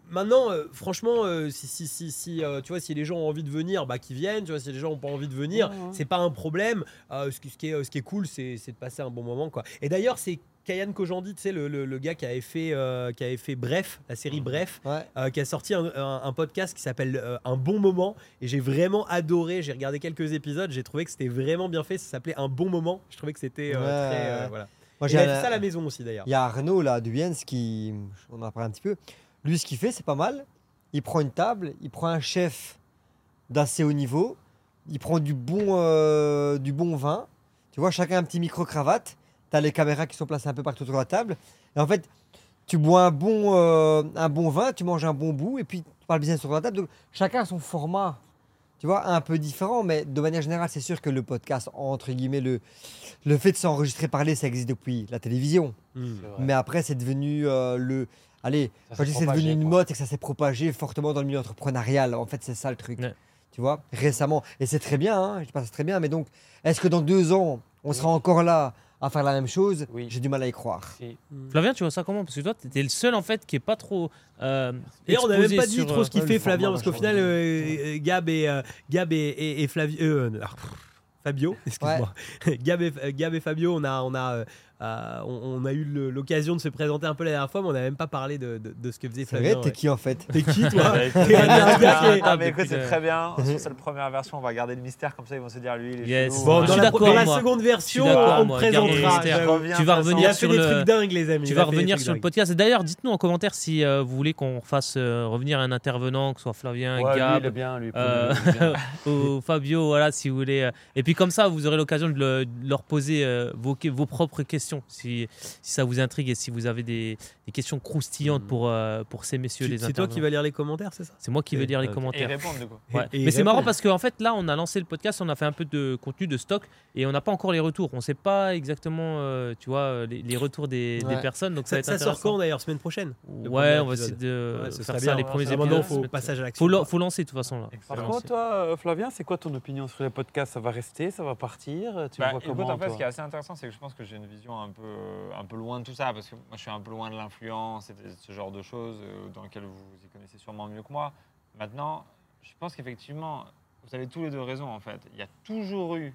Maintenant, euh, franchement, euh, si, si, si, si, euh, tu vois, si les gens ont envie de venir, bah, qu'ils viennent. Tu vois, si les gens n'ont pas envie de venir, Ouais, ouais. c'est pas un problème. Euh, ce, qui, ce qui est, ce qui est cool, c'est c'est de passer un bon moment, quoi. Et d'ailleurs, c'est Kayan Kojandi, tu sais, le, le- le gars qui avait fait, euh, qui avait fait Bref, la série Bref, Ouais. euh, qui a sorti un, un- un podcast qui s'appelle euh, Un bon moment. Et j'ai vraiment adoré. J'ai regardé quelques épisodes. J'ai trouvé que c'était vraiment bien fait. Ça s'appelait Un bon moment. Je trouvais que c'était Ouais, voilà. Moi, j'ai ça à la maison aussi d'ailleurs. Il y a Arnaud là, du qui. On en a parlé un petit peu. Lui, ce qu'il fait, c'est pas mal. Il prend une table, il prend un chef d'assez haut niveau, il prend du bon, du bon vin. Tu vois, chacun un petit micro-cravate. Tu as les caméras qui sont placées un peu partout sur la table. Et en fait, tu bois un bon, euh, un bon vin, tu manges un bon bout, et puis tu parles bien sur la table. Donc, chacun a son format, tu vois, un peu différent. Mais de manière générale, c'est sûr que le podcast, entre guillemets, le, le fait de s'enregistrer parler, ça existe depuis la télévision. Mm. Vrai. Mais après, c'est devenu euh, le. Allez, quand je c'est devenu une mode, c'est que ça s'est propagé fortement dans le milieu entrepreneurial. En fait, c'est ça le truc. Ouais. Tu vois, récemment. Et c'est très bien, hein, je c'est très bien, mais donc, est-ce que dans deux ans, on sera encore là à faire la même chose Oui. J'ai du mal à y croire. Si. Flavien, tu vois ça comment? Parce que toi, t'étais le seul en fait qui est pas trop. Euh, D'ailleurs, on n'a même pas dit trop euh, ce qu'il ouais, fait Flavien, parce qu'au final, euh, euh, Gab et, euh, Gab et, et, et Flavio. euh, ah, Fabio, excuse-moi. Gab, et, euh, Gab et Fabio, on a, on a, euh, on, on a eu l'occasion de se présenter un peu la dernière fois, mais on n'a même pas parlé de, de, de ce que faisait C'est Flavien. vrai, t'es ouais. qui en fait T'es qui, toi T'es un, Ah, mais écoute, depuis c'est très bien. Sur cette première version, on va garder le mystère, comme ça ils vont se dire lui, il est Yes. chelou. Bon, Je dans suis la, d'accord, dans la moi. seconde version, on te présentera. Tu vas revenir Il a sur fait des le- trucs dingues, les amis. Tu vas revenir sur le podcast. Et d'ailleurs, dites-nous en commentaire si euh, vous voulez qu'on fasse euh, revenir un intervenant, que ce soit Flavien, Ouais, lui, Gab bien, lui. euh, lui, ou Fabio, voilà, si vous voulez. euh. Et puis comme ça, vous aurez l'occasion de, le- de leur poser euh, vos propres questions, si, si ça vous intrigue et si vous avez des, des questions croustillantes Mhm. pour, euh, pour ces messieurs Tu- les C'est toi qui vas lire les commentaires, c'est ça? C'est moi qui vais lire les. Et commentaires. répondre du coup. Ouais. Et- et Mais c'est marrant parce qu'en fait, là, on a lancé le podcast, on a fait un peu de contenu de stock et on n'a pas encore les retours. On ne sait pas exactement, euh, tu vois, les, les retours des, personnes. Donc ça, Ça, va être ça sort quand d'ailleurs Semaine prochaine Ouais, on va essayer de Ouais, faire ça bien. les premiers Alors épisodes. Maintenant, il faut passage à l'action. Faut, faut lancer de toute façon là. Par contre, toi, euh, Flavien, c'est quoi ton opinion sur les podcasts? Ça va rester? Ça va partir? Tu Bah, vois écoute, comment en fait, toi? ce qui est assez intéressant, c'est que je pense que j'ai une vision un peu, un peu loin de tout ça, parce que moi, je suis un peu loin de l'influence et de ce genre de choses euh, dans lesquelles vous y connaissez sûrement mieux que moi. Maintenant, je pense qu'effectivement, vous avez tous les deux raison, en fait. Il y a toujours eu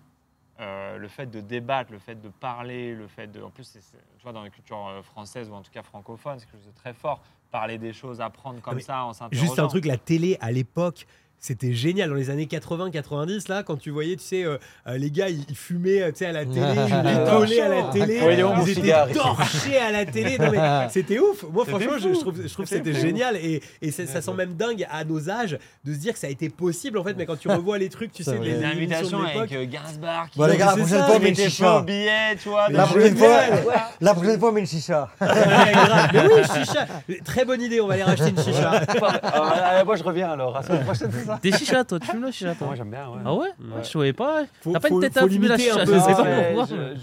euh, le fait de débattre, le fait de parler, le fait de... En plus, tu vois, dans la culture euh, française, ou en tout cas francophone, c'est quelque chose de très fort. Parler des choses, apprendre comme mais ça, en s'interrogeant. Juste un truc, la télé à l'époque. C'était génial. Dans les années 80-90 là quand tu voyais tu sais euh, euh, les gars ils, ils fumaient euh, tu sais à la télé ils étaient collés à la télé Ouais, ils étaient cigare, torchés à la télé. Mais c'était ouf. Moi franchement je, trouve je trouve que C'était génial et, et ça sent même dingue à nos âges de se dire que ça a été possible en fait. Mais quand tu revois les trucs tu sais les, invitations de avec euh, qui Bon, les gars, la prochaine fois, on met met une chicha. faux billets, tu vois. Mais La de- prochaine fois, la prochaine fois, on met une chicha. Mais oui très bonne idée on va aller racheter une chicha. Ah, Moi, je reviens alors. À la semaine prochaine, ça Des chichas, toi, tu fumes le chicha, toi Moi, j'aime bien, ouais. Ah ouais, Ouais. Je savais pas. Faut- T'as pas faut- une tête faut à fumer la limiter un chicha, peu, je c'est sais ça. pas mais pourquoi. je,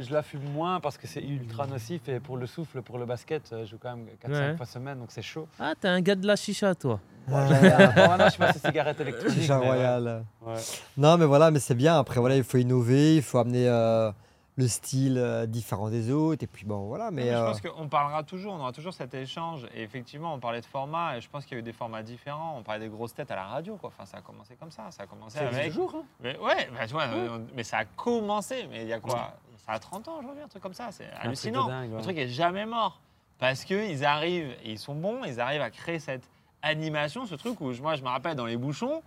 je- je la fume moins parce que c'est ultra nocif et pour le souffle, pour le basket, euh, je joue quand même 4-5 Ouais. fois semaine, donc c'est chaud. Ah, t'es un gars de la chicha, toi. Bon, j'aime bien. Bon, maintenant, je suis passé cigarette électronique. Chicha mais ouais. royale. Ouais. Non, mais voilà, mais c'est bien. Après, voilà, il faut innover, il faut amener euh, le style euh, différent des autres. Et puis, bon, voilà. Mais, Mais je euh, pense qu'on parlera toujours, on aura toujours cet échange. Et effectivement, on parlait de format, et je pense qu'il y a eu des formats différents. On parlait des grosses têtes à la radio, quoi. Enfin, ça a commencé comme ça. Ça a commencé Ça avec. toujours, hein Mais ouais, bah, tu vois, mais ça a commencé. Mais il y a quoi Ça a 30 ans aujourd'hui, un truc comme ça. C'est Un truc de hallucinant. dingue, ouais. Le truc est jamais mort. Parce qu'ils arrivent, et ils sont bons, ils arrivent à créer cette animation, ce truc où je- moi je me rappelle dans les bouchons,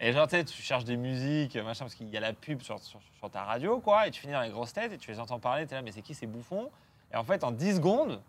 et genre tu sais, tu cherches des musiques, machin, parce qu'il y a la pub sur, sur- sur ta radio, quoi, et tu finis dans les grosses têtes et tu les entends parler, tu es là, mais c'est qui ces bouffons? Et en fait, en 10 secondes,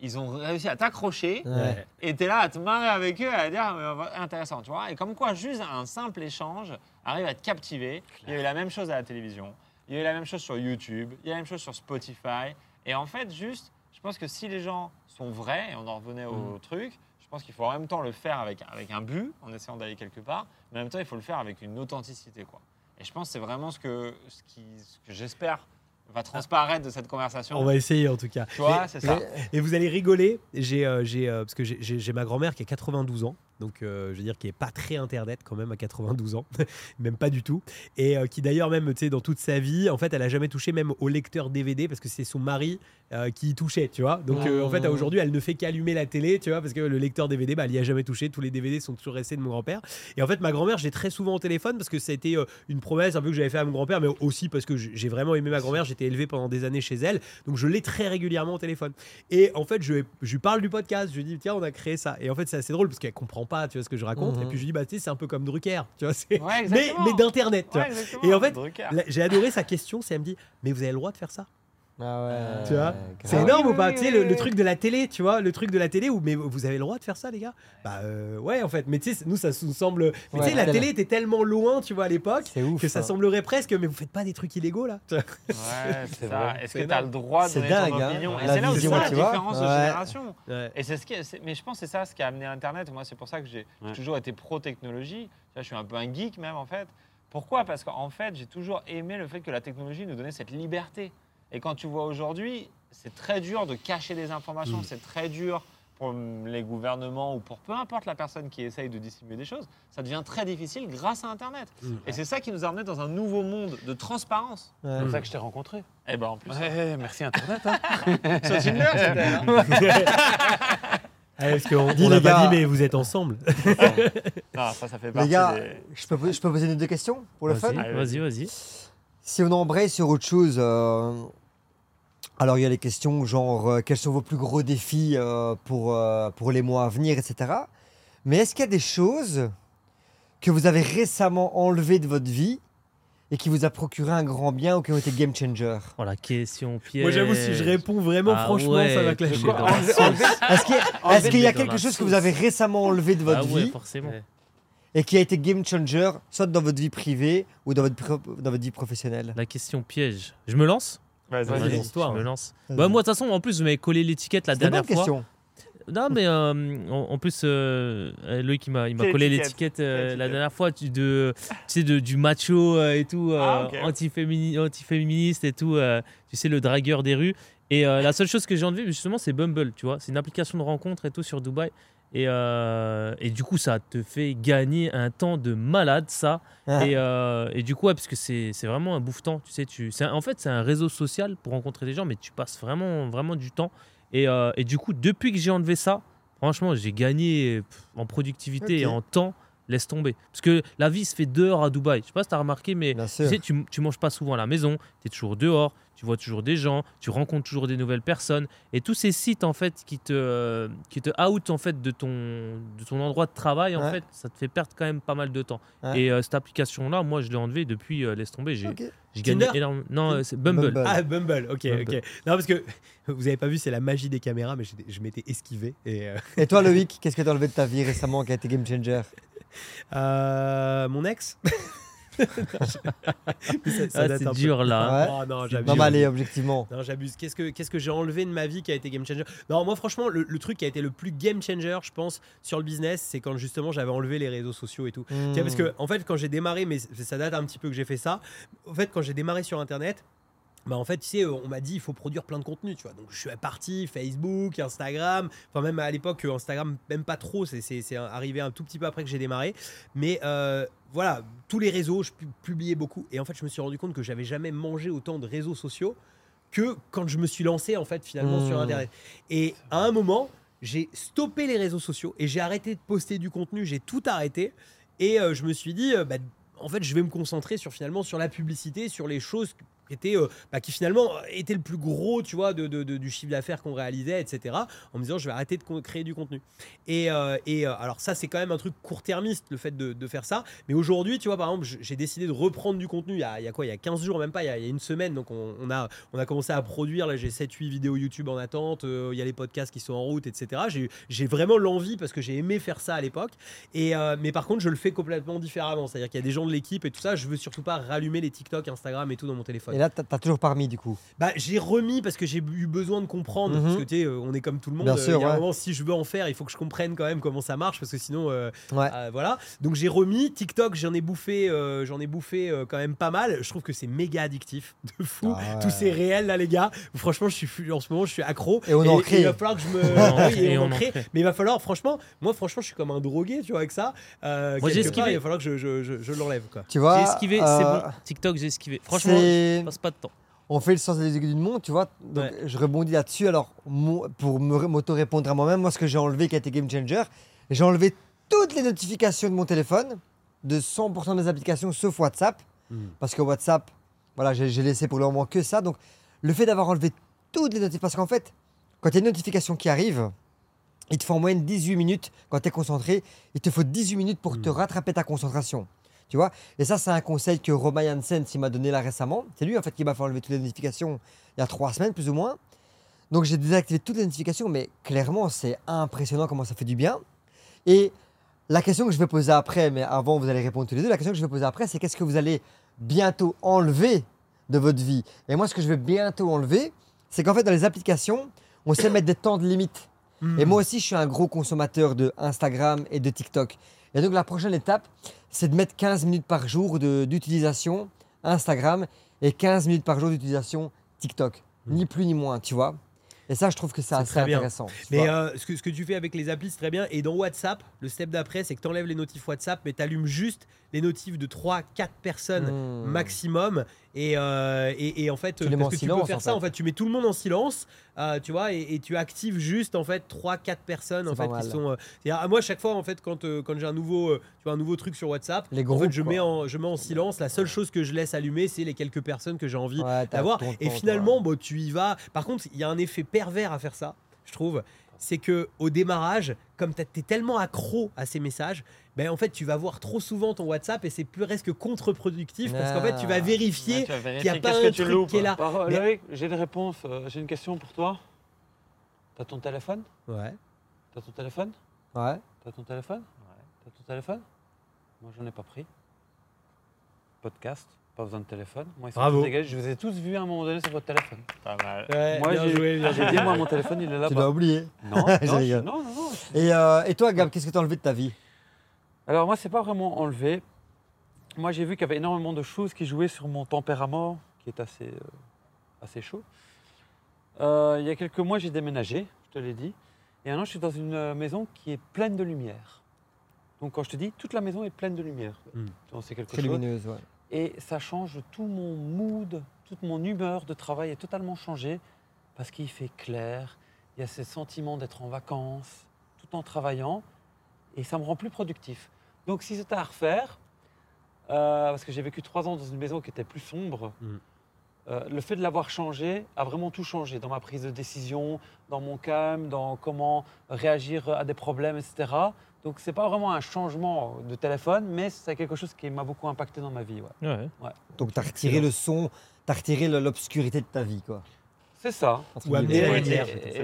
ils ont réussi à t'accrocher Ouais. et t'es là à te marrer avec eux, à dire mais, intéressant, tu vois. Et comme quoi, juste un simple échange arrive à te captiver. Il y a eu la même chose à la télévision, il y a eu la même chose sur YouTube, il y a la même chose sur Spotify. Et en fait, juste, je pense que si les gens sont vrais, et on en revenait au truc, je pense qu'il faut en même temps le faire avec, avec un but, en essayant d'aller quelque part, mais en même temps, il faut le faire avec une authenticité, quoi. Et je pense que c'est vraiment ce que, ce qui, ce que j'espère va transparaître de cette conversation. On va essayer en tout cas. Tu vois, c'est ça. Et vous allez rigoler, j'ai, euh, j'ai, euh, parce que j'ai- j'ai j'ai ma grand-mère qui a 92 ans, donc euh, je veux dire qui est pas très internet quand même à 92 ans, même pas du tout, et euh, qui d'ailleurs même tu sais dans toute sa vie, en fait, elle a jamais touché même au lecteur DVD parce que c'est son mari euh, qui y touchait, tu vois. Donc en fait, à aujourd'hui, elle ne fait qu'allumer la télé, tu vois, parce que le lecteur DVD, bah, elle y a jamais touché. Tous les DVD sont toujours restés de mon grand-père. Et en fait, ma grand-mère, j'ai très souvent au téléphone parce que ça a été euh, une promesse un peu que j'avais fait à mon grand-père, mais aussi parce que j'ai vraiment aimé ma grand-mère. J'étais élevé pendant des années chez elle, donc je l'ai très régulièrement au téléphone. Et en fait, je, je lui parle du podcast. Je lui dis, tiens, on a créé ça. Et en fait, c'est assez drôle parce qu'elle comprend pas, tu vois, ce que je raconte. Mhm. Et puis je lui dis, bah, tu sais, c'est un peu comme Drucker, tu vois. Ouais, mais mais d'internet, Ouais. Et en fait, J'ai adoré sa question, c'est elle me dit, mais vous avez le droit de faire ça? Ah ouais. Tu vois, C'est énorme ou pas Tu sais, le, truc de la télé, tu vois, le truc de la télé où mais vous avez le droit de faire ça, les gars Bah euh, ouais, en fait. Mais tu sais, nous ça nous semble. Mais tu sais, la télé était tellement loin, tu vois, à l'époque, que ça ça. semblerait presque. Mais vous faites pas des trucs illégaux là Ouais, C'est ça. vrai. Est-ce que tu as le droit de donner dingue, ton hein. opinion Et c'est là où c'est la différence de génération. Ouais. Et c'est ce qui, mais je pense que c'est ça ce qui a amené Internet. Moi, c'est pour ça que j'ai toujours été pro technologie. Je suis un peu un geek même en fait. Pourquoi? Parce qu'en fait, j'ai toujours aimé le fait que la technologie nous donnait cette liberté. Et quand tu vois aujourd'hui, c'est très dur de cacher des informations. C'est très dur pour les gouvernements ou pour peu importe la personne qui essaye de dissimuler des choses. Ça devient très difficile grâce à Internet. Mm. Et c'est ça qui nous a amené dans un nouveau monde de transparence. Ouais. C'est comme ça que je t'ai rencontré. Et ben en plus, Ouais, merci Internet. hein. sur Tinder, c'était. hein. Ah, parce qu'on Dis, on les pas gars. dit, mais vous êtes ensemble. Non, ça, ça fait Les partie gars, des... je peux, je peux poser une deux questions pour le fun? Vas-y, vas-y, vas-y. Si on embraye sur autre chose, euh, alors il y a les questions genre euh, quels sont vos plus gros défis euh, pour, euh, pour les mois à venir, etc. Mais est-ce qu'il y a des choses que vous avez récemment enlevées de votre vie et qui vous a procuré un grand bien ou qui ont été game changer? Oh, la question piège. Moi, j'avoue, si je réponds vraiment, Ah franchement, ouais, ça va enlever- Est-ce qu'il y a, y quelque chose que vous avez récemment enlevé de votre Ah ouais, vie forcément. Et qui a été game changer, soit dans votre vie privée ou dans votre, dans votre vie professionnelle? La question piège. Je me lance? Vas-y, Vas-y, vas-y. lance-toi. Je me lance. Vas-y. Bah, moi, de toute façon, en plus, vous m'avez collé l'étiquette la dernière bonne fois. question. Non, mais euh, en, en plus, euh, euh, Loïc, il m'a, il m'a Quelle collé étiquette l'étiquette euh, la dernière fois tu, de, tu sais, de, du macho euh, et tout, euh, Ah, ok. antifémini- antiféministe et tout, euh, tu sais, le dragueur des rues. Et euh, la seule chose que j'ai enlevé, justement, c'est Bumble, tu vois. C'est une application de rencontre et tout sur Dubaï. Et, euh, et du coup, ça te fait gagner un temps de malade, ça. Ah. Et, euh, et du coup, ouais, parce que c'est vraiment un bouffe-temps. Tu sais, tu, un- en fait, c'est un réseau social pour rencontrer des gens, mais tu passes vraiment, vraiment du temps. Et, euh, et du coup, depuis que j'ai enlevé ça, franchement, j'ai gagné en productivité et en temps. Laisse tomber. Parce que la vie se fait dehors à Dubaï. Je sais pas si tu as remarqué, mais tu sais, tu, tu manges pas souvent à la maison, tu es toujours dehors, tu vois toujours des gens, tu rencontres toujours des nouvelles personnes. Et tous ces sites, en fait, qui te, euh, qui te out, en fait, de ton, de ton endroit de travail, en fait, ça te fait perdre quand même pas mal de temps. Ouais. Et euh, cette application-là, moi, je l'ai enlevée depuis, euh, laisse tomber, j'ai Ok. j'ai gagné énormément. Non, euh, c'est Bumble. Bumble. Ah, Bumble, ok, Bumble. ok. Non, parce que vous avez pas vu, c'est la magie des caméras, mais je m'étais esquivé. Et euh, Et toi, Loïc, qu'est-ce que tu as enlevé de ta vie récemment qui a été game changer? Euh, mon ex. Ah, c'est un peu. dur, là. Ouais. Oh, non, j'abuse. Non, mais allez, objectivement. Non, j'abuse. Qu'est-ce que, qu'est-ce que j'ai enlevé de ma vie qui a été game changer? Non, moi, franchement, le, le truc qui a été le plus game changer, je pense, sur le business, c'est quand justement j'avais enlevé les réseaux sociaux et tout. Parce Hmm. que, en fait, quand j'ai démarré, mais ça date un petit peu que j'ai fait ça, en fait, quand j'ai démarré sur Internet, bah en fait, tu sais, on m'a dit il faut produire plein de contenu, tu vois. Donc je suis parti Facebook, Instagram, enfin même à l'époque euh, Instagram même pas trop, c'est, arrivé un tout petit peu après que j'ai démarré, mais euh, voilà, tous les réseaux, je pu- publiais beaucoup. Et en fait je me suis rendu compte que j'avais jamais mangé autant de réseaux sociaux que quand je me suis lancé en fait finalement Mmh. sur Internet. Et à un moment, j'ai stoppé les réseaux sociaux et j'ai arrêté de poster du contenu, j'ai tout arrêté. Et euh, je me suis dit, euh, bah, en fait, je vais me concentrer sur finalement sur la publicité, sur les choses était euh, bah, qui finalement était le plus gros tu vois de, du chiffre d'affaires qu'on réalisait etc en me disant je vais arrêter de créer du contenu. Et, euh, et euh, alors ça c'est quand même un truc court-termiste le fait de, de faire ça. Mais aujourd'hui tu vois par exemple j'ai décidé de reprendre du contenu il y a, quoi il y a 15 jours même pas il y a, une semaine. Donc on, a on a commencé à produire. Là j'ai 7-8 vidéos YouTube en attente euh, il y a les podcasts qui sont en route etc j'ai vraiment l'envie parce que j'ai aimé faire ça à l'époque. Et euh, mais par contre je le fais complètement différemment. C'est à dire qu'il y a des gens de l'équipe et tout ça. Je veux surtout pas rallumer les TikTok Instagram et tout dans mon téléphone Et là, t'as toujours parmi du coup. bah, j'ai remis parce que j'ai eu besoin de comprendre. Mhm. Parce que tu sais, euh, on est comme tout le monde. Bien euh, sûr, il y a un ouais. moment, si je veux en faire, il faut que je comprenne quand même comment ça marche parce que sinon, euh, Ouais. euh, voilà. Donc j'ai remis TikTok. J'en ai bouffé, euh, j'en ai bouffé euh, quand même pas mal. Je trouve que c'est méga addictif, de fou. Ah ouais. Tous ces réels là, les gars. Franchement, je suis en ce moment, je suis accro. Et on en il crée. va falloir que je me. en Oui, et on en on en crée. Mais il va falloir, franchement, moi, franchement, je suis comme un drogué, tu vois, avec ça. Euh, Moi, j'ai quelque part, esquivé. Il va falloir que je, je, je, je l'enlève, quoi. Tu vois. J'ai esquivé, c'est euh, bon. TikTok, j'ai esquivé. Franchement, je passe pas de temps. on fait le sens des aiguilles du monde, tu vois. Donc, Ouais. je rebondis là-dessus. Alors, pour me- m'auto-répondre à moi-même, moi, ce que j'ai enlevé qui a été game changer, j'ai enlevé toutes les notifications de mon téléphone, de 100% de mes applications, sauf WhatsApp. Mhm. Parce que WhatsApp, voilà, j'ai laissé pour le moment que ça. Donc, le fait d'avoir enlevé toutes les notifications, parce qu'en fait, quand il y a une notification qui arrive, il te faut en moyenne 18 minutes quand tu es concentré. Il te faut 18 minutes pour te Mhm. rattraper ta concentration. Tu vois Et ça, c'est un conseil que Romain Janssen m'a donné là récemment. C'est lui, en fait, qui m'a fait enlever toutes les notifications il y a trois semaines, plus ou moins. Donc, j'ai désactivé toutes les notifications, mais clairement, c'est impressionnant comment ça fait du bien. Et la question que je vais poser après, mais avant, vous allez répondre tous les deux, la question que je vais poser après, c'est qu'est-ce que vous allez bientôt enlever de votre vie? Et moi, ce que je vais bientôt enlever, c'est qu'en fait, dans les applications, on sait mettre des temps de limite. Hmm. Et moi aussi, je suis un gros consommateur de Instagram et de TikTok. Et donc, la prochaine étape, c'est de mettre 15 minutes par jour d'utilisation Instagram et 15 minutes par jour d'utilisation TikTok. Ni plus ni moins, tu vois. Et ça, je trouve que c'est assez très bien. intéressant. Mais euh, ce, que, ce que tu fais avec les applis, c'est très bien. Et dans WhatsApp, le step d'après, c'est que tu enlèves les notifs WhatsApp, mais tu allumes juste les notifs de 3-4 personnes Hmm. maximum. Et, euh, et, et en fait, Tu parce que tu silence, peux faire en ça, fait. en fait, tu mets tout le monde en silence, euh, tu vois, et, et tu actives juste en fait 3-4 personnes en fait qui sont. euh, moi, à chaque fois, en fait, quand, quand j'ai un nouveau, tu vois, un nouveau truc sur WhatsApp, Les en groupes, fait, je mets en, je mets en silence. La seule chose que je laisse allumer, c'est les quelques personnes que j'ai envie Ouais, d'avoir. Et finalement, bon, tu y vas. Par contre, il y a un effet pervers à faire ça, je trouve. C'est que au démarrage, comme tu es tellement accro à ces messages, ben en fait, tu vas voir trop souvent ton WhatsApp et c'est presque contre-productif parce qu'en fait, tu vas Ah. vérifier. Ouais, tu qu'il y a pas un tu truc loupes. qui est là. Euh, Mais- j'ai une réponse. euh, j'ai une question pour toi. T'as ton téléphone? Ouais. T'as ton téléphone? Ouais. T'as ton téléphone? T'as ton téléphone? Moi, j'en ai pas pris. Podcast, pas besoin de téléphone. Moi, Bravo. Je vous ai tous vus à un moment donné sur votre téléphone. Pas mal. moi, bien j'ai dit, moi, mon téléphone, il est Tu là-bas. dois oublier. Non, Je non, je- rigole. non, non, non. Et, euh, et toi, Gab, qu'est-ce que tu as enlevé de ta vie? Alors moi, c'est pas vraiment enlevé. Moi, j'ai vu qu'il y avait énormément de choses qui jouaient sur mon tempérament, qui est assez, euh, assez chaud. Euh, il y a quelques mois, j'ai déménagé, je te l'ai dit. Et maintenant, je suis dans une euh, maison qui est pleine de lumière. Donc, quand je te dis, toute la maison est pleine de lumière. Hmm. C'est quelque chose. lumineuse, ouais. Et ça change tout mon mood, toute mon humeur de travail est totalement changée parce qu'il fait clair. Il y a ce sentiment d'être en vacances, tout en travaillant, et ça me rend plus productif. Donc, si c'était à refaire, euh, parce que j'ai vécu trois ans dans une maison qui était plus sombre, Mm. euh, le fait de l'avoir changé a vraiment tout changé dans ma prise de décision, dans mon calme, dans comment réagir à des problèmes, etc. Donc, c'est pas vraiment un changement de téléphone, mais c'est quelque chose qui m'a beaucoup impacté dans ma vie. ouais. Ouais. Donc, tu as retiré le son, tu as retiré l'obscurité de ta vie, quoi. C'est ça.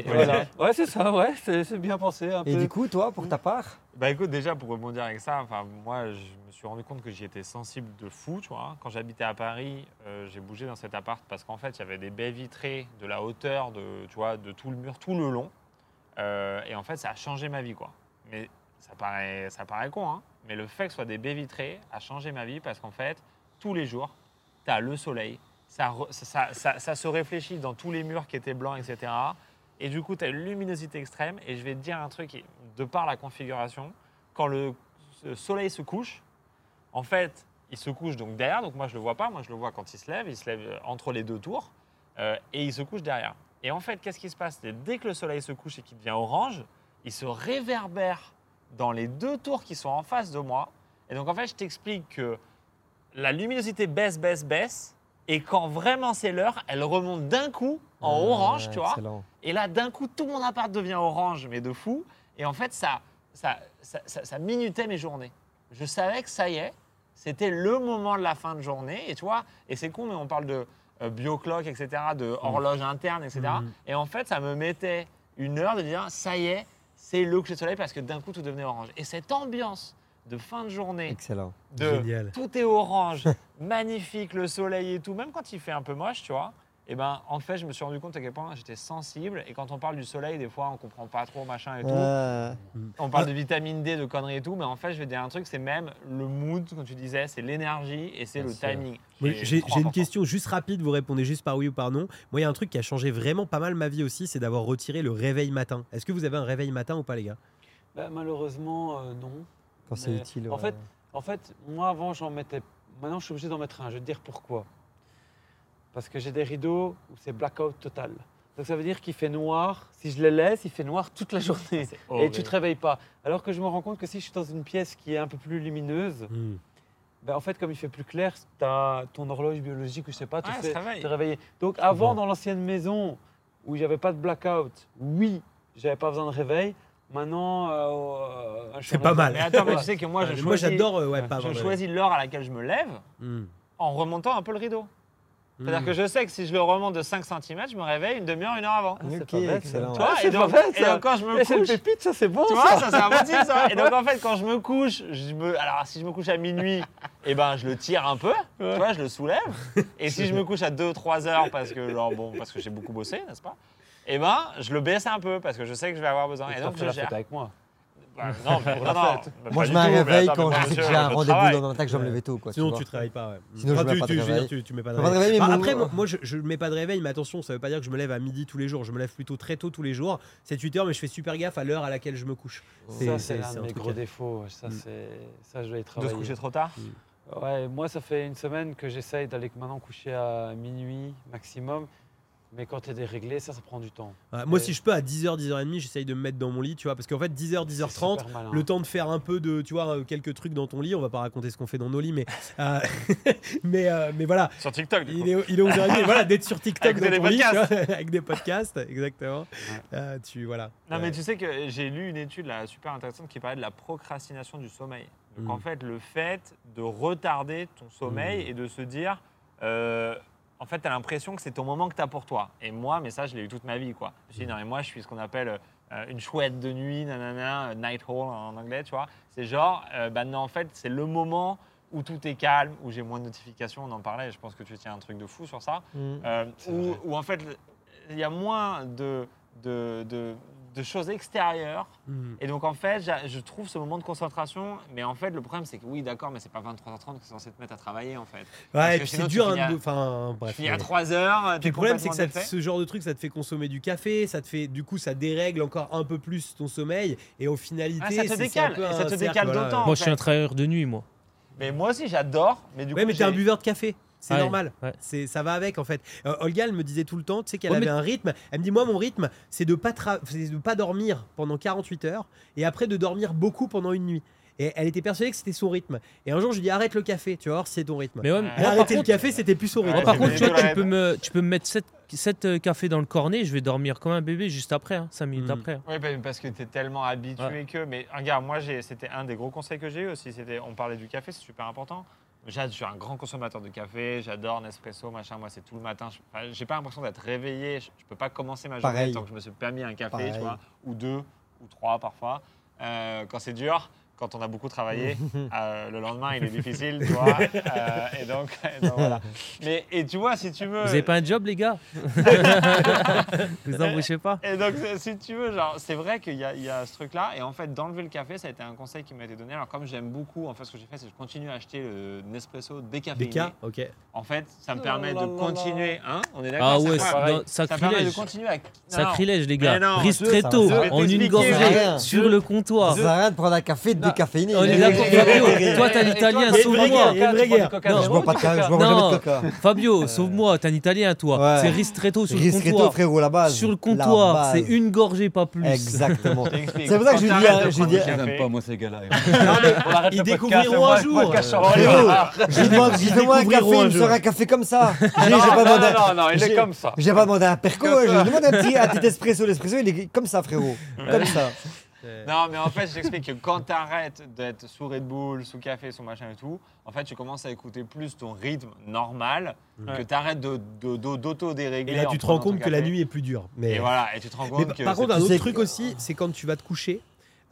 voilà. Ouais, c'est ça, ouais, c'est c'est bien pensé. Un Et peu. du coup, toi, pour ta part Bah écoute, déjà pour rebondir avec ça, enfin moi je me suis rendu compte que j'y étais sensible de fou, tu vois. Quand j'habitais à Paris, euh, j'ai bougé dans cet appart parce qu'en fait il y avait des baies vitrées de la hauteur de, tu vois, de tout le mur, tout le long. Euh, et en fait ça a changé ma vie quoi. Mais ça paraît, ça paraît con, hein. Mais le fait que ce soit des baies vitrées a changé ma vie parce qu'en fait tous les jours, tu as le soleil, ça, ça- ça se réfléchit dans tous les murs qui étaient blancs, etc. Et du coup, tu as une luminosité extrême. Et je vais te dire un truc, de par la configuration, quand le soleil se couche, en fait, il se couche donc derrière. Donc moi, je le vois pas. Moi, je le vois quand il se lève. Il se lève entre les deux tours. euh, et il se couche derrière. Et en fait, qu'est-ce qui se passe? Dès que le soleil se couche et qu'il devient orange, il se réverbère dans les deux tours qui sont en face de moi. Et donc, en fait, je t'explique que la luminosité baisse, baisse, baisse. Et quand vraiment c'est l'heure, elle remonte d'un coup en Ah, orange, tu vois. excellent. Et là, d'un coup, tout mon appart devient orange, mais de fou. Et en fait, ça, ça, ça, ça- ça minutait mes journées. Je savais que ça y est, c'était le moment de la fin de journée. Et tu vois, et c'est con, mais on parle de euh, bioclock, etc., de horloge interne, etc. Mhm. Et en fait, ça me mettait une heure de dire, ça y est, c'est le coucher de soleil parce que d'un coup, tout devenait orange. Et cette ambiance de fin de journée, Excellent. de Génial. tout est orange, magnifique, le soleil et tout, même quand il fait un peu moche, tu vois. Et ben, en fait, je me suis rendu compte à quel point j'étais sensible. Et quand on parle du soleil, des fois, on comprend pas trop, machin et tout. Ah, On parle de vitamine D, de conneries et tout, mais en fait, je vais dire un truc, c'est même le mood, comme tu disais, c'est l'énergie et c'est Bien le timing. J'ai une question juste rapide, vous répondez juste par oui ou par non. Moi, il y a un truc qui a changé vraiment pas mal ma vie aussi, c'est d'avoir retiré le réveil matin. Est-ce que vous avez un réveil matin ou pas, les gars? Bah, malheureusement, euh, non. Quand c'est utile. en ouais. fait, En fait, moi avant, j'en mettais. Maintenant, je suis obligé d'en mettre un. Je vais te dire pourquoi. Parce que j'ai des rideaux où c'est blackout total. Donc ça veut dire qu'il fait noir. Si je les laisse, il fait noir toute la journée. Et horrible. tu te réveilles pas. Alors que je me rends compte que si je suis dans une pièce qui est un peu plus lumineuse, Hmm. ben en fait, comme il fait plus clair, as ton horloge biologique, ou je sais pas, tu fais réveille. te réveiller. Donc avant, Bon. dans l'ancienne maison où il n'y avait pas de blackout, oui, j'avais pas besoin de réveil. Maintenant, euh, je suis C'est pas mal. Mais attends, mais tu sais que moi, je Euh, choisis, Moi, j'adore, euh, ouais, pas je choisis l'heure à laquelle je me lève. Hmm. en remontant un peu le rideau. C'est-à-dire Hmm. que je sais que si je le remonte de 5 cm, je me réveille une demi-heure, une heure avant. Ah, c'est Ok, pas bête, ça. excellent. Tu vois, c'est et, donc, pas bête, et donc, quand je me Eh, c'est une couche, pépite, ça c'est bon. tu ça. vois, ça c'est ça. Et donc en fait, quand je me couche, je me, alors si je me couche à minuit, eh ben je le tire un peu, tu vois, je le soulève. Et si je me couche à 2-3 heures parce que genre bon, parce que j'ai beaucoup bossé, n'est-ce pas? Eh ben je le baisse un peu parce que je sais que je vais avoir besoin. Et Et donc je gère. avec moi. Bah, non, mais- non, non, Moi, je du mets un tout, mais réveil attends, quand je sais que j'ai un je rendez-vous dans le matin que je dois me lever tôt. Quoi, Sinon, tu tu vois. travailles pas. ouais. Sinon, je mets Après, pas tu, de tu- je dire, tu, tu mets pas de Pas de réveil. Ah, mon- après, moi, moi, je, je mets pas de réveil, mais attention, ça veut pas dire que je me lève à midi tous les jours. Je me lève plutôt très tôt tous les jours. C'est 8 heures, mais je fais super gaffe à l'heure à laquelle je me couche. C'est- Ça, c'est- c'est l'un c'est de un mes gros défauts. Ça, Mm. ça, je dois y De travailler. se coucher trop tard Ouais, moi, ça fait une semaine que j'essaye d'aller maintenant coucher à minuit maximum. Mais quand tu es déréglé, ça, ça prend du temps. Ouais, moi, si je peux, à 10h, 10h30, j'essaye de me mettre dans mon lit, tu vois, parce qu'en fait, 10h, 10h30, C'est super malin. le temps de faire un peu de, tu vois, euh, quelques trucs dans ton lit. On va pas raconter ce qu'on fait dans nos lits, mais, euh, mais, euh, mais voilà, Sur TikTok. du coup. il est, il est 11h30, voilà, d'être sur TikTok Avec dans des ton lit, podcasts. vois, avec des podcasts, exactement. Euh, tu, voilà. Non, mais tu sais que j'ai lu une étude là, super intéressante qui parlait de la procrastination du sommeil. Donc Mm. en fait, le fait de retarder ton sommeil Mm. et de se dire, euh, en fait, tu as l'impression que c'est ton moment que tu as pour toi. Et moi, mais ça, je l'ai eu toute ma vie. Quoi. Je me suis dit, non, mais moi, je suis ce qu'on appelle euh, une chouette de nuit, nanana, euh, night owl en anglais, tu vois. C'est genre, euh, bah non, en fait, c'est le moment où tout est calme, où j'ai moins de notifications, on en parlait, je pense que tu tiens un truc de fou sur ça. Mm. Euh, où, où en fait, il y a moins de, de, de- de choses extérieures. Mm. Et donc, en fait, je trouve ce moment de concentration. Mais en fait, le problème, c'est que oui, d'accord, mais c'est pas 23h30 que c'est censé te mettre à travailler, en fait. Ouais, et puis c'est dur, finis hein, à- de- enfin, bref. Tu finis à ouais. 3h. Puis le problème, c'est que ça te- ce genre de truc, ça te fait consommer du café, ça te fait, du coup, ça dérègle encore un peu plus ton sommeil, et au finalité, Ah, ça te décale, un peu et ça te cercle, décale voilà. d'autant. Moi, je suis un travailleur de nuit, moi. Mais moi aussi, j'adore. Mais du Ouais, coup, mais t'es un buveur de café. C'est Ouais, normal. ouais. C'est, ça va avec en fait. Euh, Olga, elle me disait tout le temps, tu sais qu'elle Ouais, avait mais- un rythme. Elle me dit moi mon rythme, c'est de pas tra- c'est de pas dormir pendant 48 heures et après de dormir beaucoup pendant une nuit. Et elle était persuadée que c'était son rythme. Et un jour je lui dis arrête le café, tu vas voir si c'est ton rythme. Mais ouais, Ouais. moi, Elle a par arrêté le café, c'était plus son rythme. Ouais, par contre, tu vois, tu peux, me, tu peux me mettre 7, cafés dans le cornet, je vais dormir comme un bébé juste après, 5 minutes Mhm. après. Oui, bah, parce que tu es tellement habitué Ouais. que. Mais regarde, moi, c'était un des gros conseils que j'ai eu aussi. C'était, on parlait du café, c'est super important. Je suis un grand consommateur de café, j'adore Nespresso, machin. Moi, c'est tout le matin. J'ai pas l'impression d'être réveillé. Je, je peux pas commencer ma journée Pareil. tant que je me suis permis un café, Pareil. tu vois, ou deux, ou trois parfois. Euh, quand c'est dur, quand on a beaucoup travaillé, euh, le lendemain, il est difficile, tu vois. Euh, et donc, et donc, voilà. Mais et tu vois, si tu veux. Vous avez pas un job, les gars Vous embauchez pas Et donc, c'est- si tu veux, genre, c'est vrai qu'il y, a- il y a ce truc-là. Et en fait, d'enlever le café, ça a été un conseil qui m'a été donné. Alors, comme j'aime beaucoup, en fait, ce que j'ai fait, c'est que je continue à acheter le Nespresso décaféiné. Des cas, ok. En fait, ça me Oh permet là de là continuer. Hein On est d'accord Ah ouais, c'est- non, Ça me permet de sacrilège. continuer à. Non, Sacrilège, les Mais gars. je- je vais en une gorgée rien. sur le comptoir. Ça sert à rien de prendre un café Non, trucs caféinés. On est d'accord, il- Fabio. Toi, t'es un Italien, sauve-moi. Non, je bois pas de ca- je bois jamais de coca. Fabio, sauve-moi, t'es un Italien, toi. C'est ristretto sur le Ristretto, comptoir. frérot, la base. Sur le comptoir, c'est une gorgée, pas plus. Exactement. C'est pour ça que je lui dis, je n'aime pas, moi, ces gars-là. Ils découvriront un jour. je lui demande, je lui demande un café, il me sort un café comme ça. J'ai j'ai Non, non, demandé. non, il est j'ai- comme ça. J'ai pas demandé un perco, j'ai demandé un petit, un petit espresso. L'espresso, il est comme ça, frérot. Comme ça. Non, mais en fait, je t'explique que quand tu arrêtes d'être sous Red Bull, sous café, sous machin et tout, en fait, tu commences à écouter plus ton rythme normal, que tu arrêtes de, de- de- d'auto-dérégler. Et là, tu te rends compte que la nuit est plus dure. Mais Et voilà, et tu te rends Mais compte que. par contre, un autre truc aussi, c'est quand tu vas te coucher.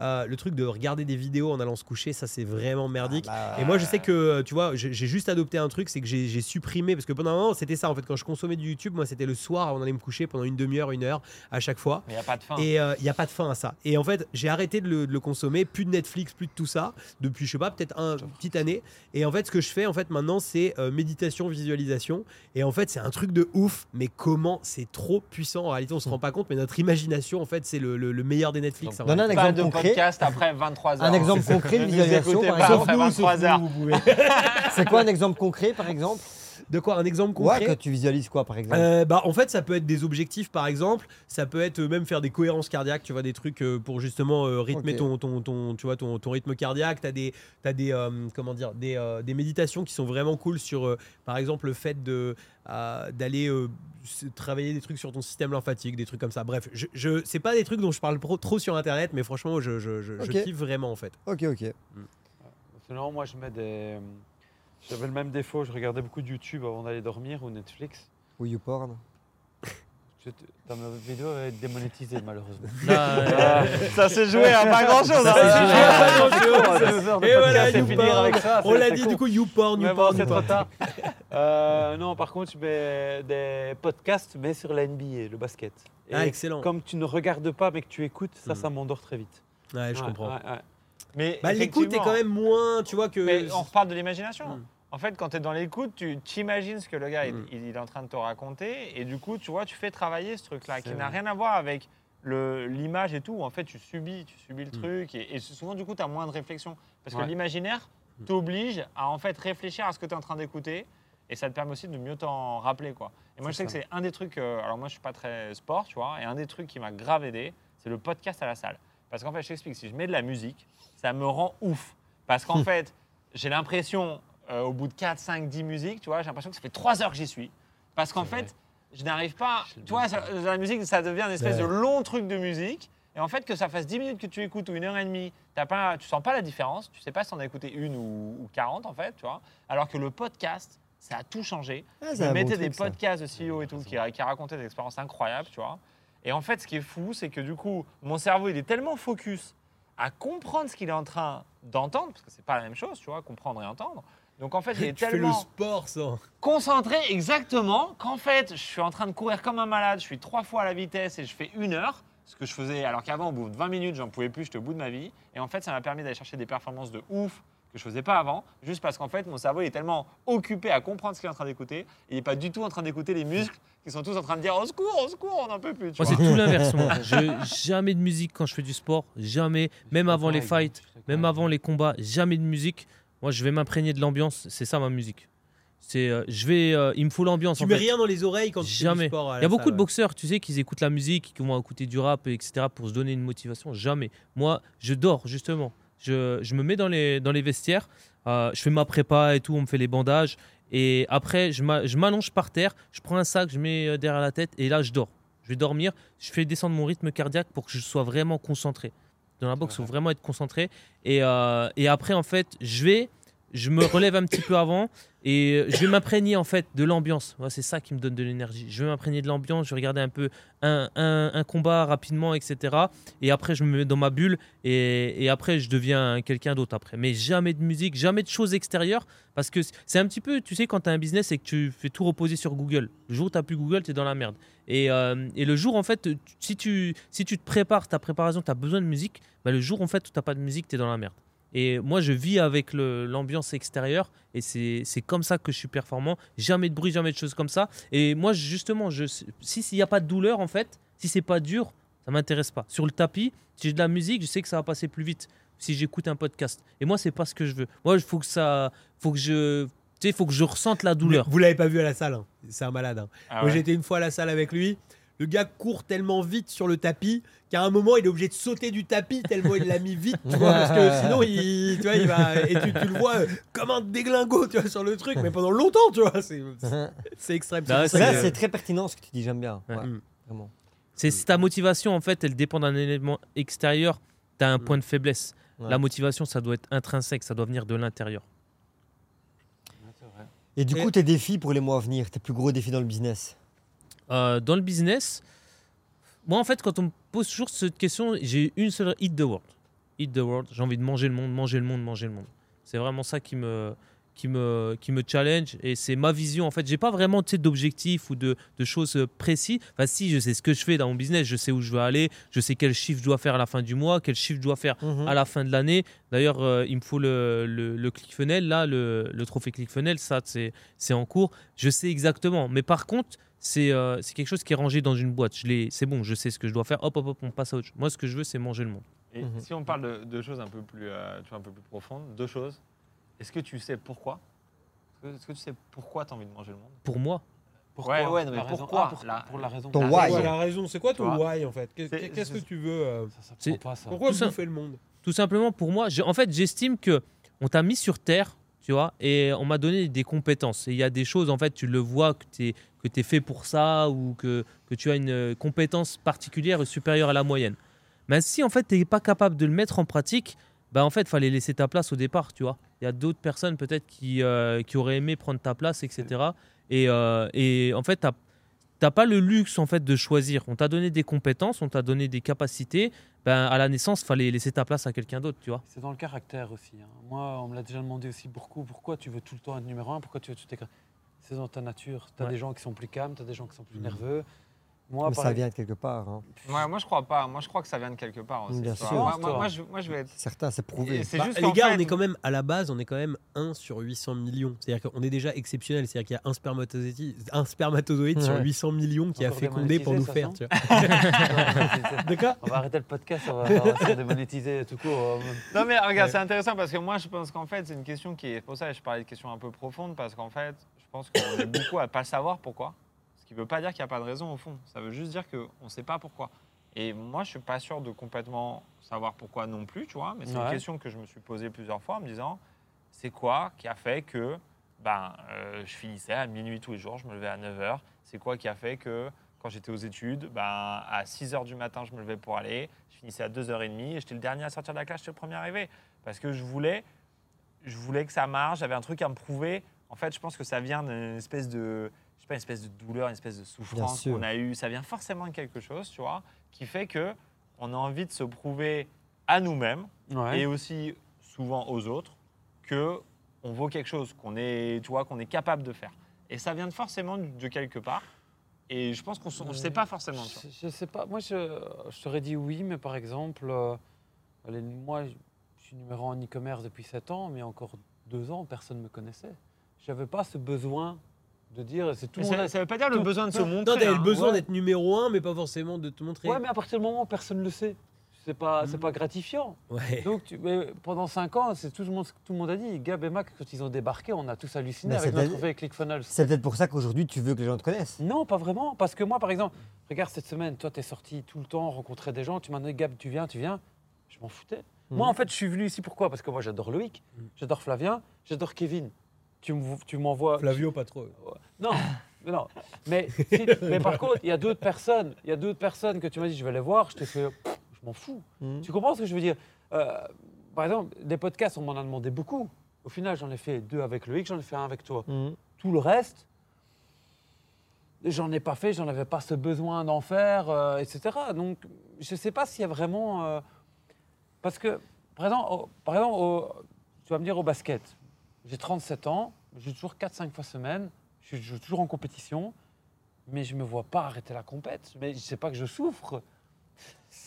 Euh, le truc de regarder des vidéos en allant se coucher, ça c'est vraiment merdique. Bah, Et moi, je sais que, euh, tu vois, j'ai juste adopté un truc, c'est que j'ai supprimé, parce que pendant un moment, c'était ça, en fait, quand je consommais du YouTube, moi, c'était le soir, avant d'aller me coucher pendant une demi-heure, une heure, à chaque fois. Il n'y a pas de fin. Et il n'y a pas de fin à ça. Et en fait, j'ai arrêté de le, de le consommer, plus de Netflix, plus de tout ça, depuis, je sais pas, peut-être un- une petite année. Et en fait, ce que je fais, en fait, maintenant, c'est euh, méditation, visualisation. Et en fait, c'est un truc de ouf, mais comment c'est trop puissant. En réalité, on se rend pas compte, mais notre imagination, en fait, c'est le, le- le meilleur des Netflix. Donne un exemple de concret. Podcast après 23 heures. Un exemple concret de visualisation, par exemple. après Sauf nous, 23 sauf heures. C'est quoi un exemple concret, par exemple? De quoi Un exemple Ouais, concret que tu visualises quoi, par exemple Euh, bah, en fait, ça peut être des objectifs, par exemple. Ça peut être euh, même faire des cohérences cardiaques, tu vois, des trucs euh, pour justement euh, rythmer ton, ton, ton, tu vois, ton, ton rythme cardiaque. Tu as des, t'as des, euh, comment dire, des, euh, des méditations qui sont vraiment cool sur, euh, par exemple, le fait de, d'aller euh, travailler des trucs sur ton système lymphatique, des trucs comme ça. Bref, je, je, c'est pas des trucs dont je parle pro- trop sur Internet, mais franchement, je, je, je, je Ok. kiffe vraiment, en fait. Ok, ok. Sinon, moi, je mets des. J'avais le même défaut, je regardais beaucoup de YouTube avant d'aller dormir ou Netflix. Ou YouPorn. Ma vidéo, elle est démonétisée, malheureusement. Là, euh, Ça s'est joué à pas grand chose. Ça s'est joué à pas grand-chose. Et voilà, YouPorn. finir avec ça. On l'a dit, con. du coup, YouPorn, Mais bon, YouPorn, c'est trop tard. Euh, non, par contre, je mets des podcasts, mais sur la NBA, le basket. Et Ah, excellent. comme tu ne regardes pas, mais que tu écoutes, ça, Mm. ça m'endort très vite. Ouais, je Ouais, comprends. ouais, ouais. Mais Bah, l'écoute est quand même moins, tu vois, que. Mais on reparle de l'imagination. Mm. En fait, quand tu es dans l'écoute, tu t'imagines ce que le gars Mm. il, il est en train de te raconter. Et du coup, tu vois, tu fais travailler ce truc-là qui n'a rien à voir avec l'image et tout. En fait, tu subis, tu subis le Mm. truc. Et, et souvent, du coup, tu as moins de réflexion. Parce que l'imaginaire Mm. t'oblige à en fait réfléchir à ce que tu es en train d'écouter. Et ça te permet aussi de mieux t'en rappeler. Quoi. Et moi, je sais que c'est un des trucs. euh, alors, moi, je suis pas très sport, tu vois. Et un des trucs qui m'a grave aidé, c'est le podcast à la salle. Parce qu'en fait, je t'explique, si je mets de la musique, ça me rend ouf. Parce qu'en fait, j'ai l'impression, euh, au bout de 4, 5, 10 musiques, tu vois, j'ai l'impression que ça fait 3 heures que j'y suis. Parce qu'en fait, vrai. je n'arrive pas. Tu vois, ça- la musique, ça devient une espèce Ouais. de long truc de musique. Et en fait, que ça fasse 10 minutes que tu écoutes ou une heure et demie, t'as pas, tu sens pas la différence. Tu sais pas si t'en as écouté une ou, ou 40, en fait, tu vois. Alors que le podcast, ça a tout changé. Ah, Je bon mettais truc, des ça. podcasts de CEO et tout qui, qui racontaient des expériences incroyables, tu vois. Et en fait, ce qui est fou, c'est que du coup, mon cerveau, il est tellement focus à comprendre ce qu'il est en train d'entendre, parce que c'est pas la même chose, tu vois, comprendre et entendre. Donc en fait, fais le tellement sport, ça. concentré exactement qu'en fait, je suis en train de courir comme un malade, je suis trois fois à la vitesse et je fais une heure, ce que je faisais alors qu'avant, au bout de 20 minutes, j'en pouvais plus, j'étais au bout de ma vie. Et en fait, ça m'a permis d'aller chercher des performances de ouf que je faisais pas avant, juste parce qu'en fait, mon cerveau il est tellement occupé à comprendre ce qu'il est en train d'écouter, il n'est pas du tout en train d'écouter les muscles qui sont tous en train de dire au secours, au secours, on n'en peut plus. Tu Moi, c'est tout l'inverse. moi. Je, jamais de musique quand je fais du sport. Jamais. Même avant les fights, même avant les combats, jamais de musique. Moi, je vais m'imprégner de l'ambiance. C'est ça ma musique. C'est, euh, je vais, euh, il me faut l'ambiance. Tu en mets fait. rien dans les oreilles quand tu fais Jamais. du sport. Il y a beaucoup salle, de boxeurs, tu sais, qu'ils écoutent la musique, qui vont écouter du rap, etc., pour se donner une motivation. Jamais. Moi, je dors, justement. Je, je me mets dans les, dans les vestiaires, euh, je fais ma prépa et tout, on me fait les bandages. Et après, je m'a- je m'allonge par terre, je prends un sac, je mets derrière la tête, et là, je dors. Je vais dormir, je fais descendre mon rythme cardiaque pour que je sois vraiment concentré. Dans la boxe, il faut vraiment être concentré. Et, euh, et après, en fait, je vais, je me relève un petit peu avant et je vais m'imprégner en fait de l'ambiance. C'est ça qui me donne de l'énergie. Je vais m'imprégner de l'ambiance, je vais regarder un peu un, combat rapidement, etc. Et après, je me mets dans ma bulle et, après, je deviens quelqu'un d'autre après. Mais jamais de musique, jamais de choses extérieures parce que c'est un petit peu, tu sais, quand tu as un business et que tu fais tout reposer sur Google. Le jour où tu plus Google, tu es dans la merde. Et, euh, et le jour, en fait, si tu, si tu te prépares, ta préparation, tu as besoin de musique, bah, le jour en fait où tu pas de musique, tu es dans la merde. Et moi, je vis avec l'ambiance extérieure et c'est c'est comme ça que je suis performant. Jamais de bruit, jamais de choses comme ça. Et moi, justement, je, si s'il n'y a pas de douleur, en fait, si c'est pas dur, ça m'intéresse pas. Sur le tapis, si j'ai de la musique, je sais que ça va passer plus vite. si j'écoute un podcast. Et moi, c'est pas ce que je veux. Moi, il faut que ça, faut que je, tu sais, faut que je ressente la douleur. Vous l'avez pas vu à la salle, hein. c'est un malade. hein. Ah Moi j'étais une fois à la salle avec lui. Le gars court tellement vite sur le tapis qu'à un moment il est obligé de sauter du tapis tellement il l'a mis vite, tu vois, parce que sinon il, tu vois, il va et tu, tu le vois euh, comme un déglingo, tu vois, sur le truc, mais pendant longtemps, tu vois, c'est c'est extrême. Bah, Là, que- c'est très pertinent ce que tu dis, j'aime bien. Ouais. Mm. vraiment. C'est si ta motivation, en fait, elle dépend d'un élément extérieur. Tu as un Mm. point de faiblesse. Ouais. La motivation, ça doit être intrinsèque, ça doit venir de l'intérieur. Et du coup, tes défis pour les mois à venir, tes plus gros défis dans le business? Euh, dans le business, moi, en fait, quand on me pose toujours cette question, j'ai une seule hit the world. Hit the world. J'ai envie de manger le monde, manger le monde, manger le monde. C'est vraiment ça qui me, qui me, qui me challenge et c'est ma vision. En fait, j'ai pas vraiment d'objectifs ou de, de choses euh, précises. Enfin, si, je sais ce que je fais dans mon business, je sais où je veux aller, je sais quel chiffre je dois faire à la fin du mois, quel chiffre je dois faire Mhm. à la fin de l'année. D'ailleurs, euh, il me faut le, le, le ClickFunnels, là, le, le trophée ClickFunnels, ça, c'est c'est en cours. Je sais exactement. Mais par contre, c'est euh, c'est quelque chose qui est rangé dans une boîte. Je l'ai- C'est bon, je sais ce que je dois faire. Hop, hop, hop, on passe à autre chose. Moi, ce que je veux, c'est manger le monde. Et Mhm. si on parle de, de choses un peu plus, euh, tu vois, un peu plus profondes, deux choses. Est-ce que tu sais pourquoi? Est-ce que- tu sais pourquoi tu as envie de manger le monde? Pour moi, Ouais, ouais, non, mais La raison- pourquoi ah, pour, La- pour la raison. Ton why. Ouais. la raison C'est quoi ton Tu why en fait? Qu'est-ce que tu veux euh, Ça, ça pas ça. Pourquoi Tout ça- bouffer le monde? Tout simplement pour moi, en fait, j'estime que on t'a mis sur terre, et on m'a donné des compétences. Et il y a des choses, en fait, tu le vois que tu es, que es fait pour ça ou que, que tu as une euh, compétence particulière supérieure à la moyenne. Mais si, en fait, tu n'es pas capable de le mettre en pratique, bah, en fait, fallait laisser ta place au départ, tu vois. Il y a d'autres personnes peut-être qui, euh, qui auraient aimé prendre ta place, etc. Et, euh, et en fait, tu n'as pas le luxe en fait de choisir. On t'a donné des compétences, on t'a donné des capacités. Ben, à la naissance, fallait laisser ta place à quelqu'un d'autre, tu vois. C'est dans le caractère aussi. hein. Moi, on me l'a déjà demandé aussi beaucoup. Pourquoi tu veux tout le temps être numéro un? Pourquoi tu veux tout écrire? C'est dans ta nature. Tu as Ouais. des gens qui sont plus calmes, tu as des gens qui sont plus Mhm. nerveux. Moi, ça vient de quelque part. hein. Ouais, moi je crois pas. Moi je crois que ça vient de quelque part aussi. Bien sûr. Moi, Toi. moi, moi, je, moi, je vais être. Certains, c'est prouvé. Bah, juste les gars, fait- on est quand même à la base, on est quand même 1 sur 800 millions. C'est-à-dire qu'on est déjà exceptionnel. C'est-à-dire qu'il y a un spermatozoïde, un spermatozoïde sur Ouais. 800 millions qui a fécondé pour nous faire. démonétisé, Tu vois. De quoi On va arrêter le podcast, on va, on va démonétiser tout court. euh, Non mais regarde, Ouais. c'est intéressant parce que moi je pense qu'en fait c'est une question qui est pour ça que je parlais de questions un peu profondes parce qu'en fait je pense qu'on est beaucoup à pas savoir pourquoi. Qui veut pas dire qu'il n'y a pas de raison au fond. Ça veut juste dire qu'on ne sait pas pourquoi. Et moi je suis pas sûr de complètement savoir pourquoi non plus, tu vois. Mais c'est une question que je me suis posée plusieurs fois en me disant c'est quoi qui a fait que ben euh, je finissais à minuit tous les jours, je me levais à 9h. C'est quoi qui a fait que quand j'étais aux études, ben, à 6h du matin, je me levais pour aller, je finissais à 2h30 et j'étais le dernier à sortir de la classe, j'étais le premier arrivé. Parce que je voulais, je voulais que ça marche, j'avais un truc à me prouver. En fait, je pense que ça vient d'une espèce de, pas, une espèce de douleur, une espèce de souffrance qu'on a eue. Ça vient forcément de quelque chose, tu vois, qui fait que on a envie de se prouver à nous-mêmes Ouais. et aussi souvent aux autres que on vaut quelque chose, qu'on est, tu vois, qu'on est capable de faire. Et ça vient de forcément de quelque part. Et je pense qu'on ne sait pas forcément. Je, je sais pas. Moi, je, je t'aurais dit oui, mais par exemple, euh, allez, moi, je suis numéro un en e-commerce depuis 7 ans, mais encore deux ans, personne ne me connaissait. Je n'avais pas ce besoin de dire, c'est tout Mais ça ne veut pas dire le besoin de se montrer. Non, t'avais hein. le besoin Ouais. d'être numéro 1, mais pas forcément de te montrer. Ouais, mais à partir du moment où personne ne le sait, c'est pas, c'est Mm. pas gratifiant. Ouais. Donc, tu- mais pendant 5 ans, c'est tout le monde, tout le monde a dit. Gab et Mac, quand ils ont débarqué, on a tous halluciné Mais avec c'est notre peut-être- trophée ClickFunnels. C'est peut-être pour ça qu'aujourd'hui, tu veux que les gens te connaissent. Non, pas vraiment. Parce que moi, par exemple, regarde cette semaine, toi, tu es sorti tout le temps, rencontrer des gens. Tu m'as dit, Gab, tu viens, tu viens. Je m'en foutais. Moi, Mhm. en fait, je suis venu ici pourquoi? Parce que moi, j'adore Loïc, Mhm. j'adore Flavien, j'adore Kevin. Tu me- tu m'envoies. Flavio, pas trop. Non, mais non. Mais, si- mais par contre, il y a d'autres personnes. Il y a d'autres personnes que tu m'as dit, je vais les voir. Je t'ai fait, pff, je m'en fous. Mhm. Tu comprends ce que je veux dire? Euh, Par exemple, des podcasts, on m'en a demandé beaucoup. Au final, j'en ai fait deux avec Loïc, j'en ai fait un avec toi. Mhm. Tout le reste, j'en ai pas fait, j'en avais pas ce besoin d'en faire, euh, etc. Donc, je sais pas s'il y a vraiment. euh, parce que, par exemple, au- par exemple au- tu vas me dire au basket, j'ai 37 ans, je joue toujours 4-5 fois semaine, je joue toujours en compétition, mais je me vois pas arrêter la compète. Mais je sais pas que je souffre.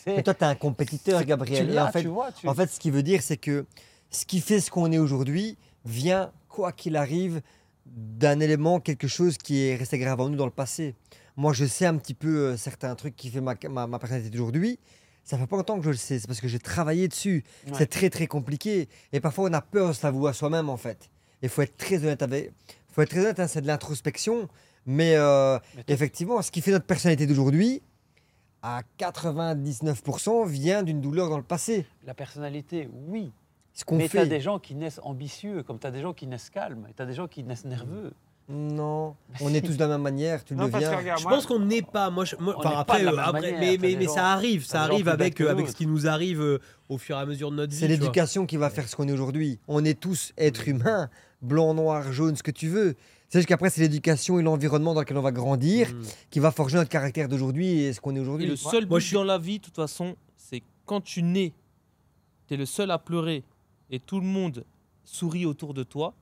Mais toi, tu es un compétiteur, Gabriel. tu Et en fait, tu vois, tu- En fait, ce qui veut dire, c'est que ce qui fait ce qu'on est aujourd'hui vient, quoi qu'il arrive, d'un élément, quelque chose qui est resté grave en nous dans le passé. Moi, je sais un petit peu euh, certains trucs qui fait ma, ma, ma personnalité d'aujourd'hui. Ça fait pas longtemps que je le sais, c'est parce que j'ai travaillé dessus. Ouais. C'est très très compliqué. Et parfois on a peur de se l'avouer à soi-même en fait. Il faut être très honnête avec. faut être très honnête, hein, c'est de l'introspection. Mais euh, Mais effectivement, ce qui fait notre personnalité d'aujourd'hui, à 99% vient d'une douleur dans le passé. La personnalité, oui. Ce qu'on Mais tu as des gens qui naissent ambitieux, comme tu as des gens qui naissent calmes, et tu as des gens qui naissent nerveux. Non, on est tous de la même manière, tu Non, le parce que viens. regarde, Je moi- pense qu'on n'est pas. Moi, je- moi- On enfin, après, euh, même après- manière, mais, mais, mais gens- ça arrive, ça arrive avec, euh, avec ce qui nous arrive euh, au fur et à mesure de notre vie. C'est l'éducation qui va faire ce qu'on est aujourd'hui. On est tous êtres humains, blanc, noir, jaune, ce que tu veux. C'est juste qu'après, c'est l'éducation et l'environnement dans lequel on va grandir Mm. qui va forger notre caractère d'aujourd'hui et ce qu'on est aujourd'hui. le seul Moi, but je suis- dans la vie, de toute façon, c'est quand tu nais, tu es le seul à pleurer et tout le monde sourit autour de toi.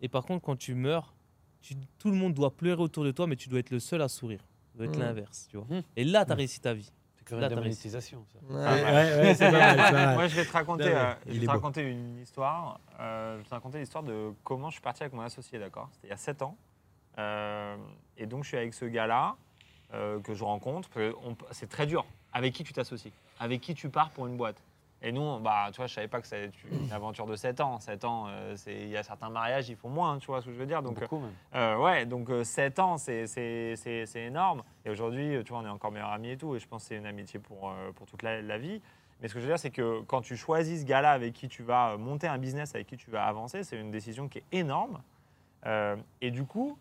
Et par contre, quand tu meurs, tu- tout le monde doit pleurer autour de toi, mais tu dois être le seul à sourire. Ça doit être Mhm. l'inverse, tu vois. Mhm. Et là, tu as réussi ta vie. C'est quand Là, même de t'as la réussi. monétisation, ça. Ouais. Ouais, ouais, ouais, c'est pas mal, c'est pas mal. Moi, je vais te raconter, euh, il je vais te raconter une histoire. Euh, je vais te raconter l'histoire de comment je suis parti avec mon associé, d'accord? C'était il y a 7 ans. Euh, et donc, je suis avec ce gars-là euh, que je rencontre. C'est très dur. Avec qui tu t'associes? Avec qui tu pars pour une boîte? Et nous, on- bah, tu vois, je savais pas que ça allait être une aventure de 7 ans. 7 ans, euh, c'est- il y a certains mariages, ils font moins, tu vois ce que je veux dire Donc, Beaucoup même. euh, ouais, donc 7 ans, c'est- énorme. Et aujourd'hui, euh, tu vois, on est encore meilleurs amis et tout. Et je pense que c'est une amitié pour, euh, pour toute la, la vie. Mais ce que je veux dire, c'est que quand tu choisis ce gars-là avec qui tu vas euh, monter un business, avec qui tu vas avancer, c'est une décision qui est énorme. Euh, et du coup,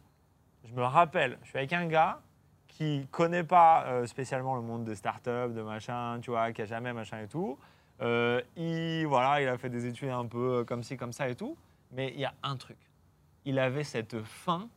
je me rappelle, je suis avec un gars qui connaît pas euh, spécialement le monde des startups, de machin, tu vois, qui a jamais machin et tout. Euh, il, voilà, il a fait des études un peu euh, comme ci, comme ça et tout. Mais il y a un truc. Il avait cette faim,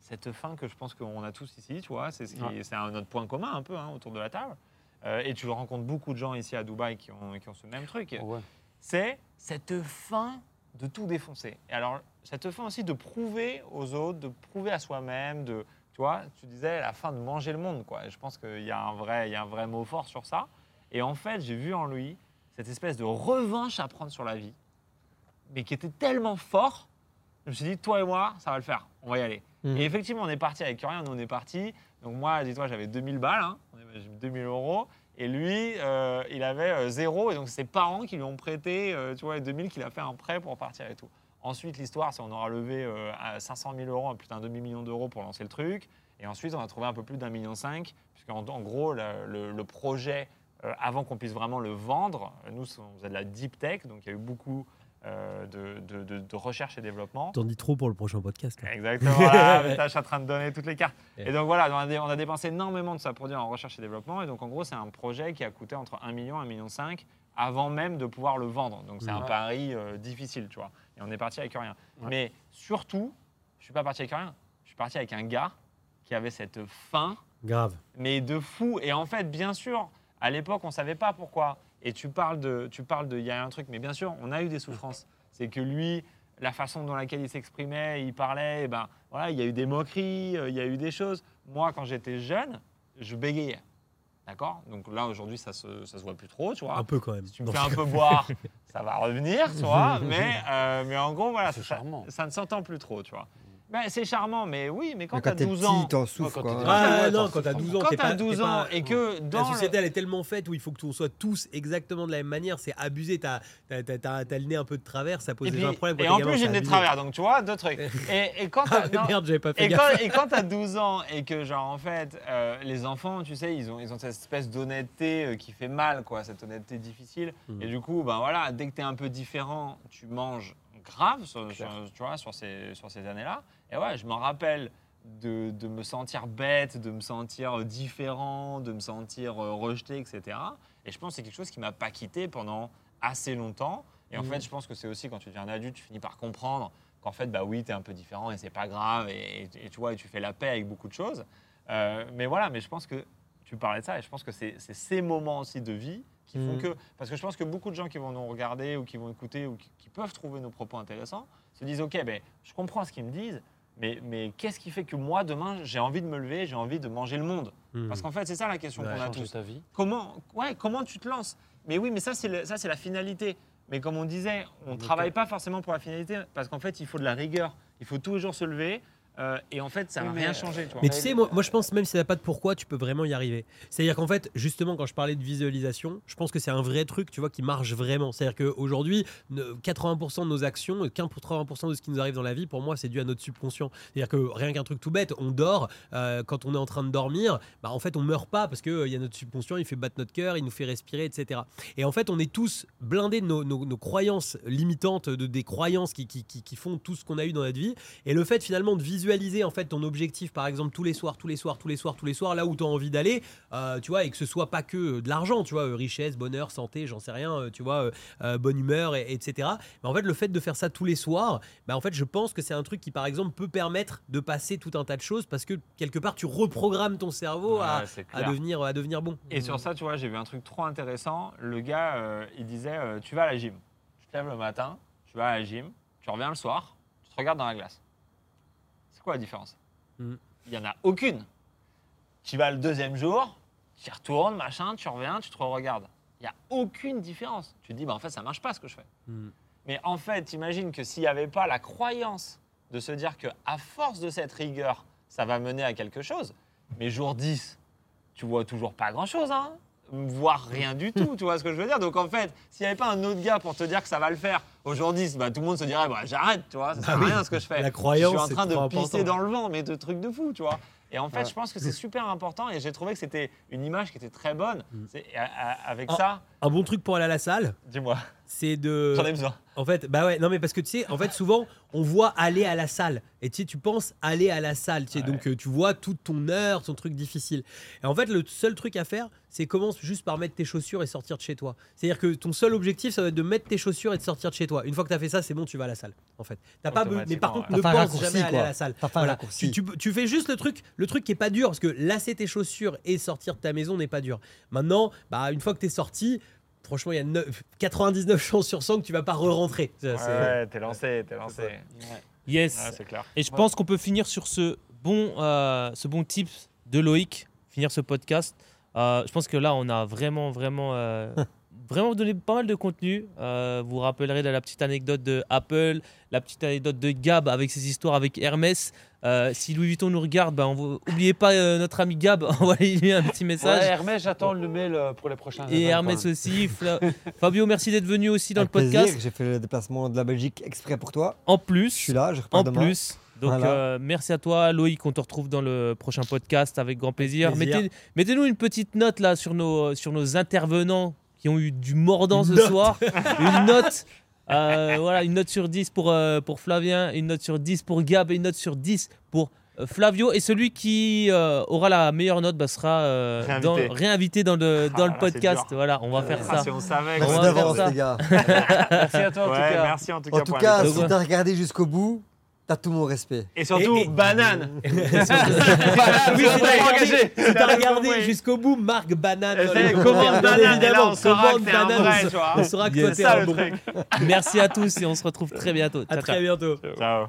cette faim que je pense qu'on a tous ici, tu vois. C'est ce Ouais. notre point commun un peu hein, autour de la table. Euh, et tu rencontres beaucoup de gens ici à Dubaï qui ont, qui ont ce même truc Ouais. c'est cette faim de tout défoncer. Et alors, cette faim aussi de prouver aux autres, de prouver à soi-même, de, tu vois, tu disais la faim de manger le monde, quoi. Et je pense qu'il y a un vrai, il y a un vrai mot fort sur ça. Et en fait, j'ai vu en lui cette espèce de revanche à prendre sur la vie, mais qui était tellement fort. Je me suis dit, toi et moi, ça va le faire, on va y aller. Mhm. Et effectivement, on est parti avec rien, nous on est parti. Donc moi, dis-toi, j'avais 2000 balles, hein, j'ai 2000 euros. Et lui, euh, il avait euh, zéro. Et donc, c'est ses parents qui lui ont prêté, euh, tu vois, les 2000 qu'il a fait un prêt pour partir et tout. Ensuite, l'histoire, c'est on aura levé euh, à 500 000 euros, plus d'un demi-million d'euros pour lancer le truc. Et ensuite, on a trouvé un peu plus d'un million cinq, puisqu'en en gros, le, le- le projet, avant qu'on puisse vraiment le vendre, euh, nous, on faisait de la deep tech, donc il y a eu beaucoup euh, de, de- de- de recherche et développement. T'en dis trop pour le prochain podcast. là. Exactement, voilà, mais je suis en train de donner toutes les cartes. Et donc voilà, on a, dé- on a dépensé énormément de ça dire en recherche et développement. Et donc en gros, c'est un projet qui a coûté entre 1 million et 1 million 5 avant même de pouvoir le vendre. Donc c'est un pari euh, difficile, tu vois. Et on est parti avec rien. Ouais. Mais surtout, je suis pas parti avec rien. Je suis parti avec un gars qui avait cette faim Grave. mais de fou. Et en fait, bien sûr, à l'époque, on ne savait pas pourquoi. Et tu parles de, tu parles de, il y a un truc, mais bien sûr, on a eu des souffrances. C'est que lui, la façon dans laquelle il s'exprimait, il parlait, eh ben, voilà, il y a eu des moqueries, euh, il y a eu des choses. Moi, quand j'étais jeune, je bégayais. D'accord? Donc là, aujourd'hui, ça se, ça se voit plus trop, tu vois. Un peu quand même. Si tu me fais un peu boire, ça va revenir, tu vois. Mais, euh, mais en gros, voilà, C'est ça, charmant. ça ne s'entend plus trop, tu vois. Ben, c'est charmant, mais oui, mais quand tu Quand t'es 12 petit, ans, t'en souffres. quand quoi. t'es- Ah Ouais, non, quand t'as souffres. 12 ans, quand t'es tu pas. as 12 t'es ans et que dans La le- société, elle est tellement faite où il faut que on soit tous exactement de la même manière. C'est abusé. T'as as, le nez un peu de travers, ça pose Et, déjà puis- un problème. quand et en plus, j'ai le nez de travers, donc tu vois, deux trucs. Et, et quand Ah, t'as non, merde, j'avais pas fait et gaffe. quand, et quand t'as 12 ans et que, genre, en fait, euh, les enfants, tu sais, ils ont, ils ont cette espèce d'honnêteté euh, qui fait mal, quoi, cette honnêteté difficile. Mhm. Et du coup, ben voilà, dès que t'es un peu différent, tu manges grave, sur, Clair. sur- tu vois, sur ces, sur ces années-là. Et ouais, je m'en rappelle de, de me sentir bête, de me sentir euh, différent, de me sentir euh, rejeté, etc. Et je pense que c'est quelque chose qui m'a pas quitté pendant assez longtemps. Et en Mhm. fait, je pense que c'est aussi quand tu deviens un adulte, tu finis par comprendre qu'en fait, bah oui, tu es un peu différent et c'est pas grave. Et, et- et tu vois, et tu fais la paix avec beaucoup de choses. Euh, mais voilà, mais je pense que tu parlais de ça et je pense que c'est c'est ces moments aussi de vie qui font Mhm. que. Parce que je pense que beaucoup de gens qui vont nous regarder ou qui vont écouter ou qui, qui peuvent trouver nos propos intéressants se disent Ok, ben, je comprends ce qu'ils me disent. Mais, mais qu'est-ce qui fait que moi, demain, j'ai envie de me lever, j'ai envie de manger le monde Mhm. Parce qu'en fait, c'est ça la question qu'on a tous ta vie. comment, ouais, comment tu te lances? Mais oui, mais ça, c'est le- ça, c'est la finalité. Mais comme on disait, on ne travaille pas forcément pour la finalité, parce qu'en fait, il faut de la rigueur. Il faut toujours se lever. Euh, et en fait, ça mais, rien euh, changer. Tu vois. Mais tu sais, moi, moi je pense même si ça n'a pas de pourquoi, tu peux vraiment y arriver. C'est-à-dire qu'en fait, justement, quand je parlais de visualisation, je pense que c'est un vrai truc, tu vois, qui marche vraiment. C'est-à-dire qu'aujourd'hui, ne- 80% de nos actions, 80% de ce qui nous arrive dans la vie, pour moi, c'est dû à notre subconscient. C'est-à-dire que rien qu'un truc tout bête, on dort, euh, quand on est en train de dormir, bah, en fait, on meurt pas parce qu'il y a notre subconscient, il fait battre notre cœur, il nous fait respirer, etc. Et en fait, on est tous blindés de nos, nos- nos croyances limitantes, de, des croyances qui, qui, qui- qui font tout ce qu'on a eu dans notre vie. Et le fait finalement de visualiser en fait ton objectif, par exemple, tous les soirs, tous les soirs, tous les soirs, tous les soirs, là où tu as envie d'aller, euh, tu vois, et que ce soit pas que euh, de l'argent, tu vois, euh, richesse, bonheur, santé, j'en sais rien, tu vois, euh, bonne humeur, et- etc. Mais en fait, le fait de faire ça tous les soirs, bah, en fait, je pense que c'est un truc qui, par exemple, peut permettre de passer tout un tas de choses parce que quelque part, tu reprogrammes ton cerveau à, Ouais, devenir, à devenir bon. Et sur ça, tu vois, j'ai vu un truc trop intéressant. Le gars, euh, il disait Tu vas à la gym. Tu te lèves le matin, tu vas à la gym, tu reviens le soir, tu te regardes dans la glace. Quoi la différence Mm. Il n'y en a aucune. Tu vas le deuxième jour, tu y retournes, machin, tu reviens, tu te regardes. Il n'y a aucune différence. Tu te dis bah, En fait, ça marche pas ce que je fais. Mm. Mais en fait, imagine que s'il n'y avait pas la croyance de se dire que à force de cette rigueur, ça va mener à quelque chose, mais jour 10, tu vois toujours pas grand-chose, hein voire rien du tout, tu vois ce que je veux dire Donc en fait, s'il n'y avait pas un autre gars pour te dire que ça va le faire, aujourd'hui, bah, tout le monde se dirait bah, j'arrête, tu vois, ça sert à Ah rien ce que je fais. la croyance, je suis en train de pisser important. dans le vent, mais de trucs de fou, tu vois. Et en fait, Ouais. je pense que c'est super important et j'ai trouvé que c'était une image qui était très bonne. Mm. A- a- avec ça, Un bon truc pour aller à la salle, dis-moi, c'est de. j'en ai besoin. En fait, bah ouais, non mais parce que tu sais, en fait souvent on voit aller à la salle et tu sais, tu penses aller à la salle, tu sais, Ouais. donc euh, tu vois toute ton heure, ton truc difficile. Et en fait, le seul truc à faire, c'est commence juste par mettre tes chaussures et sortir de chez toi. C'est-à-dire que ton seul objectif, ça va être de mettre tes chaussures et de sortir de chez toi. Une fois que tu as fait ça, c'est bon, tu vas à la salle. En fait, t'as pas be- mais par contre, ne pense raccourci, jamais aller quoi. à la salle. Voilà. Tu, tu- tu fais juste le truc, le truc qui est pas dur parce que lasser tes chaussures et sortir de ta maison n'est pas dur. Maintenant, bah une fois que tu es sorti, franchement, il y a neuf- 99 chances sur 100 que tu vas pas re-rentrer. Ouais, t'es lancé, t'es lancé. Ouais, Yes. c'est clair. Et je pense qu'on peut finir sur ce bon, euh, ce bon tip de Loïc, finir ce podcast. Euh, je pense que là, on a vraiment, vraiment, euh, vraiment donné pas mal de contenu. Euh, vous vous rappellerez de la petite anecdote de Apple, la petite anecdote de Gab avec ses histoires avec Hermès. Euh, si Louis Vuitton nous regarde, ben, on va- oubliez pas euh, notre ami Gab, envoyez-lui un petit Ouais, message. Hermès, j'attends le mail euh, pour les prochains. Et Hermès aussi. Fla- Fabio, merci d'être venu aussi dans Avec le podcast. plaisir, J'ai fait le déplacement de la Belgique exprès pour toi. En Je plus, suis là, je repars en demain. plus. Donc Voilà. euh, merci à toi Loïc, on te retrouve dans le prochain podcast avec grand plaisir. plaisir. Mettez, mettez-nous une petite note là sur nos, sur nos intervenants qui ont eu du mordant ce note. soir. une note. Euh, voilà, une note sur 10 pour, euh, pour Flavien, une note sur 10 pour Gab et une note sur 10 pour euh, Flavio. Et celui qui euh, aura la meilleure note bah, sera euh, Réinvité. dans- réinvité dans le, Ah dans le c'est podcast. Voilà, on va faire Ah, ça. si on savait. On va faire ça. les gars. Merci à toi, en tout Ouais, cas. merci en tout cas. En tout cas, si t'as regardé jusqu'au bout, t'as tout mon respect. Et surtout, Et- et- banane. oui, c'est engagé. Si t'as T'as regardé jusqu'au bout, marque banane. Dans c'est commande banane, et là, évidemment. on saura commande que t'es un banane, vrai, on- tu vois. On saura que t'es ça un le bon. truc. Merci à tous et on se retrouve très bientôt. À Ciao, ciao. très bientôt. Ciao.